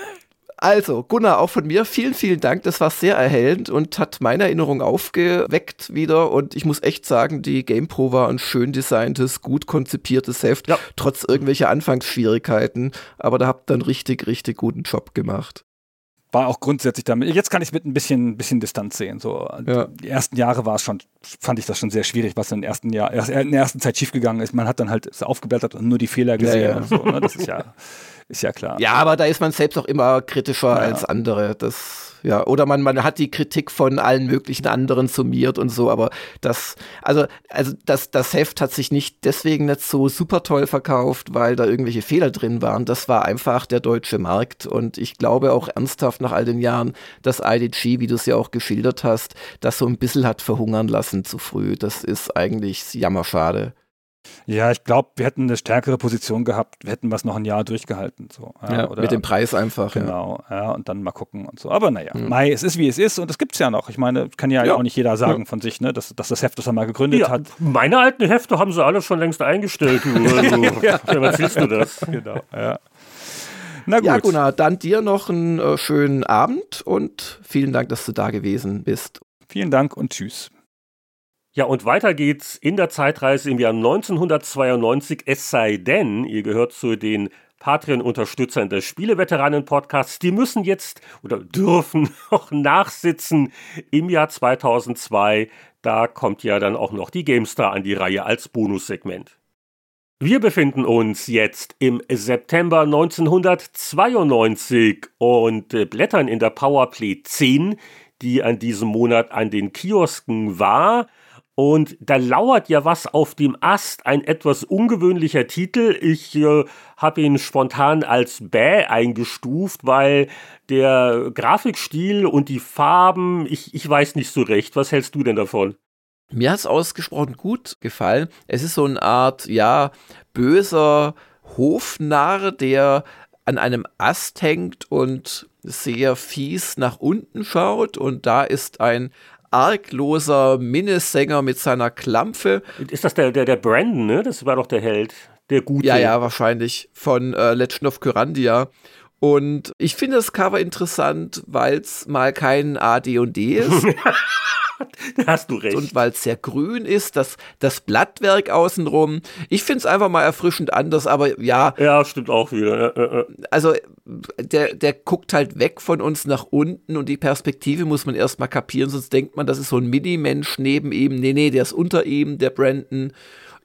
also, Gunnar, auch von mir vielen, vielen Dank. Das war sehr erhellend und hat meine Erinnerung aufgeweckt wieder. Und ich muss echt sagen, die GamePro war ein schön designtes, gut konzipiertes Heft, ja. trotz irgendwelcher Anfangsschwierigkeiten. Aber da habt ihr einen richtig, richtig guten Job gemacht war auch grundsätzlich damit. Jetzt kann ich es mit ein bisschen, bisschen Distanz sehen. So, ja. Die ersten Jahre war es schon, fand ich das schon sehr schwierig, was in, ersten Jahr, in der ersten Zeit schiefgegangen ist. Man hat dann halt aufgeblättert und nur die Fehler gesehen. Ja, ja. So, ne? Das ist ja Ist ja klar. Ja, aber da ist man selbst auch immer kritischer ja. als andere. Das, ja, oder man, man hat die Kritik von allen möglichen anderen summiert und so, aber das, also, also das, das Heft hat sich nicht deswegen nicht so super toll verkauft, weil da irgendwelche Fehler drin waren. Das war einfach der deutsche Markt und ich glaube auch ernsthaft nach all den Jahren, dass IDG, wie du es ja auch geschildert hast, das so ein bisschen hat verhungern lassen zu früh. Das ist eigentlich jammerschade. Ja, ich glaube, wir hätten eine stärkere Position gehabt, wir hätten was noch ein Jahr durchgehalten. So. Ja, ja oder, mit dem Preis einfach. Genau, ja. ja. und dann mal gucken und so. Aber naja, mhm. Mai, es ist wie es ist und es gibt es ja noch. Ich meine, kann ja, ja, auch nicht jeder sagen von sich, ne, dass, dass das Heft, das er mal gegründet hat. Meine alten Hefte haben sie alle schon längst eingestellt. Also, ja. erzählst du das? Genau, ja. Na gut. Ja, Gunnar, dann dir noch einen äh, schönen Abend und vielen Dank, dass du da gewesen bist. Vielen Dank und tschüss. Ja, und weiter geht's in der Zeitreise im Jahr 1992, es sei denn, ihr gehört zu den Patreon-Unterstützern des Spieleveteranen-Podcasts, die müssen jetzt oder dürfen auch nachsitzen im Jahr 2002. Da kommt ja dann auch noch die GameStar an die Reihe als Bonussegment. Wir befinden uns jetzt im September 1992 und blättern in der Powerplay 10, die an diesem Monat an den Kiosken war. Und da lauert ja was auf dem Ast, ein etwas ungewöhnlicher Titel. Ich äh, habe ihn spontan als Bäh eingestuft, weil der Grafikstil und die Farben, ich, ich weiß nicht so recht. Was hältst du denn davon? Mir hat es ausgesprochen gut gefallen. Es ist so eine Art, ja, böser Hofnarr, der an einem Ast hängt und sehr fies nach unten schaut und da ist ein argloser Minnesänger mit seiner Klampfe. Ist das der, der, der Brandon, ne? Das war doch der Held, der Gute. Ja, ja, wahrscheinlich von äh, Legend of Kyrandia. Und ich finde das Cover interessant, weil es mal kein AD&D ist. da hast du recht. Und weil es sehr grün ist, das, das Blattwerk außenrum. Ich finde es einfach mal erfrischend anders, aber ja. Ja, stimmt auch wieder. Also der, der guckt halt weg von uns nach unten und die Perspektive muss man erstmal kapieren, sonst denkt man, das ist so ein Mini-Mensch neben ihm. Nee, nee, der ist unter ihm, der Brandon.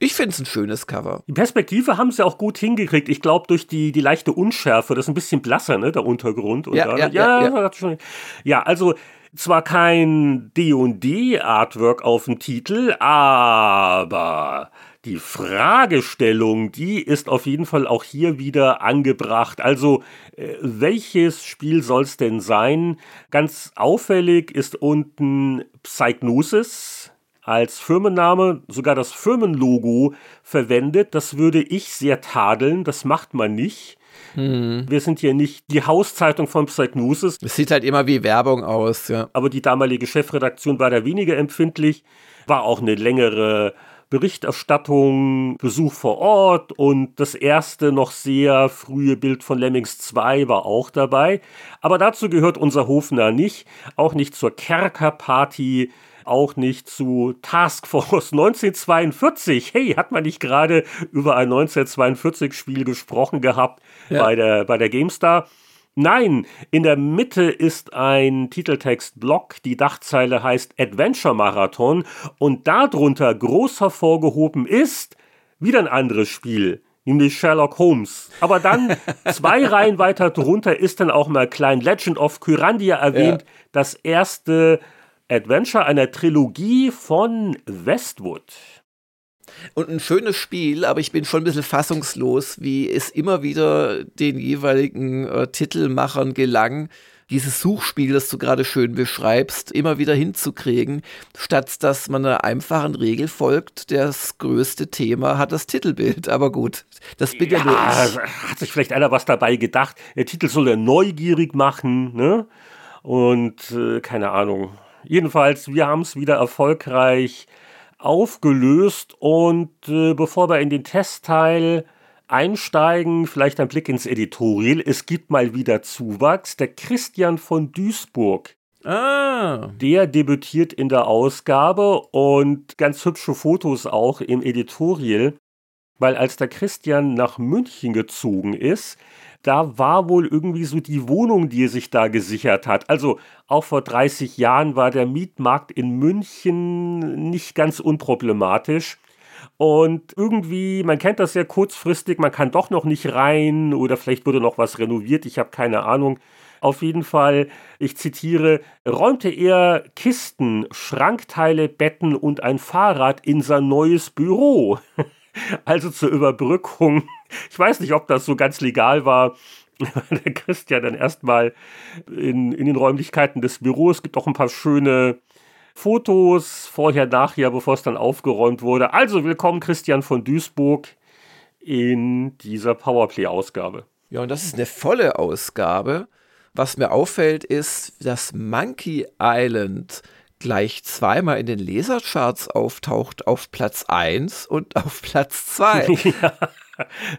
Ich finde es ein schönes Cover. Die Perspektive haben sie auch gut hingekriegt. Ich glaube, durch die, die leichte Unschärfe, das ist ein bisschen blasser, ne, der Untergrund. Und ja, da, ja, ja, ja. Ja, ja, also zwar kein D&D-Artwork auf dem Titel, aber die Fragestellung, die ist auf jeden Fall auch hier wieder angebracht. Also, äh, welches Spiel soll es denn sein? Ganz auffällig ist unten Psychnosis als Firmenname, sogar das Firmenlogo verwendet. Das würde ich sehr tadeln, das macht man nicht. Hm. Wir sind hier nicht die Hauszeitung von Psychnosis. Es sieht halt immer wie Werbung aus, ja. Aber die damalige Chefredaktion war da weniger empfindlich, war auch eine längere Berichterstattung, Besuch vor Ort und das erste noch sehr frühe Bild von Lemmings 2 war auch dabei. Aber dazu gehört unser Hofner nicht, auch nicht zur Kerkerparty auch nicht zu Task Force 1942. Hey, hat man nicht gerade über ein 1942-Spiel gesprochen gehabt ja. bei, der, bei der GameStar? Nein, in der Mitte ist ein Titeltextblock, die Dachzeile heißt Adventure Marathon und darunter groß hervorgehoben ist wieder ein anderes Spiel, nämlich Sherlock Holmes. Aber dann zwei Reihen weiter drunter ist dann auch mal klein Legend of Kyrandia erwähnt, ja. das erste Adventure einer Trilogie von Westwood. Und ein schönes Spiel, aber ich bin schon ein bisschen fassungslos, wie es immer wieder den jeweiligen äh, Titelmachern gelang, dieses Suchspiel, das du gerade schön beschreibst, immer wieder hinzukriegen, statt dass man einer einfachen Regel folgt, das größte Thema hat das Titelbild. Aber gut, das bin ja, ja nur ich. Hat sich vielleicht einer was dabei gedacht, der Titel soll ja neugierig machen, ne? Und äh, keine Ahnung. Jedenfalls, wir haben es wieder erfolgreich aufgelöst und äh, bevor wir in den Testteil einsteigen, vielleicht ein Blick ins Editorial. Es gibt mal wieder Zuwachs. Der Christian von Duisburg. Ah. Der debütiert in der Ausgabe und ganz hübsche Fotos auch im Editorial, weil als der Christian nach München gezogen ist, da war wohl irgendwie so die Wohnung, die er sich da gesichert hat. Also auch vor 30 Jahren war der Mietmarkt in München nicht ganz unproblematisch. Und irgendwie, man kennt das sehr kurzfristig, man kann doch noch nicht rein oder vielleicht wurde noch was renoviert, ich habe keine Ahnung. Auf jeden Fall, ich zitiere, räumte er Kisten, Schrankteile, Betten und ein Fahrrad in sein neues Büro. Also zur Überbrückung. Ich weiß nicht, ob das so ganz legal war. Der Christian dann erstmal in, in den Räumlichkeiten des Büros. Es gibt auch ein paar schöne Fotos, vorher, nachher, bevor es dann aufgeräumt wurde. Also willkommen Christian von Duisburg in dieser Powerplay-Ausgabe. Ja, und das ist eine volle Ausgabe. Was mir auffällt, ist, dass Monkey Island gleich zweimal in den Lesercharts auftaucht, auf Platz 1 und auf Platz 2. ja.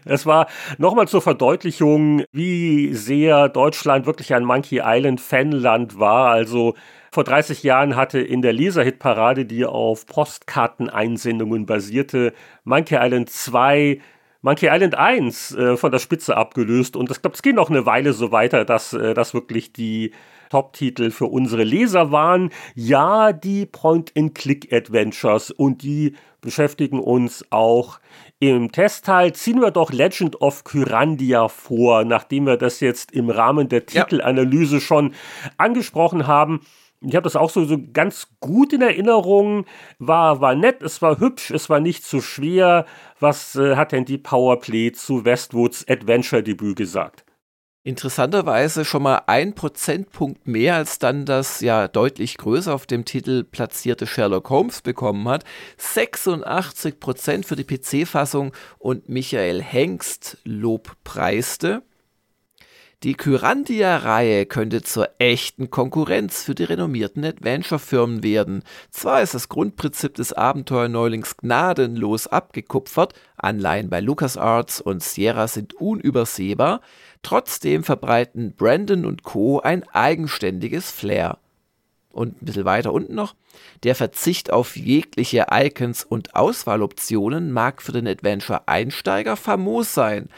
Es war nochmal zur Verdeutlichung, wie sehr Deutschland wirklich ein Monkey Island Fanland war. Also vor 30 Jahren hatte in der Leserhitparade, die auf Postkarteneinsendungen basierte, Monkey Island 2 Monkey Island 1 äh, von der Spitze abgelöst. Und ich glaube, es geht noch eine Weile so weiter, dass äh, das wirklich die Top-Titel für unsere Leser waren. Ja, die Point-and-Click-Adventures und die beschäftigen uns auch im Testteil. Ziehen wir doch Legend of Kyrandia vor, nachdem wir das jetzt im Rahmen der Titelanalyse ja. schon angesprochen haben. Ich habe das auch so, so ganz gut in Erinnerung. War, war nett, es war hübsch, es war nicht zu schwer. Was äh, hat denn die Powerplay zu Westwoods Adventure-Debüt gesagt? Interessanterweise schon mal ein Prozentpunkt mehr als dann das ja deutlich größer auf dem Titel platzierte Sherlock Holmes bekommen hat. 86 Prozent für die PC-Fassung und Michael Hengst lobpreiste. Die Kyrandia-Reihe könnte zur echten Konkurrenz für die renommierten Adventure-Firmen werden. Zwar ist das Grundprinzip des Abenteuerneulings gnadenlos abgekupfert, Anleihen bei LucasArts und Sierra sind unübersehbar, trotzdem verbreiten Brandon und Co. ein eigenständiges Flair. Und ein bisschen weiter unten noch. Der Verzicht auf jegliche Icons und Auswahloptionen mag für den Adventure-Einsteiger famos sein.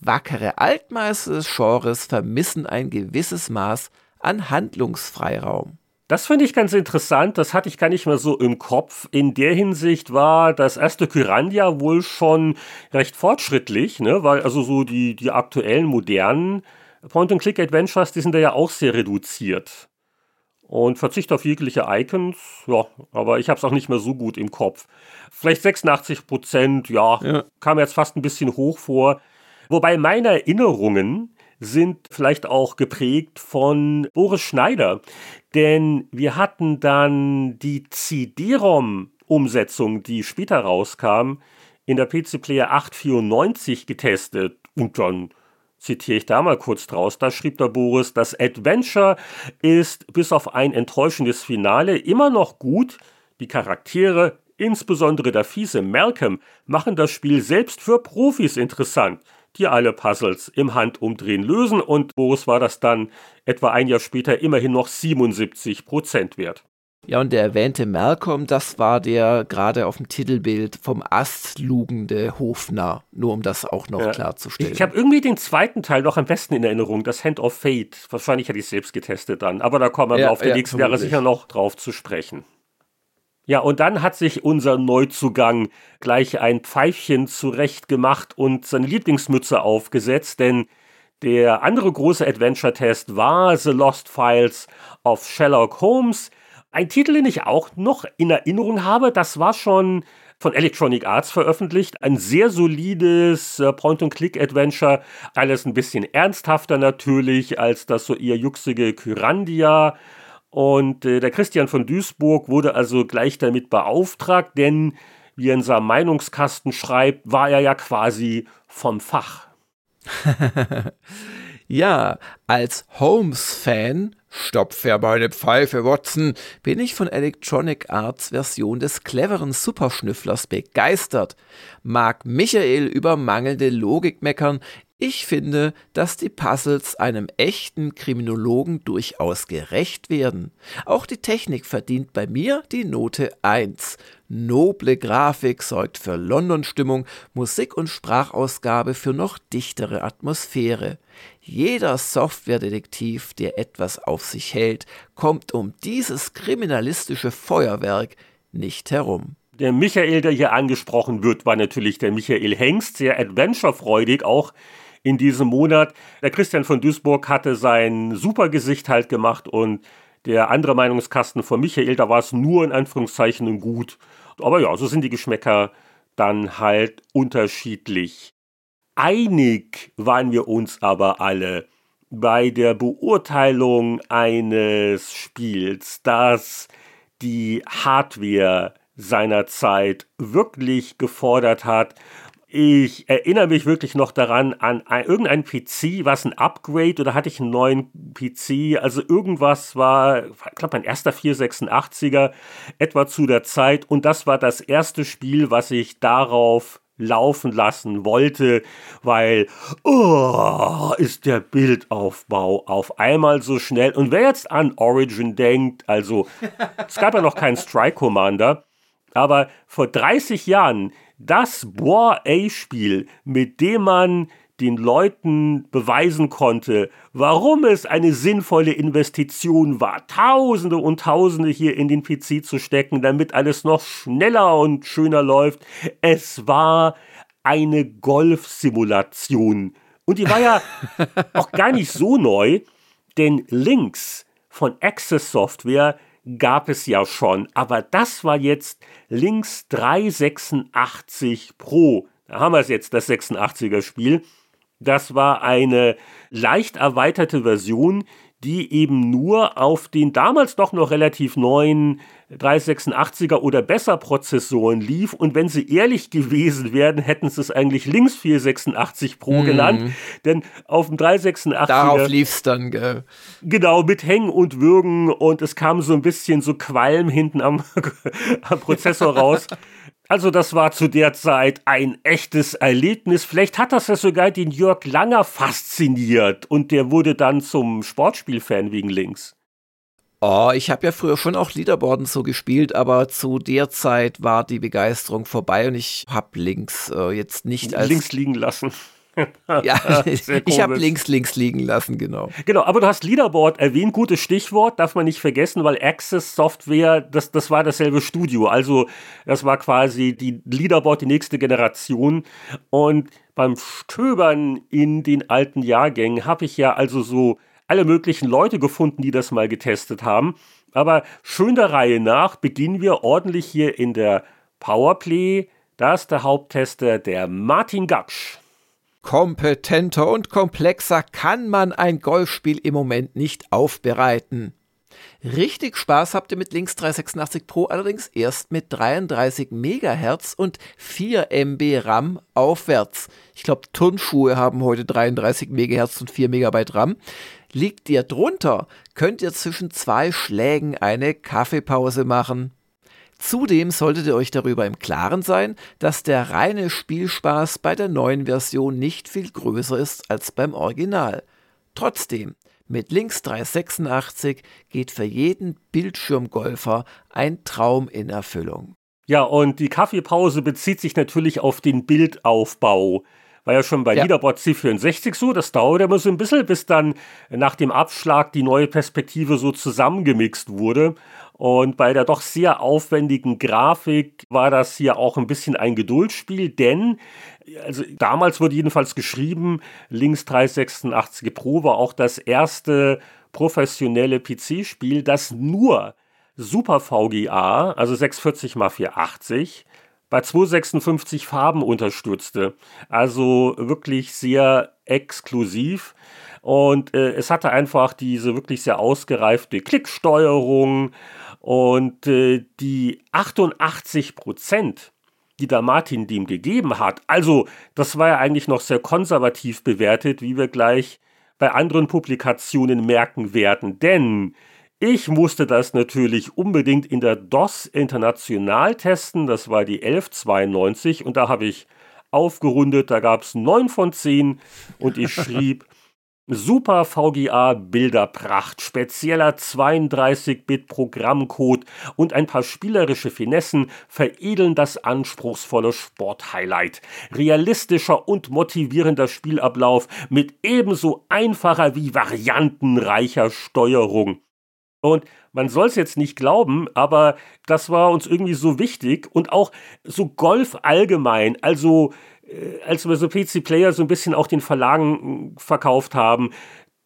Wackere Altmeister des Genres vermissen ein gewisses Maß an Handlungsfreiraum. Das finde ich ganz interessant, das hatte ich gar nicht mehr so im Kopf. In der Hinsicht war das erste Kyrandia wohl schon recht fortschrittlich, ne? weil also so die, die aktuellen modernen Point-and-Click-Adventures, die sind da ja auch sehr reduziert. Und Verzicht auf jegliche Icons, ja, aber ich habe es auch nicht mehr so gut im Kopf. Vielleicht 86 Prozent, ja, ja, kam jetzt fast ein bisschen hoch vor. Wobei meine Erinnerungen sind vielleicht auch geprägt von Boris Schneider, denn wir hatten dann die CD-ROM-Umsetzung, die später rauskam, in der PC Player 894 getestet. Und dann zitiere ich da mal kurz draus, da schrieb der Boris, das Adventure ist bis auf ein enttäuschendes Finale immer noch gut, die Charaktere, insbesondere der fiese Malcolm, machen das Spiel selbst für Profis interessant die alle Puzzles im Handumdrehen lösen und Boris war das dann etwa ein Jahr später immerhin noch 77 Prozent wert. Ja, und der erwähnte Malcolm, das war der gerade auf dem Titelbild vom Ast lugende Hofnarr, nur um das auch noch ja. klarzustellen. Ich habe irgendwie den zweiten Teil noch am besten in Erinnerung, das Hand of Fate. Wahrscheinlich hätte ich es selbst getestet dann, aber da kommen wir ja, auf die ja, nächsten Jahre sicher noch drauf zu sprechen. Ja, und dann hat sich unser Neuzugang gleich ein Pfeifchen zurecht gemacht und seine Lieblingsmütze aufgesetzt, denn der andere große Adventure-Test war The Lost Files of Sherlock Holmes. Ein Titel, den ich auch noch in Erinnerung habe, das war schon von Electronic Arts veröffentlicht. Ein sehr solides äh, Point-and-Click-Adventure. Alles ein bisschen ernsthafter natürlich als das so eher juxige Kyrandia. Und äh, der Christian von Duisburg wurde also gleich damit beauftragt, denn wie er in seinem Meinungskasten schreibt, war er ja quasi vom Fach. ja, als Holmes-Fan, stopf meine Pfeife, Watson, bin ich von Electronic Arts Version des cleveren Superschnüfflers begeistert. Mag Michael über mangelnde Logik meckern, ich finde, dass die Puzzles einem echten Kriminologen durchaus gerecht werden. Auch die Technik verdient bei mir die Note 1. Noble Grafik sorgt für London-Stimmung, Musik und Sprachausgabe für noch dichtere Atmosphäre. Jeder Softwaredetektiv, der etwas auf sich hält, kommt um dieses kriminalistische Feuerwerk nicht herum. Der Michael, der hier angesprochen wird, war natürlich der Michael Hengst, sehr adventurefreudig, auch in diesem Monat. Der Christian von Duisburg hatte sein Supergesicht halt gemacht und der andere Meinungskasten von Michael, da war es nur in Anführungszeichen gut. Aber ja, so sind die Geschmäcker dann halt unterschiedlich. Einig waren wir uns aber alle bei der Beurteilung eines Spiels, dass die Hardware seiner Zeit wirklich gefordert hat. Ich erinnere mich wirklich noch daran an ein, irgendein PC, was ein Upgrade oder hatte ich einen neuen PC? Also irgendwas war, ich glaube, mein erster 486er, etwa zu der Zeit. Und das war das erste Spiel, was ich darauf laufen lassen wollte, weil oh, ist der Bildaufbau auf einmal so schnell. Und wer jetzt an Origin denkt, also es gab ja noch keinen Strike Commander, aber vor 30 Jahren das War A-Spiel, mit dem man den Leuten beweisen konnte, warum es eine sinnvolle Investition war, Tausende und Tausende hier in den PC zu stecken, damit alles noch schneller und schöner läuft. Es war eine Golfsimulation. Und die war ja auch gar nicht so neu, denn Links von Access Software gab es ja schon, aber das war jetzt Links 386 Pro. Da haben wir es jetzt, das 86er Spiel. Das war eine leicht erweiterte Version, die eben nur auf den damals doch noch relativ neuen 386er oder besser Prozessoren lief. Und wenn sie ehrlich gewesen wären, hätten sie es eigentlich links 486 Pro mm. genannt. Denn auf dem 386er. Darauf lief es dann, gell? Genau, mit Hängen und Würgen. Und es kam so ein bisschen so Qualm hinten am, am Prozessor raus. Also das war zu der Zeit ein echtes Erlebnis. Vielleicht hat das ja sogar den Jörg Langer fasziniert und der wurde dann zum Sportspielfan wegen Links. Oh, ich habe ja früher schon auch Leaderboarden so gespielt, aber zu der Zeit war die Begeisterung vorbei und ich habe Links äh, jetzt nicht als links liegen lassen. ja, ich habe links, links liegen lassen, genau. Genau, aber du hast Leaderboard erwähnt, gutes Stichwort, darf man nicht vergessen, weil Access Software, das, das war dasselbe Studio. Also, das war quasi die Leaderboard, die nächste Generation. Und beim Stöbern in den alten Jahrgängen habe ich ja also so alle möglichen Leute gefunden, die das mal getestet haben. Aber schön der Reihe nach beginnen wir ordentlich hier in der Powerplay. Da ist der Haupttester, der Martin Gatsch. Kompetenter und komplexer kann man ein Golfspiel im Moment nicht aufbereiten. Richtig Spaß habt ihr mit Links 386 Pro allerdings erst mit 33 MHz und 4 MB RAM aufwärts. Ich glaube, Turnschuhe haben heute 33 MHz und 4 MB RAM. Liegt ihr drunter, könnt ihr zwischen zwei Schlägen eine Kaffeepause machen. Zudem solltet ihr euch darüber im Klaren sein, dass der reine Spielspaß bei der neuen Version nicht viel größer ist als beim Original. Trotzdem, mit Links 386 geht für jeden Bildschirmgolfer ein Traum in Erfüllung. Ja, und die Kaffeepause bezieht sich natürlich auf den Bildaufbau. War ja schon bei ja. Leaderboard C64 so, das dauert immer so ein bisschen, bis dann nach dem Abschlag die neue Perspektive so zusammengemixt wurde. Und bei der doch sehr aufwendigen Grafik war das hier auch ein bisschen ein Geduldsspiel, denn also damals wurde jedenfalls geschrieben, Links 386 Pro war auch das erste professionelle PC-Spiel, das nur Super VGA, also 640 x 480, bei 256 Farben unterstützte. Also wirklich sehr exklusiv. Und äh, es hatte einfach diese wirklich sehr ausgereifte Klicksteuerung und äh, die 88 Prozent, die da Martin dem gegeben hat, also das war ja eigentlich noch sehr konservativ bewertet, wie wir gleich bei anderen Publikationen merken werden. Denn ich musste das natürlich unbedingt in der DOS International testen. Das war die 1192 und da habe ich aufgerundet, da gab es 9 von 10 und ich schrieb Super VGA Bilderpracht, spezieller 32-Bit Programmcode und ein paar spielerische Finessen veredeln das anspruchsvolle Sporthighlight. Realistischer und motivierender Spielablauf mit ebenso einfacher wie variantenreicher Steuerung. Und man soll es jetzt nicht glauben, aber das war uns irgendwie so wichtig und auch so Golf allgemein, also äh, als wir so PC Player so ein bisschen auch den Verlagen äh, verkauft haben,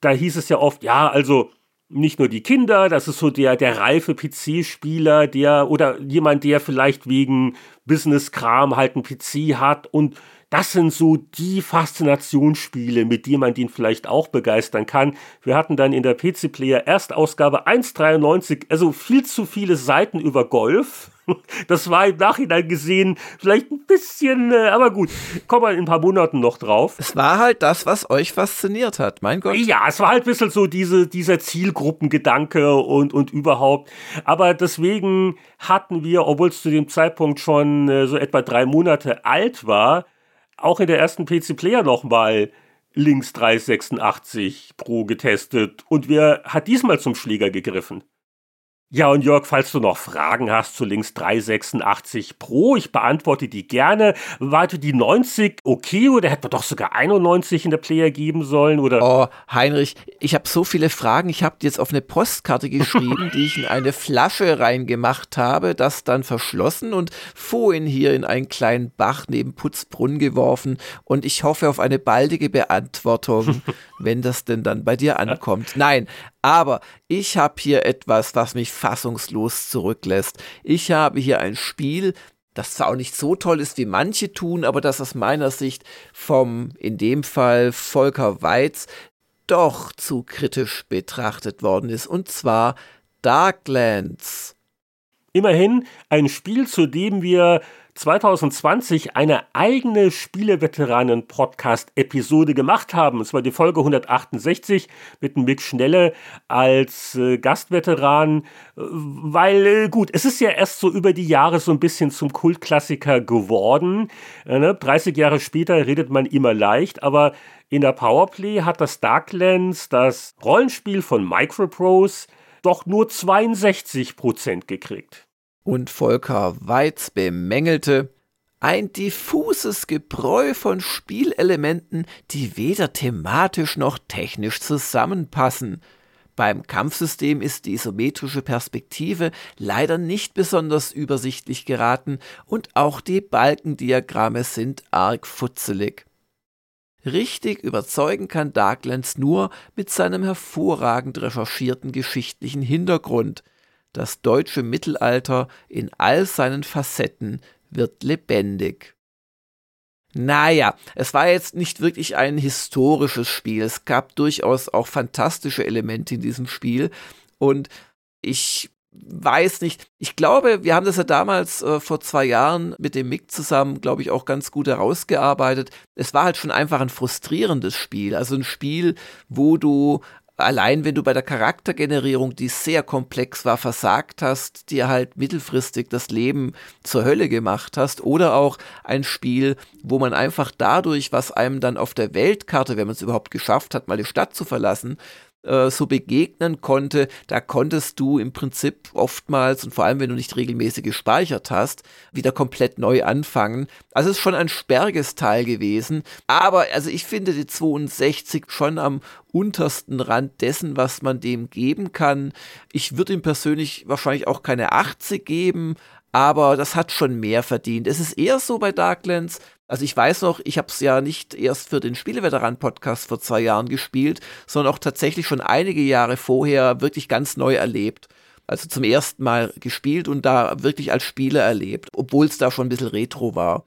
da hieß es ja oft, ja, also nicht nur die Kinder, das ist so der, der reife PC-Spieler, der oder jemand, der vielleicht wegen Business-Kram halt einen PC hat und das sind so die Faszinationsspiele, mit denen man den vielleicht auch begeistern kann. Wir hatten dann in der PC Player Erstausgabe 1.93, also viel zu viele Seiten über Golf. Das war im Nachhinein gesehen vielleicht ein bisschen, äh, aber gut, kommen wir in ein paar Monaten noch drauf. Es war halt das, was euch fasziniert hat, mein Gott. Ja, es war halt ein bisschen so diese, dieser Zielgruppengedanke und, und überhaupt. Aber deswegen hatten wir, obwohl es zu dem Zeitpunkt schon äh, so etwa drei Monate alt war, auch in der ersten PC Player nochmal Links 386 Pro getestet und wer hat diesmal zum Schläger gegriffen? Ja, und Jörg, falls du noch Fragen hast zu Links 386 Pro, ich beantworte die gerne. War die 90 okay oder hätte man doch sogar 91 in der Player geben sollen? Oder? Oh, Heinrich, ich habe so viele Fragen. Ich habe jetzt auf eine Postkarte geschrieben, die ich in eine Flasche reingemacht habe, das dann verschlossen und vorhin hier in einen kleinen Bach neben Putzbrunn geworfen. Und ich hoffe auf eine baldige Beantwortung, wenn das denn dann bei dir ankommt. Nein, aber ich habe hier etwas, was mich fassungslos zurücklässt. Ich habe hier ein Spiel, das zwar auch nicht so toll ist, wie manche tun, aber das aus meiner Sicht vom, in dem Fall Volker Weiz, doch zu kritisch betrachtet worden ist. Und zwar Darklands. Immerhin ein Spiel, zu dem wir 2020 eine eigene Spieleveteranen-Podcast-Episode gemacht haben. Es war die Folge 168 mit Mick Schnelle als äh, Gastveteran, äh, weil äh, gut, es ist ja erst so über die Jahre so ein bisschen zum Kultklassiker geworden. Äh, ne? 30 Jahre später redet man immer leicht, aber in der Powerplay hat das Darklands, das Rollenspiel von Microprose, doch nur 62 Prozent gekriegt und Volker Weiz bemängelte, ein diffuses Gebräu von Spielelementen, die weder thematisch noch technisch zusammenpassen. Beim Kampfsystem ist die isometrische Perspektive leider nicht besonders übersichtlich geraten und auch die Balkendiagramme sind arg futzelig. Richtig überzeugen kann Darklands nur mit seinem hervorragend recherchierten geschichtlichen Hintergrund, das deutsche Mittelalter in all seinen Facetten wird lebendig. Naja, es war jetzt nicht wirklich ein historisches Spiel. Es gab durchaus auch fantastische Elemente in diesem Spiel. Und ich weiß nicht, ich glaube, wir haben das ja damals äh, vor zwei Jahren mit dem Mick zusammen, glaube ich, auch ganz gut herausgearbeitet. Es war halt schon einfach ein frustrierendes Spiel. Also ein Spiel, wo du allein wenn du bei der Charaktergenerierung, die sehr komplex war, versagt hast, dir halt mittelfristig das Leben zur Hölle gemacht hast oder auch ein Spiel, wo man einfach dadurch, was einem dann auf der Weltkarte, wenn man es überhaupt geschafft hat, mal die Stadt zu verlassen, äh, so begegnen konnte, da konntest du im Prinzip oftmals und vor allem, wenn du nicht regelmäßig gespeichert hast, wieder komplett neu anfangen. Also es ist schon ein sperriges Teil gewesen. Aber also ich finde die 62 schon am untersten Rand dessen, was man dem geben kann. Ich würde ihm persönlich wahrscheinlich auch keine 80 geben, aber das hat schon mehr verdient. Es ist eher so bei Darklands, also ich weiß noch, ich habe es ja nicht erst für den Spieleveteran-Podcast vor zwei Jahren gespielt, sondern auch tatsächlich schon einige Jahre vorher wirklich ganz neu erlebt. Also zum ersten Mal gespielt und da wirklich als Spieler erlebt, obwohl es da schon ein bisschen retro war.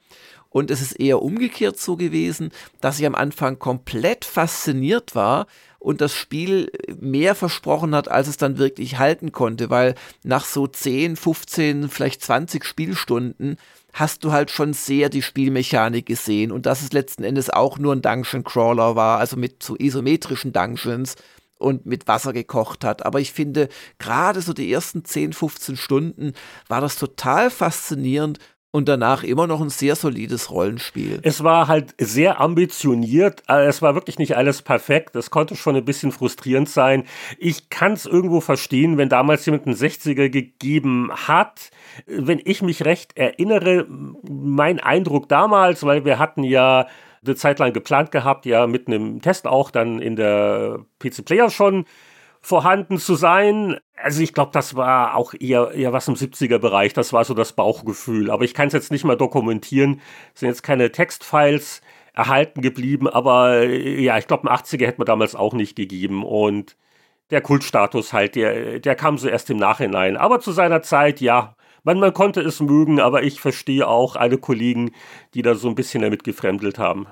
Und es ist eher umgekehrt so gewesen, dass ich am Anfang komplett fasziniert war und das Spiel mehr versprochen hat, als es dann wirklich halten konnte, weil nach so 10, 15, vielleicht 20 Spielstunden hast du halt schon sehr die Spielmechanik gesehen und dass es letzten Endes auch nur ein Dungeon Crawler war, also mit so isometrischen Dungeons und mit Wasser gekocht hat. Aber ich finde, gerade so die ersten 10, 15 Stunden war das total faszinierend und danach immer noch ein sehr solides Rollenspiel. Es war halt sehr ambitioniert. Äh, es war wirklich nicht alles perfekt. Es konnte schon ein bisschen frustrierend sein. Ich kann es irgendwo verstehen, wenn damals jemand einen 60er gegeben hat. Wenn ich mich recht erinnere, mein Eindruck damals, weil wir hatten ja eine Zeit lang geplant gehabt, ja mit einem Test auch dann in der PC Player schon vorhanden zu sein. Also ich glaube, das war auch eher, eher was im 70er-Bereich, das war so das Bauchgefühl. Aber ich kann es jetzt nicht mal dokumentieren, es sind jetzt keine Textfiles erhalten geblieben, aber ja, ich glaube, ein 80er hätte man damals auch nicht gegeben und der Kultstatus halt, der, der kam so erst im Nachhinein. Aber zu seiner Zeit, ja, Man, man konnte es mögen, aber ich verstehe auch alle Kollegen, die da so ein bisschen damit gefremdelt haben.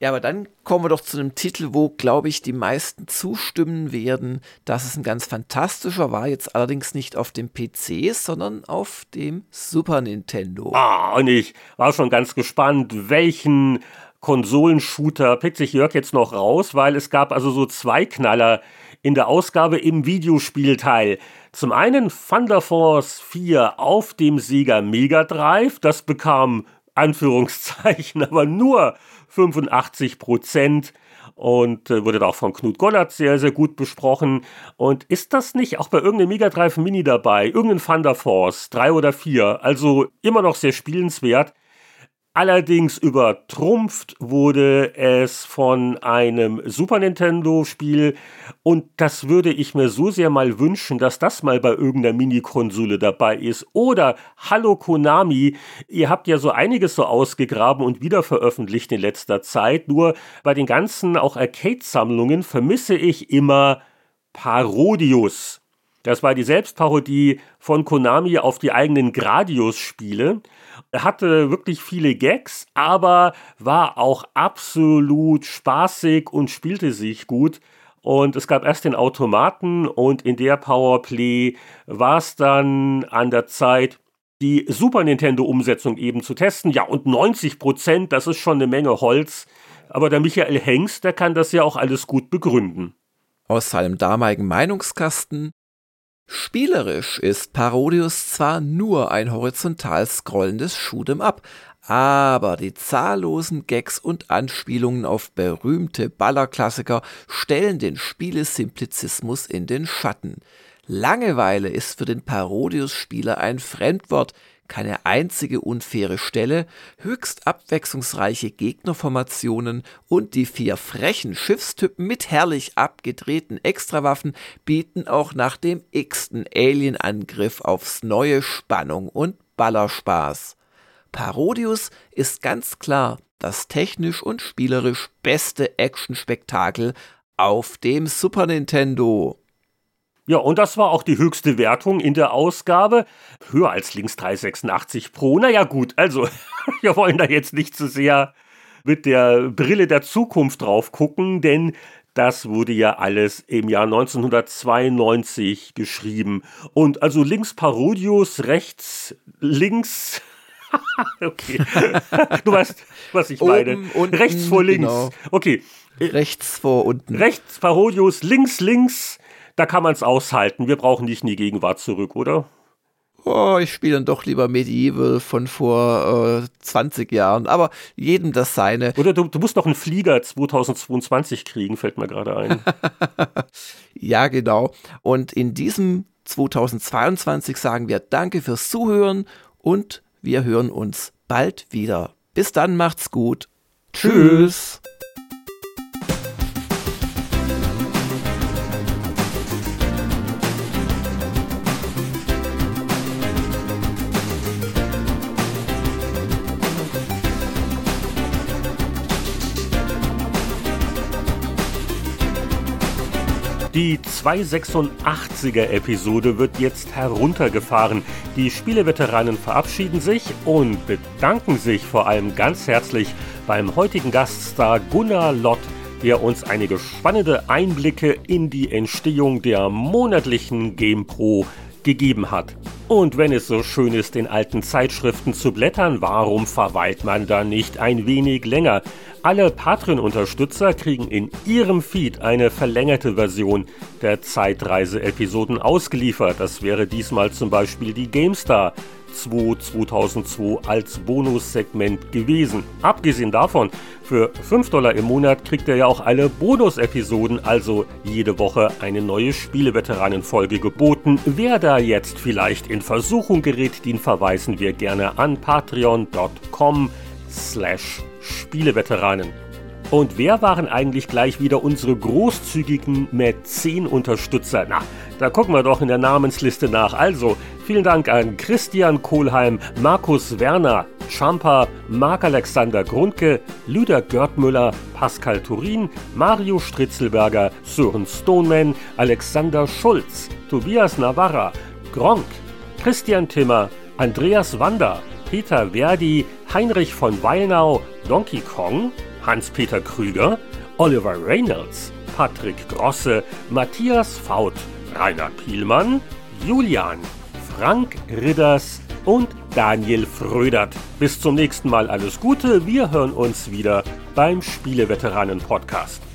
Ja, aber dann kommen wir doch zu einem Titel, wo, glaube ich, die meisten zustimmen werden, dass es ein ganz fantastischer war, jetzt allerdings nicht auf dem PC, sondern auf dem Super Nintendo. Ah, und ich war schon ganz gespannt, welchen Konsolenshooter pickt sich Jörg jetzt noch raus, weil es gab also so zwei Knaller in der Ausgabe im Videospielteil. Zum einen Thunder Force 4 auf dem Sega Mega Drive, das bekam Anführungszeichen, aber nur 85 Prozent und äh, wurde da auch von Knut Gollert sehr, sehr gut besprochen. Und ist das nicht auch bei irgendeinem Mega Drive Mini dabei? Irgendein Thunder Force, drei oder vier? Also immer noch sehr spielenswert. Allerdings übertrumpft wurde es von einem Super Nintendo-Spiel und das würde ich mir so sehr mal wünschen, dass das mal bei irgendeiner Mini-Konsole dabei ist. Oder Hallo Konami, ihr habt ja so einiges so ausgegraben und wieder veröffentlicht in letzter Zeit, nur bei den ganzen auch Arcade-Sammlungen vermisse ich immer Parodius. Das war die Selbstparodie von Konami auf die eigenen Gradius-Spiele. Hatte wirklich viele Gags, aber war auch absolut spaßig und spielte sich gut. Und es gab erst den Automaten und in der Powerplay war es dann an der Zeit, die Super Nintendo-Umsetzung eben zu testen. Ja, und 90 Prozent, das ist schon eine Menge Holz. Aber der Michael Hengst, der kann das ja auch alles gut begründen. Aus seinem damaligen Meinungskasten Spielerisch ist Parodius zwar nur ein horizontal scrollendes Shoot'em Up, aber die zahllosen Gags und Anspielungen auf berühmte Ballerklassiker stellen den Spielesimplizismus in den Schatten. Langeweile ist für den Parodius-Spieler ein Fremdwort, keine einzige unfaire Stelle, höchst abwechslungsreiche Gegnerformationen und die vier frechen Schiffstypen mit herrlich abgedrehten Extrawaffen bieten auch nach dem x-ten Alien-Angriff aufs neue Spannung und Ballerspaß. Parodius ist ganz klar das technisch und spielerisch beste Actionspektakel auf dem Super Nintendo. Ja, und das war auch die höchste Wertung in der Ausgabe. Höher als Links 386 Pro. Naja, gut, also wir wollen da jetzt nicht zu so sehr mit der Brille der Zukunft drauf gucken, denn das wurde ja alles im Jahr 1992 geschrieben. Und also links Parodius, rechts links. okay. du weißt, was ich meine. Oben, unten, rechts vor links. Genau. Okay. Rechts vor unten. Rechts Parodius, links links da kann man es aushalten. Wir brauchen nicht in die Gegenwart zurück, oder? Oh, ich spiele dann doch lieber Medieval von vor äh, 20 Jahren, aber jedem das seine. Oder du, du musst noch einen Flieger 2022 kriegen, fällt mir gerade ein. ja, genau. Und in diesem 2022 sagen wir Danke fürs Zuhören und wir hören uns bald wieder. Bis dann, macht's gut. Tschüss. Die 286er Episode wird jetzt heruntergefahren. Die Spieleveteranen verabschieden sich und bedanken sich vor allem ganz herzlich beim heutigen Gaststar Gunnar Lott, der uns einige spannende Einblicke in die Entstehung der monatlichen GamePro gegeben hat. Und wenn es so schön ist, in alten Zeitschriften zu blättern, warum verweilt man da nicht ein wenig länger? Alle Patreon-Unterstützer kriegen in ihrem Feed eine verlängerte Version der Zeitreise-Episoden ausgeliefert. Das wäre diesmal zum Beispiel die GameStar 2 2002 als Bonussegment gewesen. Abgesehen davon, für 5 Dollar im Monat kriegt ihr ja auch alle Bonus-Episoden, also jede Woche eine neue Spieleveteranen-Folge geboten. Wer da jetzt vielleicht in Versuchung gerät, den verweisen wir gerne an patreon.com slash Spieleveteranen. Und wer waren eigentlich gleich wieder unsere großzügigen Mäzen-Unterstützer? Na, da gucken wir doch in der Namensliste nach. Also, vielen Dank an Christian Kohlheim, Markus Werner, Champa, Marc-Alexander Grundke, Lüder Görtmüller, Pascal Turin, Mario Stritzelberger, Sören Stoneman, Alexander Schulz, Tobias Navarra, Gronk, Christian Timmer, Andreas Wander, Peter Verdi, Heinrich von Weilnau, Donkey Kong, Hans-Peter Krüger, Oliver Reynolds, Patrick Grosse, Matthias Faut, Rainer Pielmann, Julian, Frank Ridders und Daniel Frödert. Bis zum nächsten Mal alles Gute. Wir hören uns wieder beim Spieleveteranen Podcast.